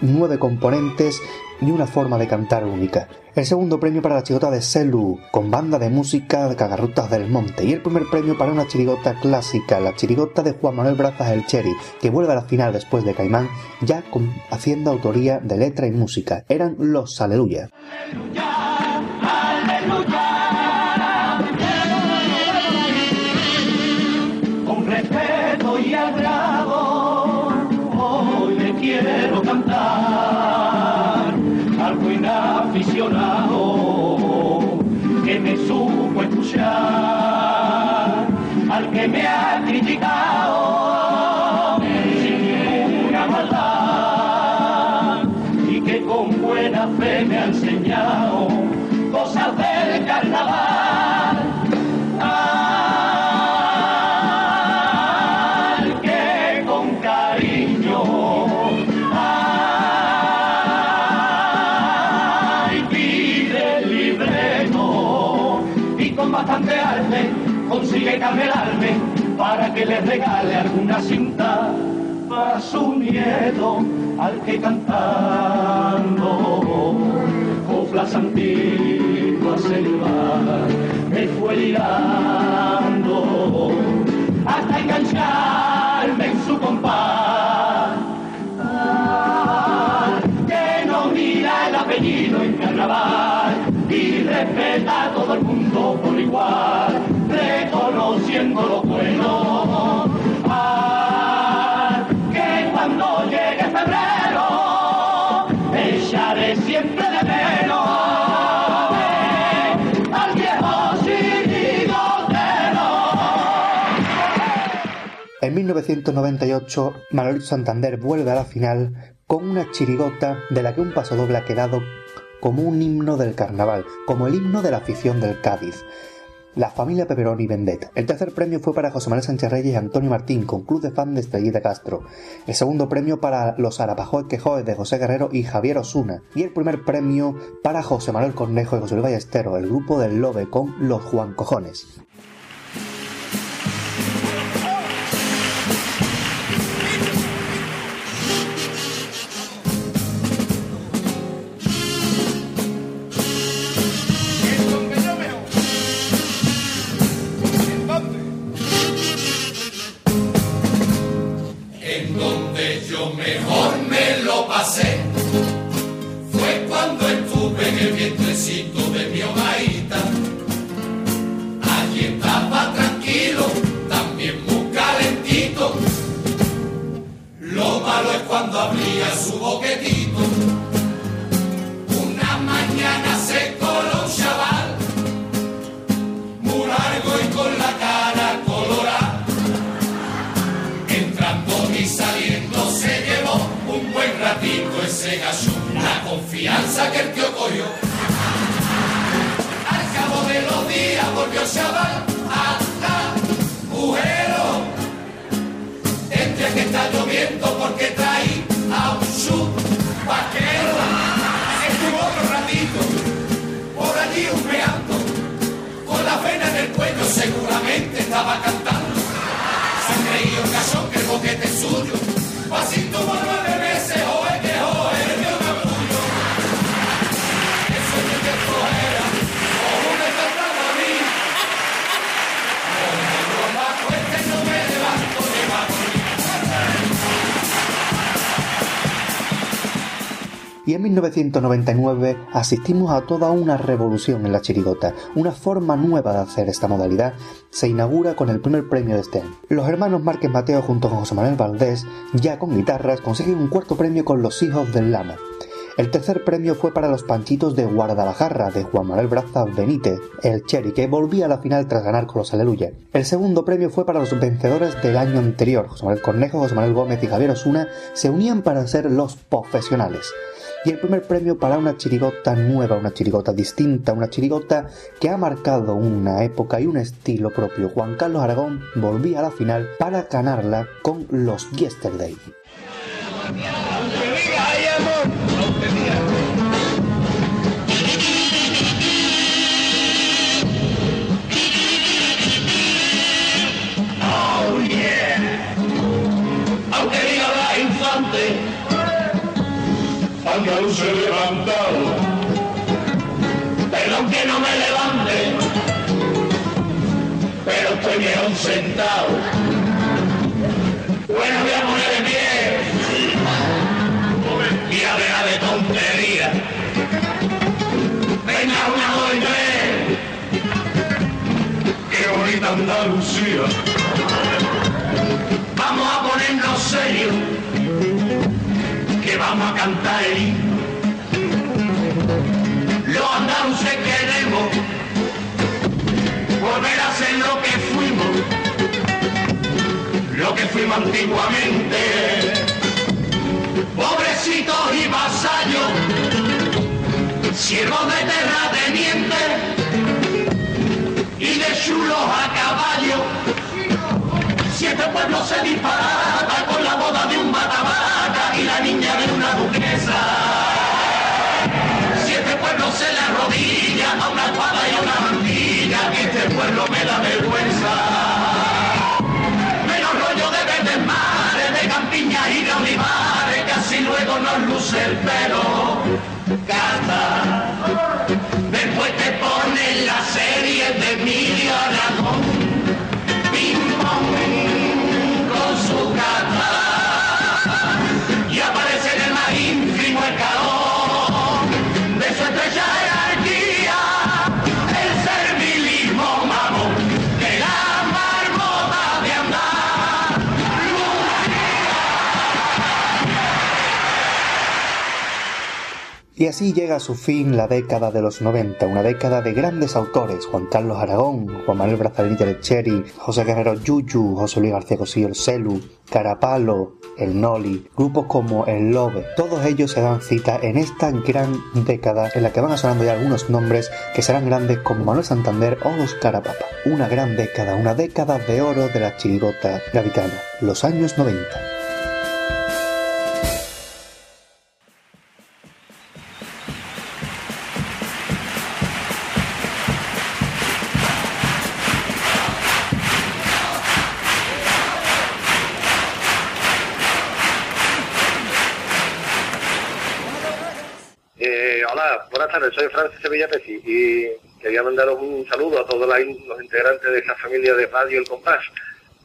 Nueve componentes y una forma de cantar única. El segundo premio para la chirigota de Selu, con banda de música de Cagarrutas del Monte. Y el primer premio para una chirigota clásica, la chirigota de Juan Manuel Brazas El Cherry, que vuelve a la final después de Caimán, ya con- haciendo autoría de letra y música. Eran los Aleluya. Con me ha criticado. Sin ninguna maldad. Y que con buena fe me ha enseñado cosas del carnaval. Al que con cariño. Ay, pide el libreto. Y con bastante arte consigue camelarme para que le regale alguna cinta a su nieto, al que cantando coplas antiguas el mar me fue liando hasta engancharme en su compás. Que no mira el apellido en carnaval y respeta a todo el mundo por igual, reconociendo 1998, Manolito Santander vuelve a la final con una chirigota de la que un pasodoble ha quedado como un himno del carnaval, como el himno de la afición del Cádiz. La familia Peperoni Vendetta. El tercer premio fue para José Manuel Sánchez Reyes y Antonio Martín, con Club de Fan de Estrellita Castro. El segundo premio para los Arapajoes Quejoes de José Guerrero y Javier Osuna. Y el primer premio para José Manuel Cornejo y José Luis Ballestero, el grupo del Lobe con Los Juan chaval agujero. Entre que está lloviendo porque traí a un sub vaquero. Estuvo otro ratito por allí humeando, con la pena en el cuello seguramente estaba cantando. Se ha creído el que el boquete es suyo. Y en 1999 asistimos a toda una revolución en la chirigota. Una forma nueva de hacer esta modalidad se inaugura con el primer premio de este. Los hermanos Márquez Mateo junto con José Manuel Valdés, ya con guitarras, consiguen un cuarto premio con Los Hijos del Lama. El tercer premio fue para los Panchitos de Guadalajara de Juan Manuel Braza Benítez, el Cherry, que volvía a la final tras ganar con los Aleluya. El segundo premio fue para los vencedores del año anterior. José Manuel Cornejo, José Manuel Gómez y Javier Osuna se unían para ser los profesionales. Y el primer premio para una chirigota nueva, una chirigota distinta, una chirigota que ha marcado una época y un estilo propio. Juan Carlos Aragón volvía a la final para ganarla con los Yesterday. Yeah. Aunque diga la infante, andaluz he levantado, pero aunque no me levante, pero estoy bien sentado. Bueno, voy a poner de pie. Y a ver de tontería. Venga, una, dos y tres. Qué bonita Andalucía. Vamos a cantar el himno. Los andaluces queremos volver a ser lo que fuimos, lo que fuimos antiguamente. Pobrecitos y vasallos, siervos de terratenientes y de chulos a caballo. Si este pueblo se disparata con la boda de un y la niña de una duquesa. Si este pueblo se le arrodilla a una espada y a una mantilla, que este pueblo me da vergüenza. Menos rollo de verdes mares, de campiñas y tomándose el pelo. Canta. Después te ponen la serie de Emilio Y así llega a su fin la década de los 90, una década de grandes autores, Juan Carlos Aragón, Juan Manuel Brazalita de Cherry, José Guerrero Yuyu, José Luis García Cosillo el Celu, Carapalo, el Noli, grupos como el Lobe, todos ellos se dan cita en esta gran década en la que van sonando ya algunos nombres que serán grandes como Manuel Santander o los Carapapa. Una gran década, una década de oro de la chirigota gaditana, los años 90. Soy Francis Sevilla Peci y quería mandaros un saludo a todos los integrantes de esta familia de Radio El Compás,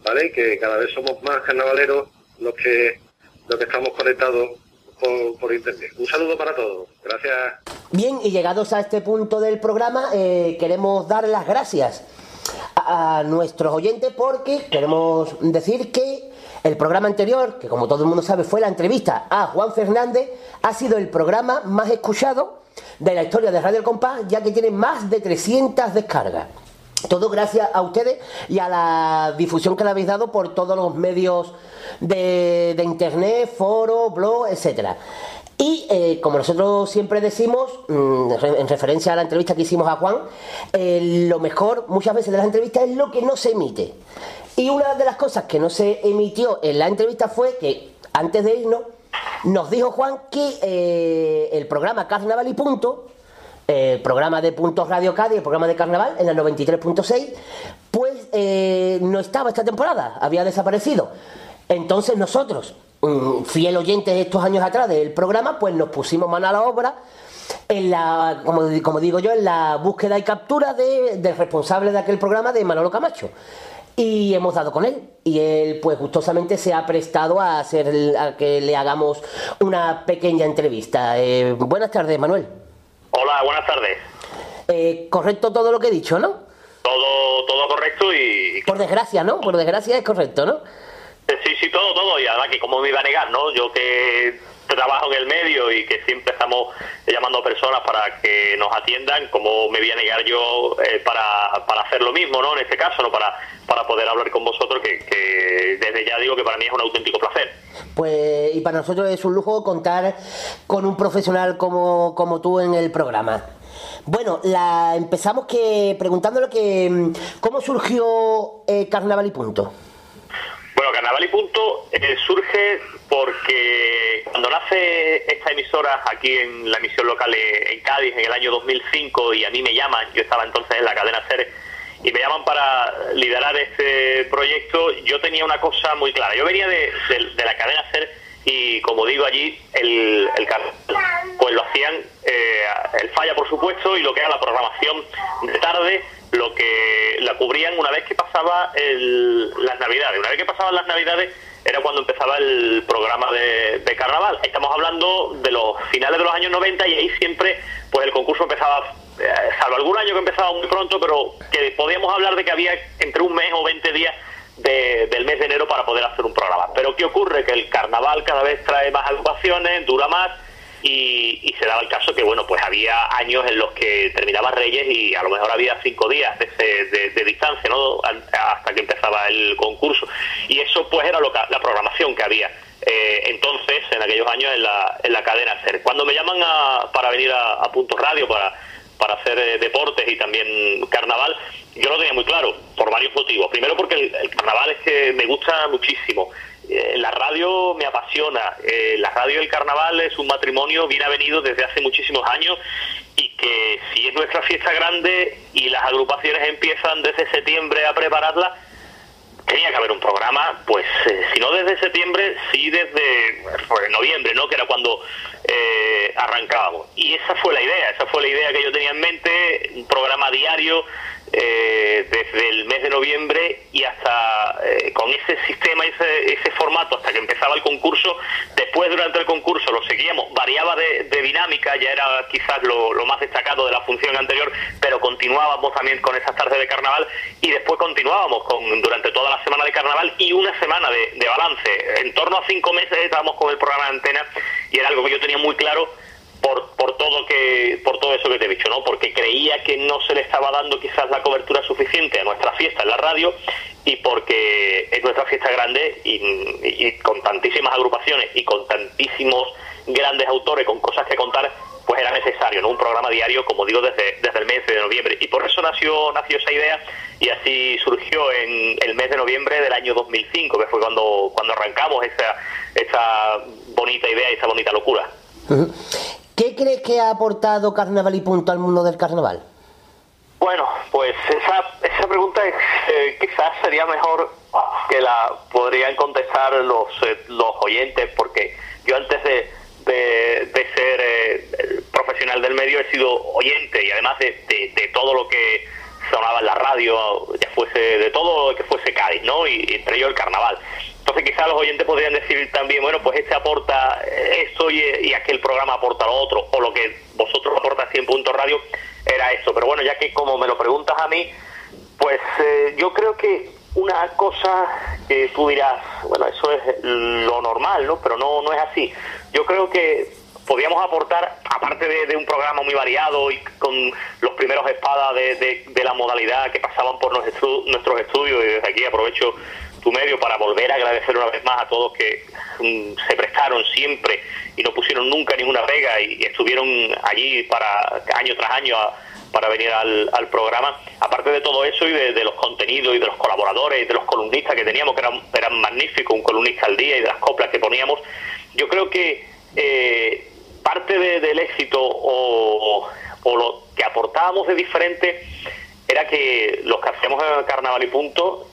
¿vale? Que cada vez somos más carnavaleros los que, los que estamos conectados por, por internet. Un saludo para todos, gracias. Bien, y llegados a este punto del programa, eh, queremos dar las gracias a nuestros oyentes porque queremos decir que el programa anterior, que como todo el mundo sabe fue la entrevista a Juan Fernández, ha sido el programa más escuchado de la historia de Radio El Compás, ya que tiene más de 300 descargas. Todo gracias a ustedes y a la difusión que le habéis dado por todos los medios de, de internet, foro, blog, etcétera. Y eh, como nosotros siempre decimos, mm, en referencia a la entrevista que hicimos a Juan, eh, lo mejor muchas veces de las entrevistas es lo que no se emite. Y una de las cosas que no se emitió en la entrevista fue que antes de irnos, nos dijo Juan que eh, el programa Carnaval y Punto, el programa de Puntos Radio Cádiz, el programa de Carnaval, en la 93.6, pues eh, no estaba esta temporada, había desaparecido. Entonces nosotros, mm, fiel oyentes estos años atrás del programa, pues nos pusimos mano a la obra en la, como, como digo yo, en la búsqueda y captura de- del responsable de aquel programa, de Manolo Camacho. Y hemos dado con él. Y él, pues gustosamente se ha prestado a, hacer, a que le hagamos una pequeña entrevista. Eh, buenas tardes, Manuel. Hola, buenas tardes. Eh, correcto todo lo que he dicho, ¿no? Todo, todo correcto y... Por desgracia, ¿no? Por desgracia es correcto, ¿no? Sí, sí, todo, todo. Y además que cómo me iba a negar, ¿no? Yo que trabajo en el medio y que siempre estamos llamando a personas para que nos atiendan, ¿cómo me voy a negar yo eh, para, para hacer lo mismo, ¿no? En este caso, ¿no? Para, para poder hablar con vosotros, que, desde ya digo que para mí es un auténtico placer. Pues, y para nosotros es un lujo contar con un profesional como, como tú en el programa. Bueno, la, empezamos que preguntándole que mm, cómo surgió eh, Carnaval y Punto. Bueno, Carnaval y Punto eh, surge porque cuando nace esta emisora aquí en la emisión local eh, en Cádiz en el año 2005 y a mí me llaman, yo estaba entonces en la cadena SER y me llaman para liderar este proyecto, yo tenía una cosa muy clara. Yo venía de, de- la cadena SER y como digo allí, el, el pues lo hacían eh, el falla por supuesto y lo que era la programación de tarde lo que la cubrían una vez que pasaba el- las navidades una vez que pasaban las navidades era cuando empezaba el programa de, de carnaval estamos hablando de los finales de los años 90 y ahí siempre pues el concurso empezaba eh, salvo algún año que empezaba muy pronto pero que podíamos hablar de que había entre un mes o 20 días de- del mes de enero para poder hacer un programa. Pero ¿qué ocurre? Que el carnaval cada vez trae más agrupaciones, dura más y, y se daba el caso que, bueno, pues había años en los que terminaba Reyes y a lo mejor había cinco días de, de- de distancia, ¿no? Hasta que empezaba el concurso. Y eso, pues, era lo que- la programación que había. eh, entonces, en aquellos años, en la, en la cadena SER. Cuando me llaman a- para venir a, a Punto Radio, para, para hacer eh, deportes y también carnaval, yo lo tenía muy claro, por varios motivos. Primero porque el carnaval es que me gusta muchísimo. Eh, la radio me apasiona. Eh, la radio y el carnaval es un matrimonio bien avenido desde hace muchísimos años y que si es nuestra fiesta grande y las agrupaciones empiezan desde septiembre a prepararla, tenía que haber un programa, pues eh, si no desde septiembre, sí desde pues, noviembre, ¿no? Que era cuando eh, arrancábamos. Y esa fue la idea, esa fue la idea que yo tenía en mente, un programa diario eh, desde el mes de noviembre y hasta eh, con ese sistema, ese, ese formato, hasta que empezaba el concurso. Después, durante el concurso, lo seguíamos, variaba de, de dinámica, ya era quizás lo, más destacado de la función anterior, pero continuábamos también con esas tardes de carnaval y después continuábamos con durante toda la semana de carnaval y una semana de balance. En torno a cinco meses estábamos con el programa de antena y era algo que yo tenía muy claro por, por todo que por todo eso que te he dicho, ¿no? Porque creía que no se le estaba dando quizás la cobertura suficiente a nuestra fiesta en la radio y porque es nuestra fiesta grande y, con tantísimas agrupaciones y con tantísimos grandes autores con cosas que contar, pues era necesario, ¿no? Un programa diario, como digo, desde, desde el mes de noviembre. Y por eso nació, nació esa idea y así surgió en el mes de noviembre del año 2005, que fue cuando, cuando arrancamos esa, esa bonita idea y esa bonita locura. ¿Qué crees que ha aportado Carnaval y Punto al mundo del carnaval? Bueno, pues esa, esa pregunta eh, quizás sería mejor que la podrían contestar los, eh, los oyentes, porque yo antes de, de, de ser eh, profesional del medio he sido oyente y además de, de, todo lo que sonaba en la radio, ya fuese de todo lo que fuese Cádiz, ¿no? Y entre ellos el carnaval. Entonces quizás los oyentes podrían decir también, bueno, pues este aporta esto y, y aquel programa aporta lo otro, o lo que vosotros aportas 100 puntos radio era eso. Pero bueno, ya que como me lo preguntas a mí, pues eh, yo creo que una cosa que tú dirás, bueno, eso es lo normal, ¿no? Pero no, no es así. Yo creo que podíamos aportar, aparte de, de un programa muy variado y con los primeros espadas de, de- de la modalidad que pasaban por nuestros estu- nuestros estudios, y desde aquí aprovecho tu medio para volver a agradecer una vez más a todos que mm, se prestaron siempre y no pusieron nunca ninguna pega y, estuvieron allí para año tras año para venir al, al programa. Aparte de todo eso y de, los contenidos y de los colaboradores y de los columnistas que teníamos, que eran, eran magníficos, un columnista al día y de las coplas que poníamos, yo creo que eh, parte de- del éxito o, o lo que aportábamos de diferente era que los que hacíamos el carnaval y punto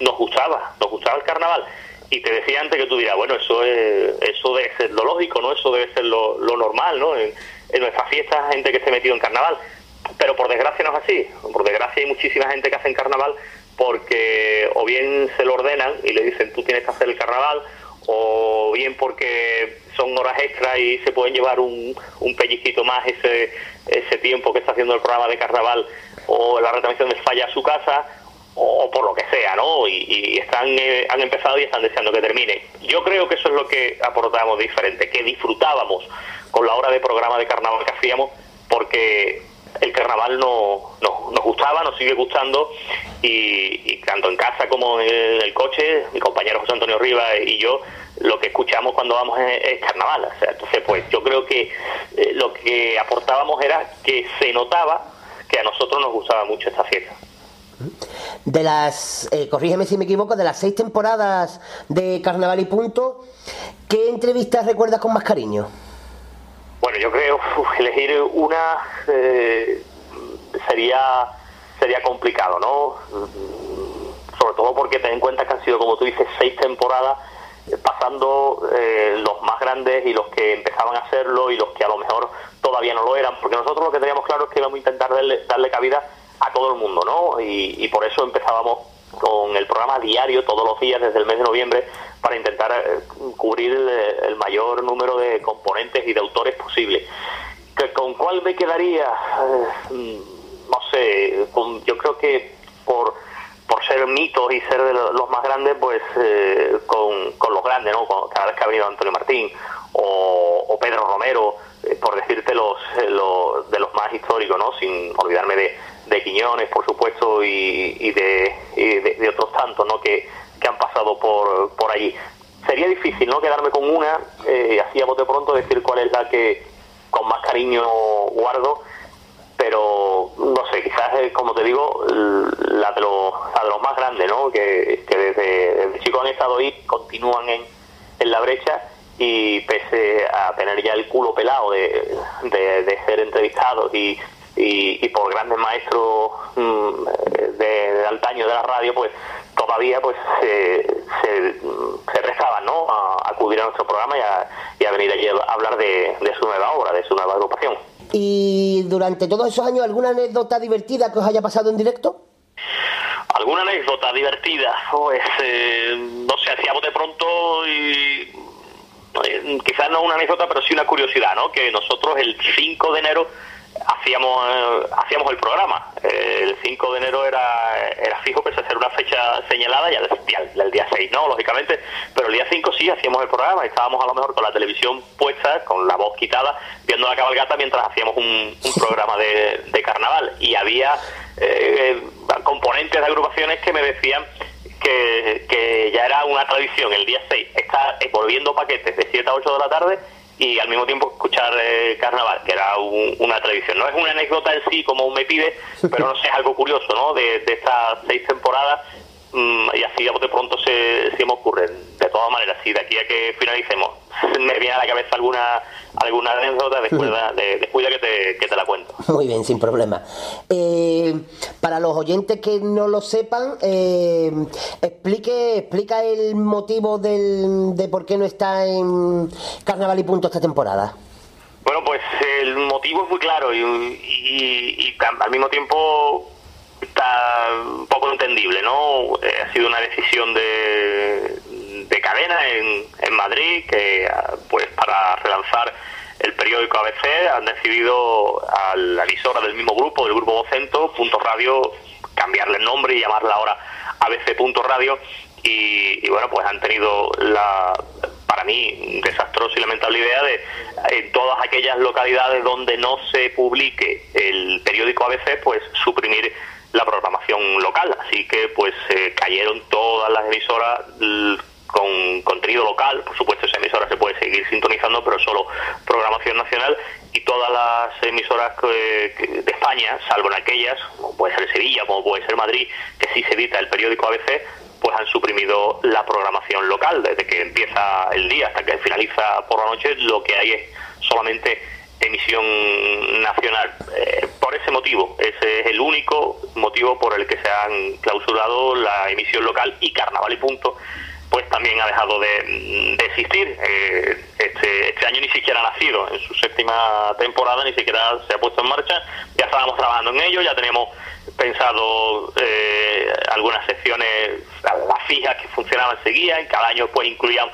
nos gustaba, nos gustaba el carnaval. Y te decía antes que tú dirás, bueno, eso es, eso debe ser lo lógico, ¿no? Eso debe ser lo, lo normal, ¿no? En, nuestras fiestas, gente que esté metido en carnaval. Pero por desgracia no es así. Por desgracia hay muchísima gente que hace en carnaval porque o bien se lo ordenan y le dicen tú tienes que hacer el carnaval, o bien porque son horas extras y se pueden llevar un, un pellizquito más ese, ese tiempo que está haciendo el programa de carnaval o la retransmisión de falla a su casa o por lo que sea, ¿no? Y, y están eh, han empezado y están deseando que termine. Yo creo que eso es lo que aportábamos diferente, que disfrutábamos con la hora de programa de carnaval que hacíamos porque el carnaval no, no- nos gustaba, nos sigue gustando y, tanto en casa como en el coche, mi compañero José Antonio Rivas y yo, lo que escuchamos cuando vamos es, es carnaval. O sea, entonces, pues yo creo que eh, lo que aportábamos era que se notaba que a nosotros nos gustaba mucho esta fiesta. De las, eh, corrígeme si me equivoco, de las seis temporadas de Carnaval y Punto, ¿qué entrevistas recuerdas con más cariño? Bueno, yo creo elegir una eh, sería sería complicado, ¿no? Sobre todo porque ten en cuenta que han sido, como tú dices, seis temporadas eh, pasando los más grandes y los que empezaban a hacerlo y los que a lo mejor todavía no lo eran, porque nosotros lo que teníamos claro es que íbamos a intentar darle cabida a todo el mundo, ¿no? Y, por eso empezábamos con el programa diario todos los días desde el mes de noviembre para intentar eh, cubrir el, el mayor número de componentes y de autores posible. ¿Que- ¿Con cuál me quedaría? Eh, mm, no sé, con- yo creo que por, por ser mitos y ser de lo- los más grandes, pues eh, con, con los grandes, ¿no? Cada vez que ha venido Antonio Martín o, o Pedro Romero, eh, por decirte los, eh, los- de los más históricos, ¿no? Sin olvidarme de, de Quiñones, por supuesto, y, y de, y de, otros tantos, ¿no? Que, que han pasado por, por allí. Sería difícil, ¿no? Quedarme con una, eh, así a bote pronto, decir cuál es la que con más cariño guardo, pero no sé, quizás, eh, como te digo, la de los, la de los más grandes, ¿no? Que, que desde, desde chicos han estado ahí, continúan en, en la brecha y pese a tener ya el culo pelado de, de ser entrevistados y, y, y por grandes maestros mm, de, de antaño de la radio, pues todavía pues se, se, se rezaban ¿no? a, a acudir a nuestro programa y a, y a venir allí a hablar de, de su nueva obra, de su nueva agrupación. Y durante todos esos años, ¿alguna anécdota divertida que os haya pasado en directo? ¿Alguna anécdota divertida? Pues, eh, no sé, hacíamos de pronto y... eh, Quizás no una anécdota, pero sí una curiosidad, ¿no? Que nosotros el 5 de enero hacíamos eh, hacíamos el programa. El 5 de enero era, era fijo que se hacer una fecha señalada, ya del, del día 6 no, lógicamente, pero el día 5 sí hacíamos el programa estábamos a lo mejor con la televisión puesta, con la voz quitada, viendo la cabalgata mientras hacíamos un, programa de, de carnaval. Y había eh, componentes de agrupaciones que me decían que, que ya era una tradición el día 6 estar volviendo paquetes de 7 a 8 de la tarde y al mismo tiempo escuchar eh, carnaval, que era un- una tradición. No es una anécdota en sí como me pide, pero no sé, es algo curioso, ¿no? De, de estas seis temporadas y así a bote pronto se, se me ocurre. De todas maneras, si de aquí a que finalicemos *laughs* me viene a la cabeza alguna alguna anécdota, descuida, *laughs* de, que, te, que te la cuento. Muy bien, sin problema. Eh, para los oyentes que no lo sepan, eh, explique, explica el motivo del, de por qué no está en Carnaval y Punto esta temporada. Bueno, pues el motivo es muy claro y, y- y al mismo tiempo está un poco entendible, ¿no? Eh, ha sido una decisión de, de cadena en, en Madrid que, pues, para relanzar el periódico ABC han decidido a la emisora del mismo grupo, del grupo Vocento, Punto Radio, cambiarle el nombre y llamarla ahora ABC Punto Radio y, y bueno, pues han tenido la, para mí, desastrosa y lamentable idea de en todas aquellas localidades donde no se publique el periódico ABC, pues suprimir la programación local. Así que pues eh, cayeron todas las emisoras con contenido local. Por supuesto, esa emisora se puede seguir sintonizando, pero solo programación nacional. Y todas las emisoras de España, salvo en aquellas, como puede ser Sevilla, como puede ser Madrid, que sí se edita el periódico ABC, pues han suprimido la programación local. Desde que empieza el día hasta que finaliza por la noche, lo que hay es solamente emisión nacional. Eh, por ese motivo, ese es el único motivo por el que se han clausurado la emisión local y Carnaval y Punto pues también ha dejado de, existir. Eh, este, este año ni siquiera ha nacido, en su séptima temporada ni siquiera se ha puesto en marcha. Ya estábamos trabajando en ello, ya teníamos pensado eh, algunas secciones, las fijas que funcionaban seguían, cada año pues incluíamos,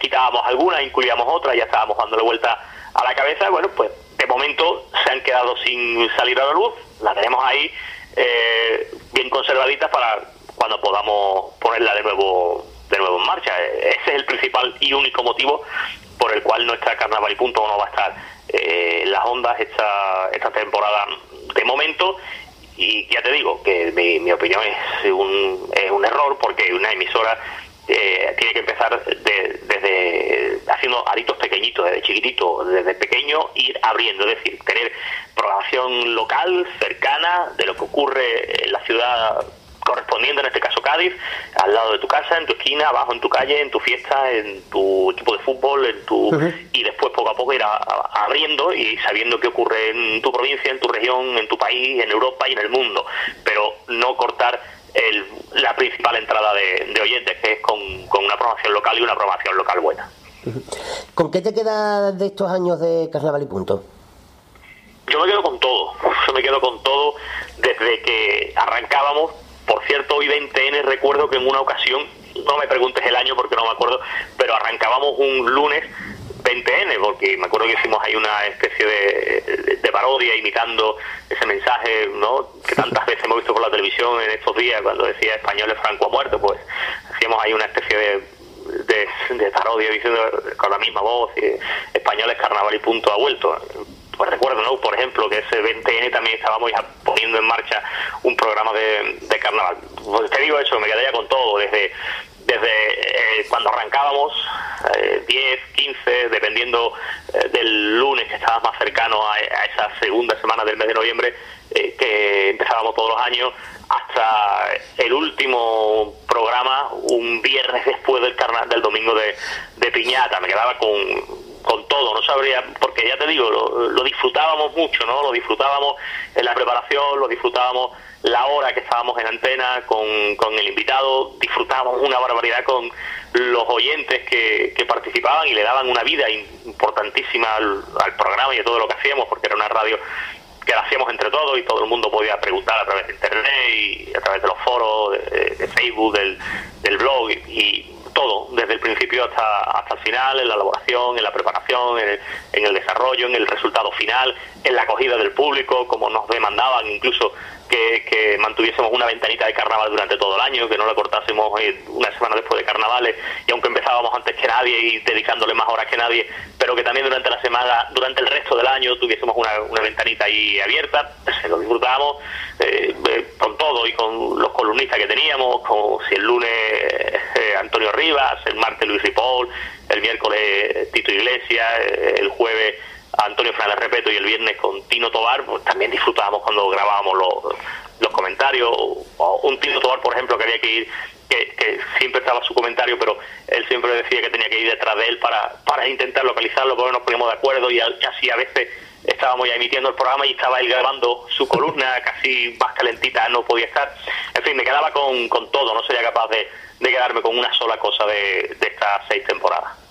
quitábamos algunas, incluíamos otras, ya estábamos dándole vuelta a la cabeza. Bueno, pues de momento se han quedado sin salir a la luz, la tenemos ahí eh, bien conservaditas para cuando podamos ponerla de nuevo de nuevo en marcha. Ese es el principal y único motivo por el cual nuestra Carnaval y Punto no va a estar eh, las ondas esta, esta temporada de momento. Y ya te digo que mi, mi opinión es un, es un error porque una emisora eh, tiene que empezar de- desde haciendo aritos pequeñitos, desde chiquitito, desde pequeño, ir abriendo, es decir, tener programación local, cercana, de lo que ocurre en la ciudad correspondiente, en este caso Cádiz, al lado de tu casa, en tu esquina, abajo en tu calle, en tu fiesta, en tu equipo de fútbol, en tu y después poco a poco ir a- a- abriendo y sabiendo qué ocurre en tu provincia, en tu región, en tu país, en Europa y en el mundo, pero no cortar el- la principal entrada de, de oyentes, que es con, con una programación local y una programación local buena. ¿Con qué te quedas de estos años de Carnaval y Punto? Yo me quedo con todo, yo me quedo con todo desde que arrancábamos. Por cierto, hoy de NTN recuerdo que en una ocasión, no me preguntes el año porque no me acuerdo, pero arrancábamos un lunes 20N, porque me acuerdo que hicimos ahí una especie de, de- de parodia imitando ese mensaje ¿no? que *laughs* tantas veces hemos visto por la televisión en estos días cuando decía españoles Franco ha muerto, pues hacíamos ahí una especie de, de, de parodia diciendo con la misma voz, eh, españoles carnaval y punto ha vuelto. Pues recuerdo, ¿no? Por ejemplo, que ese 20N también estábamos ya poniendo en marcha un programa de, de carnaval. Pues te digo eso, me quedé ya con todo, desde desde eh, cuando arrancábamos, eh, 10, 15, dependiendo eh, del lunes que estaba más cercano a, esa segunda semana del mes de noviembre, eh, que empezábamos todos los años, hasta el último programa, un viernes después del carnaval del domingo de Piñata. Me quedaba con, con todo, no sabría porque ya te digo, lo, lo disfrutábamos mucho, ¿no? Lo disfrutábamos en la preparación, lo disfrutábamos la hora que estábamos en antena con, con el invitado, disfrutábamos una barbaridad con los oyentes que, que participaban y le daban una vida importantísima al, al programa y a todo lo que hacíamos, porque era una radio que la hacíamos entre todos y todo el mundo podía preguntar a través de internet y a través de los foros, de, de Facebook, del, del blog y todo, desde el principio hasta, hasta el final, en la elaboración, en la preparación, en el, en el desarrollo, en el resultado final, en la acogida del público, como nos demandaban incluso que, que mantuviésemos una ventanita de carnaval durante todo el año, que no la cortásemos eh, una semana después de carnavales, y aunque empezábamos antes que nadie y dedicándole más horas que nadie, pero que también durante la semana, durante el resto del año tuviésemos una, una ventanita ahí abierta, se *laughs* lo disfrutábamos eh, eh, con todo y con los columnistas que teníamos, como si el lunes eh, Antonio Rivas, el martes Luis Ripoll, el miércoles Tito Iglesias, eh, el jueves Antonio Fernández Repeto y el viernes con Tino Tobar, pues también disfrutábamos cuando grabábamos los, los comentarios. O un Tino Tobar, por ejemplo, que había que ir, que, que siempre estaba su comentario, pero él siempre decía que tenía que ir detrás de él para, para intentar localizarlo, porque nos poníamos de acuerdo y, así a veces estábamos ya emitiendo el programa y estaba él grabando su columna *laughs* casi más calentita, no podía estar. En fin, me quedaba con, con todo, no sería capaz de, de quedarme con una sola cosa de, de estas seis temporadas.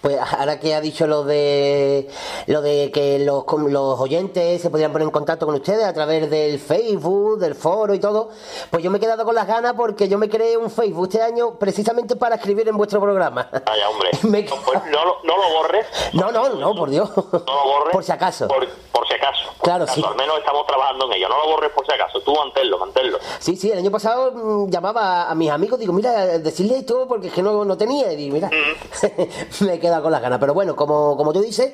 Pues ahora que ha dicho lo de lo de que los, los oyentes se podrían poner en contacto con ustedes a través del Facebook, del foro y todo, pues yo me he quedado con las ganas porque yo me creé un Facebook este año precisamente para escribir en vuestro programa. Vaya, hombre. *laughs* No, pues no, lo- no lo borres, No, no, no, por Dios. no lo borres. Por si acaso. Por, por si acaso. por Claro, si acaso. sí. Al menos estamos trabajando en ello. No lo borres por si acaso. Tú manténlo, manténlo. Sí, sí, el año pasado mm, llamaba a mis amigos, digo, mira, decirle esto porque es que no, no tenía. Y digo, mira, *laughs* *laughs* me he quedado con las ganas. Pero bueno, como, como tú dices,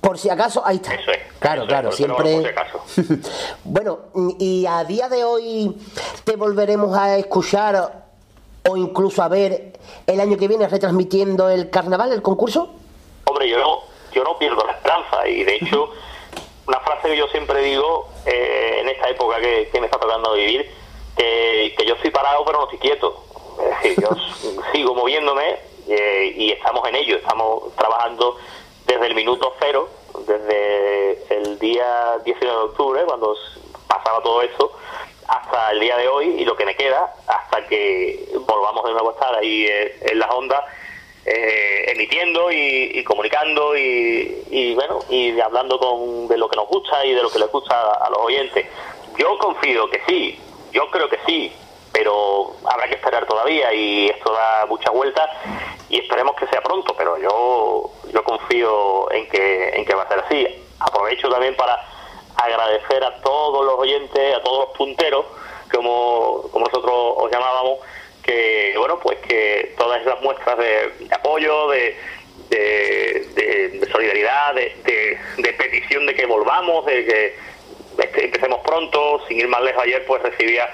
por si acaso, ahí está. Claro, claro, Pero siempre. si. *laughs* Bueno, y a día de hoy te volveremos a escuchar o incluso a ver el año que viene retransmitiendo el carnaval, el concurso. Hombre, yo no, yo no pierdo la esperanza y de hecho *laughs* una frase que yo siempre digo eh, en esta época que, que me está tocando vivir, que, que yo estoy parado pero no estoy quieto. Es decir, yo sigo moviéndome eh, y estamos en ello, estamos trabajando desde el minuto cero, desde el día 19 de octubre, cuando pasaba todo esto, hasta el día de hoy y lo que me queda, hasta que volvamos de nuevo a estar ahí eh, en las ondas eh, emitiendo y, comunicando y, y, bueno y hablando con de lo que nos gusta y de lo que les gusta a los oyentes. Yo confío que sí yo creo que sí pero habrá que esperar todavía y esto da muchas vueltas y esperemos que sea pronto pero yo yo confío en que en que va a ser así. Aprovecho también para agradecer a todos los oyentes a todos los punteros como como nosotros os llamábamos que bueno pues que todas esas muestras de, apoyo de, de, de- solidaridad de, petición de que volvamos de que empecemos pronto. Sin ir más lejos ayer pues recibía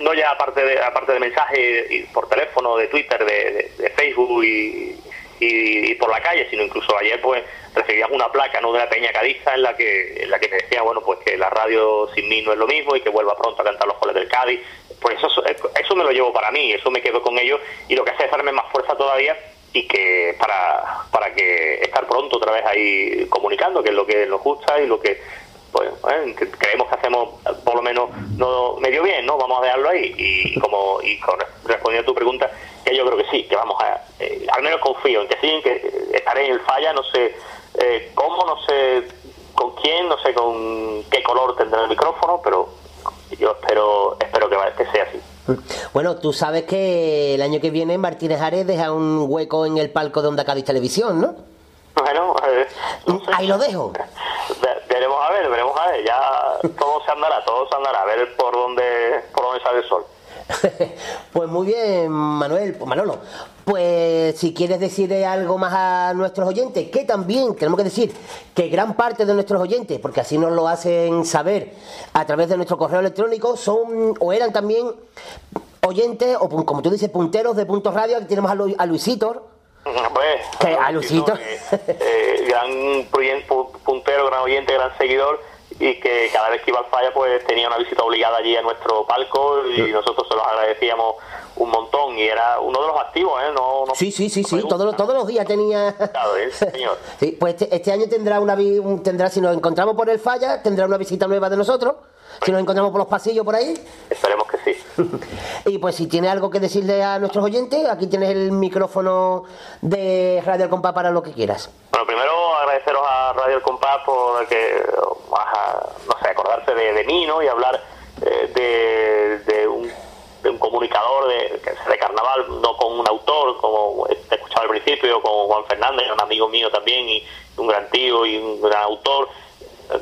no ya aparte de aparte de mensajes y por teléfono de Twitter de, Facebook y, y- por la calle sino incluso ayer pues recibíamos una placa no de una peña cadiza en la que en la que me decía bueno pues que la radio sin mí no es lo mismo y que vuelva pronto a cantar los goles del Cádiz. Pues eso eso me lo llevo para mí eso me quedo con ello y lo que hace es darme más fuerza todavía y que para para que estar pronto otra vez ahí comunicando que es lo que nos gusta y lo que pues eh, creemos que hacemos por lo menos no medio bien no vamos a dejarlo ahí y como y con, respondiendo a tu pregunta que yo creo que sí que vamos a eh, al menos confío en que sí en que eh, estaré en el falla no sé eh, cómo no sé con quién no sé con qué color tendrá el micrófono pero yo espero espero que, que sea así Bueno, tú sabes que el año que viene Martínez Ares deja un hueco en el palco de Onda Cádiz Televisión, ¿no? bueno eh, Ahí lo dejo. Ve- veremos a ver veremos a ver ya todo se andará todo se andará a ver por dónde por dónde sale el sol *laughs* Pues muy bien, Manuel, pues Manolo. Pues si quieres decirle algo más a nuestros oyentes, que también tenemos que decir que gran parte de nuestros oyentes, porque así nos lo hacen saber a través de nuestro correo electrónico, son o eran también oyentes, o como tú dices, punteros de Puntos Radio, aquí tenemos a, Lu- a Luisito. Pues, Que a Luisito. eh, gran oyente, gran seguidor y que cada vez que iba al falla pues tenía una visita obligada allí a nuestro palco y nosotros se los agradecíamos un montón y era uno de los activos, ¿eh? No, no Sí, sí, sí, sí, todos, los- todos los días tenía... Claro, ¿eh? señor. *laughs* Sí, pues este, este año tendrá una tendrá si nos encontramos por el falla, tendrá una visita nueva de nosotros. Si nos encontramos por los pasillos por ahí. Esperemos que sí. *laughs* Y pues si tiene algo que decirle a nuestros oyentes, aquí tienes el micrófono de Radio Al Compás para lo que quieras. Bueno, primero a Radio El Compás por que, a- no sé, acordarse de, de mí, ¿no? Y hablar eh, de, de un, de un comunicador de, de carnaval, no con un autor, como te escuchaba al principio, con Juan Fernández, un amigo mío también, y un gran tío y un gran autor.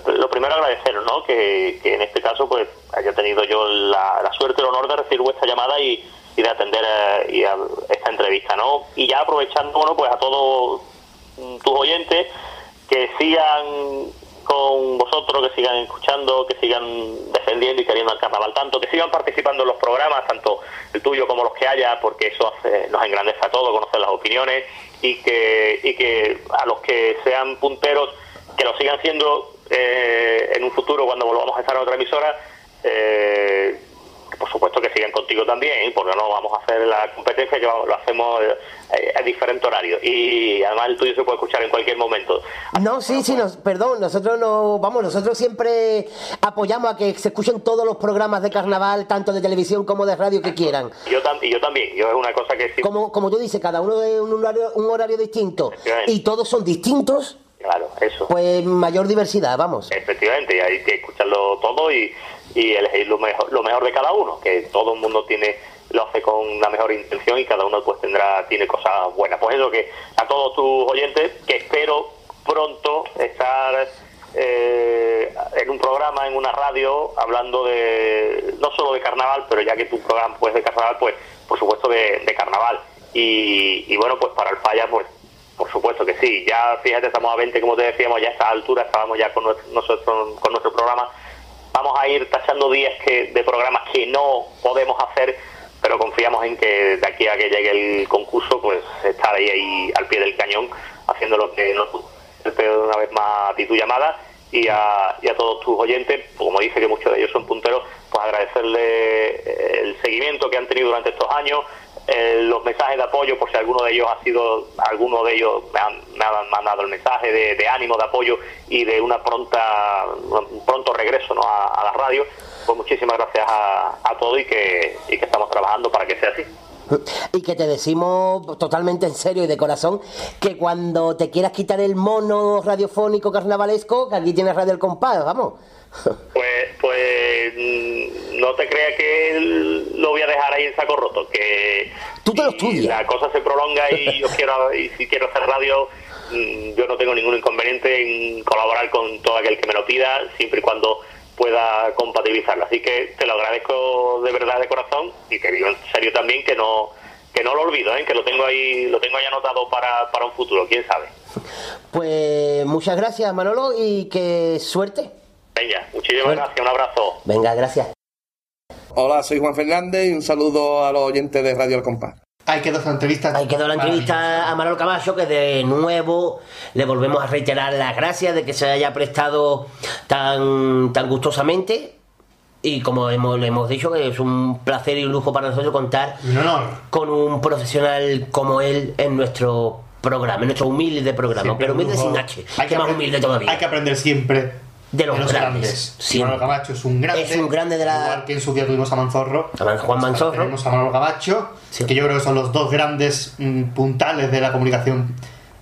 Lo primero agradeceros, ¿no? Que, que en este caso, pues, haya tenido yo la, la suerte el honor de recibir vuestra llamada y, y de atender eh, y a esta entrevista, ¿no? Y ya aprovechando, bueno, pues a todos tus oyentes que sigan con vosotros, que sigan escuchando, que sigan defendiendo y queriendo al carnaval tanto, que sigan participando en los programas, tanto el tuyo como los que haya, porque eso hace- nos engrandece a todos, conocer las opiniones y que, y que a los que sean punteros, que lo sigan siendo eh, en un futuro cuando volvamos a estar en otra emisora, eh, por supuesto que sigan contigo también, porque no vamos a hacer la competencia que lo hacemos eh, a diferente horario y además el tuyo se puede escuchar en cualquier momento. No, sí, sí, nos, perdón, nosotros no, vamos, nosotros siempre apoyamos a que se escuchen todos los programas de carnaval, tanto de televisión como de radio que quieran. Y yo, tam- y yo también, yo es una cosa que sí, Como, como tú dices, cada uno de un horario, un horario distinto y todos son distintos, claro, eso. pues mayor diversidad, vamos. Efectivamente, hay que escucharlo todo y, y elegir lo mejor, lo mejor de cada uno, que todo el mundo tiene lo hace con la mejor intención y cada uno pues tendrá tiene cosas buenas. Pues eso que a todos tus oyentes, que espero pronto estar eh, en un programa, en una radio, hablando de no solo de carnaval, pero ya que tu programa pues de carnaval, pues por supuesto de, carnaval. Y, y bueno, pues para el falla, pues por supuesto que sí. Ya fíjate, estamos a 20, como te decíamos, ya a esta altura estábamos ya con nuestro, con nuestro programa. Vamos a ir tachando días que, de programas que no podemos hacer, pero confiamos en que de aquí a que llegue el concurso, pues estar ahí, ahí al pie del cañón, haciendo lo que nos espero una vez más a ti tu llamada y a, y a todos tus oyentes, como dice que muchos de ellos son punteros, pues agradecerle eh, el seguimiento que han tenido durante estos años, eh, los mensajes de apoyo, por si alguno de ellos ha sido, alguno de ellos me han, me han mandado el mensaje de, ánimo, de apoyo y de una pronta, un pronto regreso ¿no? a, a la radio, pues muchísimas gracias a, a todos y que, y que estamos trabajando para que sea así. Y que te decimos totalmente en serio y de corazón que cuando te quieras quitar el mono radiofónico carnavalesco, que aquí tienes Radio El Compás, vamos. Pues, pues no te creas que lo voy a dejar ahí en saco roto, que Tú te lo si estudias. la cosa se prolonga y *laughs* yo quiero y si quiero hacer radio, mm, yo no tengo ningún inconveniente en colaborar con todo aquel que me lo pida, siempre y cuando pueda compatibilizarlo. Así que te lo agradezco de verdad de corazón y te digo en serio también que no que no lo olvido, ¿eh? que lo tengo ahí lo tengo ahí anotado para, para un futuro, quién sabe. Pues muchas gracias Manolo y que suerte. Venga, muchísimas Suerte. gracias, un abrazo. Venga, gracias. Hola, soy Juan Fernández y un saludo a los oyentes de Radio El Compás. Ahí quedó esa entrevista. Ahí quedó la entrevista a Manolo Camacho, que de nuevo le volvemos a reiterar las gracias de que se haya prestado tan, tan gustosamente. Y como hemos, le hemos dicho, que es un placer y un lujo para nosotros contar Un honor. con un profesional como él en nuestro programa, en nuestro humilde programa. Siempre pero humilde sin H, Hay que más humilde todavía. Hay que aprender siempre De los grandes, grandes. siempre. Manolo Camacho es un grande. Es un grande de la- Igual que en su día tuvimos a Manzorro. A Man- Juan Manzorro. Tenemos a Manolo Camacho, que yo creo que son los dos grandes mm, puntales de la comunicación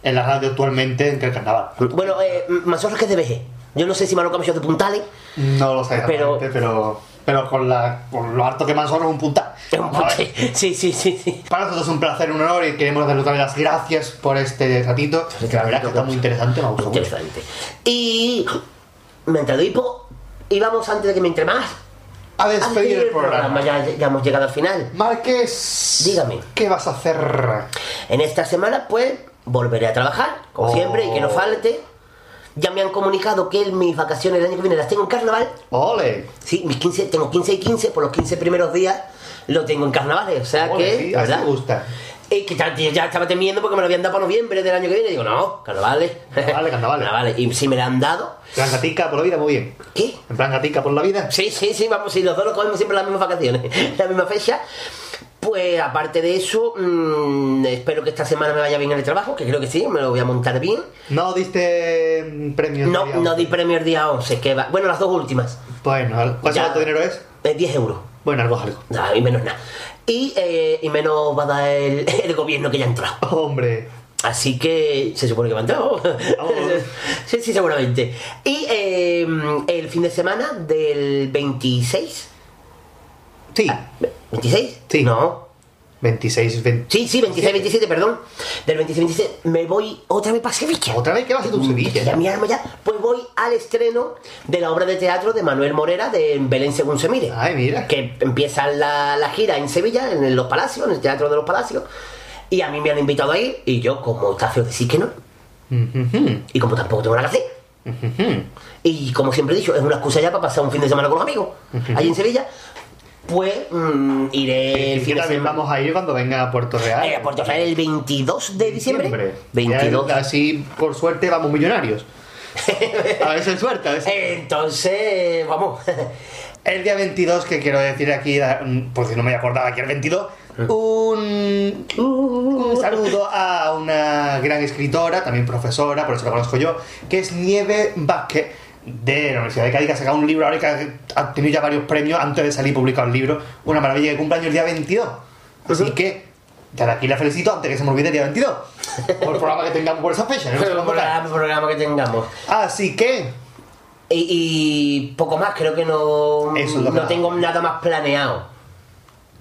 en la radio actualmente en el carnaval. Bueno, eh, Manzorro es que es de VG. Yo no sé si Manolo Camacho es de Puntales. No lo sé Pero- pero, pero, con, la, con lo harto que Manzorro es un puntal. Vamos a ver. Sí, sí, sí, sí. Para nosotros es un placer, un honor y queremos darle vez las gracias por este ratito. Que la verdad que está muy interesante, me gustó mucho. Interesante. Y mientras hipo, íbamos antes de que me entre más. A despedir el programa. Ya, ya hemos llegado al final. Márquez, dígame. ¿Qué vas a hacer? En esta semana, pues, volveré a trabajar, como Oh. siempre, y que no falte. Ya me han comunicado que mis vacaciones el año que viene las tengo en carnaval. ¡Ole! Sí, mis 15, tengo 15 y 15, por los 15 primeros días lo tengo en carnavales, o sea Ole, que, sí, así ¿verdad? me gusta. Y que ya, ya estaba temiendo porque me lo habían dado para noviembre del año que viene. Y digo, no, carnavales. Carnavales, carnavales. Carnavales. Y si me la han dado. Plan gatica por la vida, muy bien. ¿Qué? En plan gatica por la vida. Sí, sí, sí, vamos, si los dos lo cogemos siempre las mismas vacaciones, *laughs* la misma fecha. Pues aparte de eso, mm, espero que esta semana me vaya bien en el trabajo, que creo que sí, me lo voy a montar bien. ¿No diste mm, premios? No, día no 11? di premio el día 11, que va. Bueno, las dos últimas. Bueno, ¿cuánto dinero es? Eh, 10 euros. Bueno, algo es algo. Nada, y menos nada. Y, eh, y menos va a dar el, *laughs* el gobierno que ya ha entrado. *laughs* Hombre. Así que se supone que va a entrar. *laughs* sí, sí, seguramente. Y eh, el fin de semana del 26. Sí. ¿26? Sí. No. 26, 20. Sí, sí, 26, 27, perdón. Del 26, 27 me voy otra vez para Sevilla. ¿Otra vez? ¿Qué vas a hacer tú en Sevilla? Ya mi alma ya. Pues voy al estreno de la obra de teatro de Manuel Morera de Belén según se mire. Ay, mira. Que empieza la, la gira en Sevilla, en los Palacios, en el Teatro de los Palacios. Y a mí me han invitado a ir y yo, como está feo decir que no, y como tampoco tengo nada que hacer, y como siempre he dicho, es una excusa ya para pasar un fin de semana con los amigos, allí en Sevilla, pues mm, iré el Y fin de también semana. vamos a ir cuando venga a Puerto Real. Eh, a Puerto Real el 22 de diciembre. 22. Ya, Así, por suerte, vamos millonarios. A ver si hay suerte. a si- Entonces, vamos. *laughs* El día 22, que quiero decir aquí, mm, porque no me acordaba que el 22, un, un saludo a una gran escritora, también profesora, por eso la conozco yo, que es Nieve Vázquez, de la Universidad de Cádiz, que ha sacado un libro ahora y que ha- tenido ya varios premios antes de salir publicado el libro. Una maravilla que cumpleaños el día 22. Así que, ya de aquí la felicito antes que se me olvide el día 22. Por el programa que tengamos por esa fecha. ¿no? *laughs* el programa, que tengamos. Así que, Y, y poco más, creo que no, Eso no tengo nada más planeado.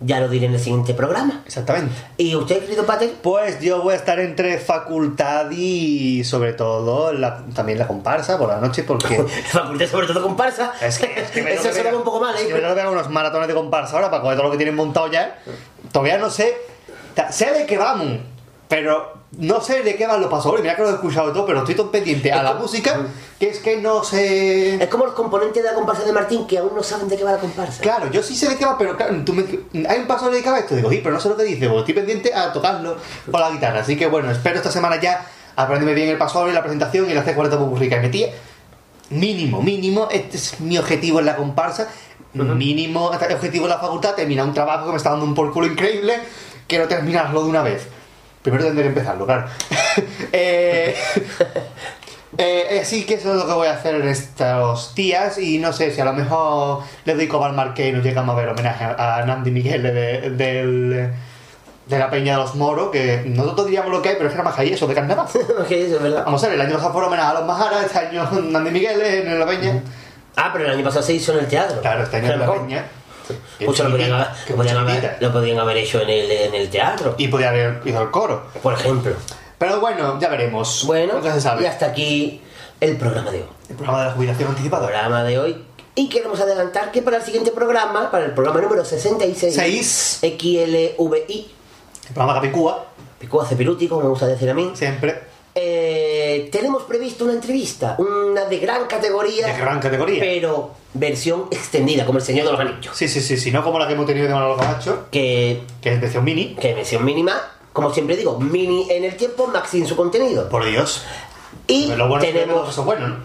Ya lo diré en el siguiente programa. exactamente. ¿Y usted, querido Pater? Pues yo voy a estar entre facultad y sobre todo la- también la comparsa por la noche porque *laughs* Facultad sobre todo comparsa. es que, es que me *laughs* Eso suena un poco mal, es que ¿eh? me tengo que pegar unos maratones de comparsa ahora para coger todo lo que tienen montado ya. Todavía no sé, sé de qué vamos, pero no sé de qué van los pasos. Mira que lo he escuchado todo, pero estoy tan pendiente a la música que es que no sé. Es como los componentes de la comparsa de Martín que aún no saben de qué va la comparsa. Claro, yo sí sé de qué va, pero claro, tú me- hay un paso dedicado a esto. Digo, sí, pero no sé lo que dice, porque estoy pendiente a tocarlo con la guitarra. Así que bueno, espero esta semana ya aprenderme bien el paso y la presentación y la C40 Popurrica. Me tía, mínimo, mínimo, este es mi objetivo en la comparsa. Mínimo objetivo en la facultad, terminar un trabajo que me está dando un por culo increíble. Quiero terminarlo de una vez. Primero tendré que empezarlo, claro. *laughs* eh, eh, así que eso es lo que voy a hacer en estos días y no sé si a lo mejor le doy coba al marqué y nos llegamos a ver homenaje a, a Nandi Miguel de, del- de la Peña de los Moros, que nosotros diríamos lo que hay, pero es que era más ahí eso de carnaval. *laughs* eso es verdad. Vamos a ver, el año pasado fue homenaje a los Majaras, este año *laughs* Nandi Miguel en la Peña. Ah, pero el año pasado se hizo en el teatro. Claro, este año en la. Peña. Mucho lo podían, haber, Que lo podían mucha haber- guita. lo podían haber hecho en el, en el teatro, Y podía haber ido al coro. por ejemplo. Pero bueno, ya veremos. Bueno, Nunca se sabe. y hasta aquí el programa de hoy. El programa de la jubilación anticipada. programa de hoy. Y queremos adelantar que para el siguiente programa, para el programa número 66, Seis. XLVI, El programa Capicúa, Picúa Cepiruti, como me gusta decir a mí, siempre eh, tenemos previsto una entrevista, una de gran categoría, de gran categoría. pero versión extendida, como el Señor de los Anillos. Sí, sí, sí, sí, no como la que hemos tenido de Manolo Camacho, Que, que es versión mini. que versión mínima, como siempre digo, mini en el tiempo, maxi en su contenido. Por Dios. Y Lo bueno es que tenemos, es bueno, ¿no?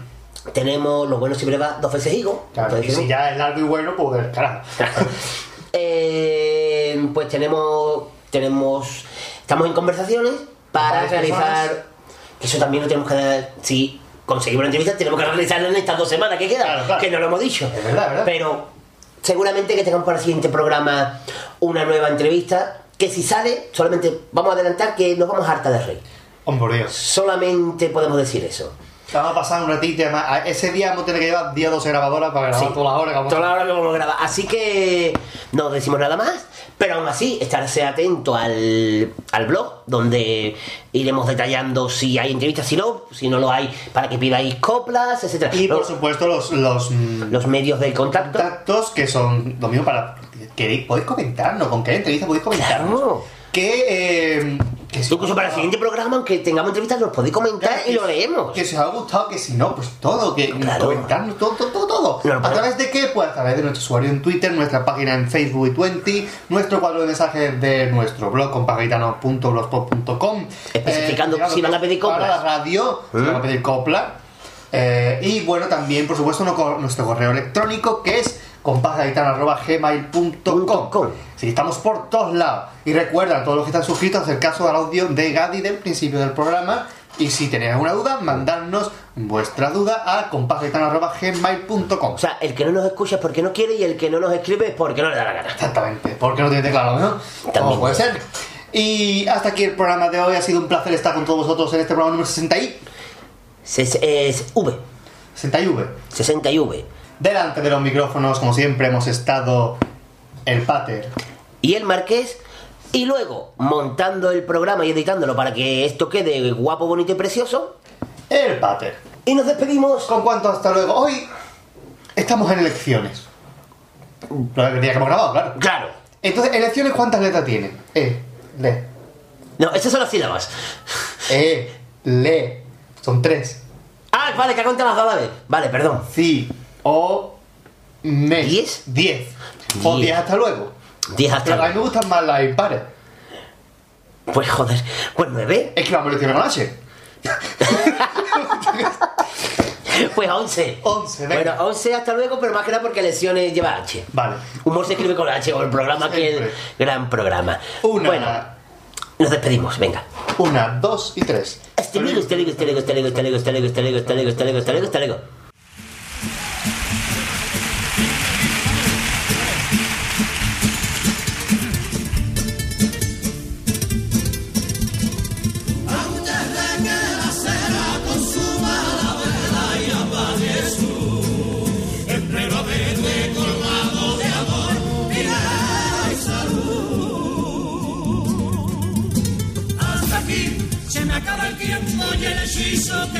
tenemos, lo bueno siempre va dos veces higo. Claro, y si ya es largo y bueno, pues carajo. *laughs* Eh, pues tenemos, tenemos, estamos en conversaciones para realizar, personas. Eso también lo tenemos que, si conseguimos la entrevista, tenemos que realizarla en estas dos semanas que quedan, Claro, claro. que no lo hemos dicho. Es verdad, verdad. Pero seguramente que tengamos para el siguiente programa una nueva entrevista, que si sale, solamente vamos a adelantar que nos vamos harta de reír. Hombre, Dios. Solamente podemos decir eso. Vamos a pasar un ratito y además, ese día vamos a tener que llevar 10 o 12 grabadoras para grabar Sí. todas las horas que vamos Toda la hora que vamos a grabar. Así que no decimos nada más, pero aún así, estarse atento al, al blog, donde iremos detallando si hay entrevistas, si no, si no lo hay, para que pidáis coplas, etcétera. Y por supuesto los, los, mm, los medios de contacto. contactos que son lo mismo para... queréis- podéis comentarnos, con qué entrevista podéis comentarnos. Claro. Que, eh, Incluso para el siguiente programa, aunque tengamos entrevistas, nos podéis comentar y lo leemos. Que si os ha gustado, que si no, pues todo, que comentarnos todo, todo, todo. todo. No, ¿A través de qué? Pues a través de nuestro usuario en Twitter, nuestra página en Facebook y Twenty, nuestro cuadro de mensajes de nuestro blog compagitanos.blogspot.com Especificando si van a pedir Para coplas. la radio, si ¿Eh? van a pedir copla. Eh, y bueno, también, por supuesto, nuestro correo electrónico que es compagitanos.gmail.com Así que estamos por todos lados. Y recuerda a todos los que están suscritos hacer caso al audio de Gadi del principio del programa. Y si tenéis alguna duda, mandadnos vuestra duda a compagitanos.gmail.com O sea, el que no nos escucha es porque no quiere y el que no nos escribe es porque no le da la gana. Exactamente, porque no tiene teclado, ¿no? También. Puede ser. Y hasta aquí el programa de hoy. Ha sido un placer estar con todos vosotros en este programa número 60 y... Es, es V. 60 y V. 60 y V. Delante de los micrófonos, como siempre, hemos estado el Pater. Y el Marqués. Y luego, montando el programa y editándolo para que esto quede guapo, bonito y precioso. El Pater. Y nos despedimos. ¿Con cuánto hasta luego? Hoy estamos en elecciones. Lo que hemos grabado, claro. Claro. Entonces, ¿elecciones cuántas letras tiene? E, le. No, estas son las sílabas. E, le. Son tres. Ah, vale, que ha contado las dos vez. Vale, perdón. Sí, o, me. ¿Diez? Diez. O Diez. diez hasta luego. 10 hasta Pero a mí me gustan más las impares. Pues joder, pues 9. Es que vamos a elecciones con H. *laughs* Pues 11. 11, venga. Bueno, 11 hasta luego, pero más que nada porque lesiones lleva H. Vale. Humor se escribe con H, o el programa que es Siempre. gran programa. Una. Bueno, nos despedimos, venga. Una, dos y tres. Hasta luego, hasta luego, hasta luego, hasta luego, hasta luego, hasta luego, hasta luego, hasta luego, hasta luego, hasta luego,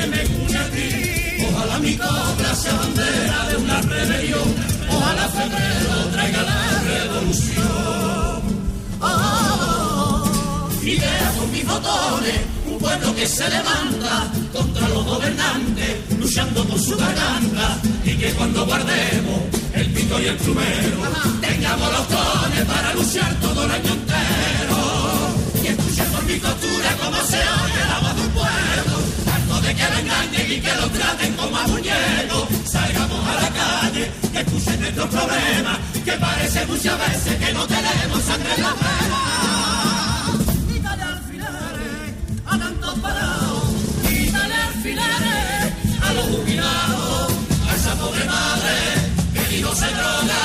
que me une a ti Ojalá mi cobra sea bandera de una rebelión Ojalá febrero traiga la revolución Oh, idea con mis botones, un pueblo que se levanta contra los gobernantes, luchando por su garganta, y que cuando guardemos el pito y el plumero, tengamos los dones para luchar todo el año entero. Y escuchar por mi costura cómo se oye la voz de que lo engañen y que lo traten como a muñecos. Salgamos a la calle, que escuchen nuestros problemas, que parece muchas veces que no tenemos sangre en la venas. Quítale alfileres a tantos parados, quítale alfileres a los jubilados, a esa pobre madre que hijo se droga,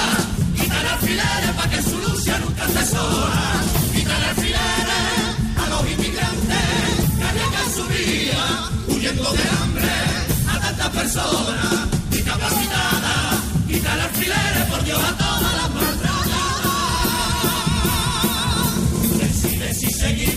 quítale alfileres para que su lucha nunca se sola, quítale alfileres a los inmigrantes que arriesgan su vida huyendo de hambre a tantas personas discapacitadas, quítale alfileres por Dios a todas las maltratadas. Decide si seguir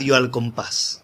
Radio al compás.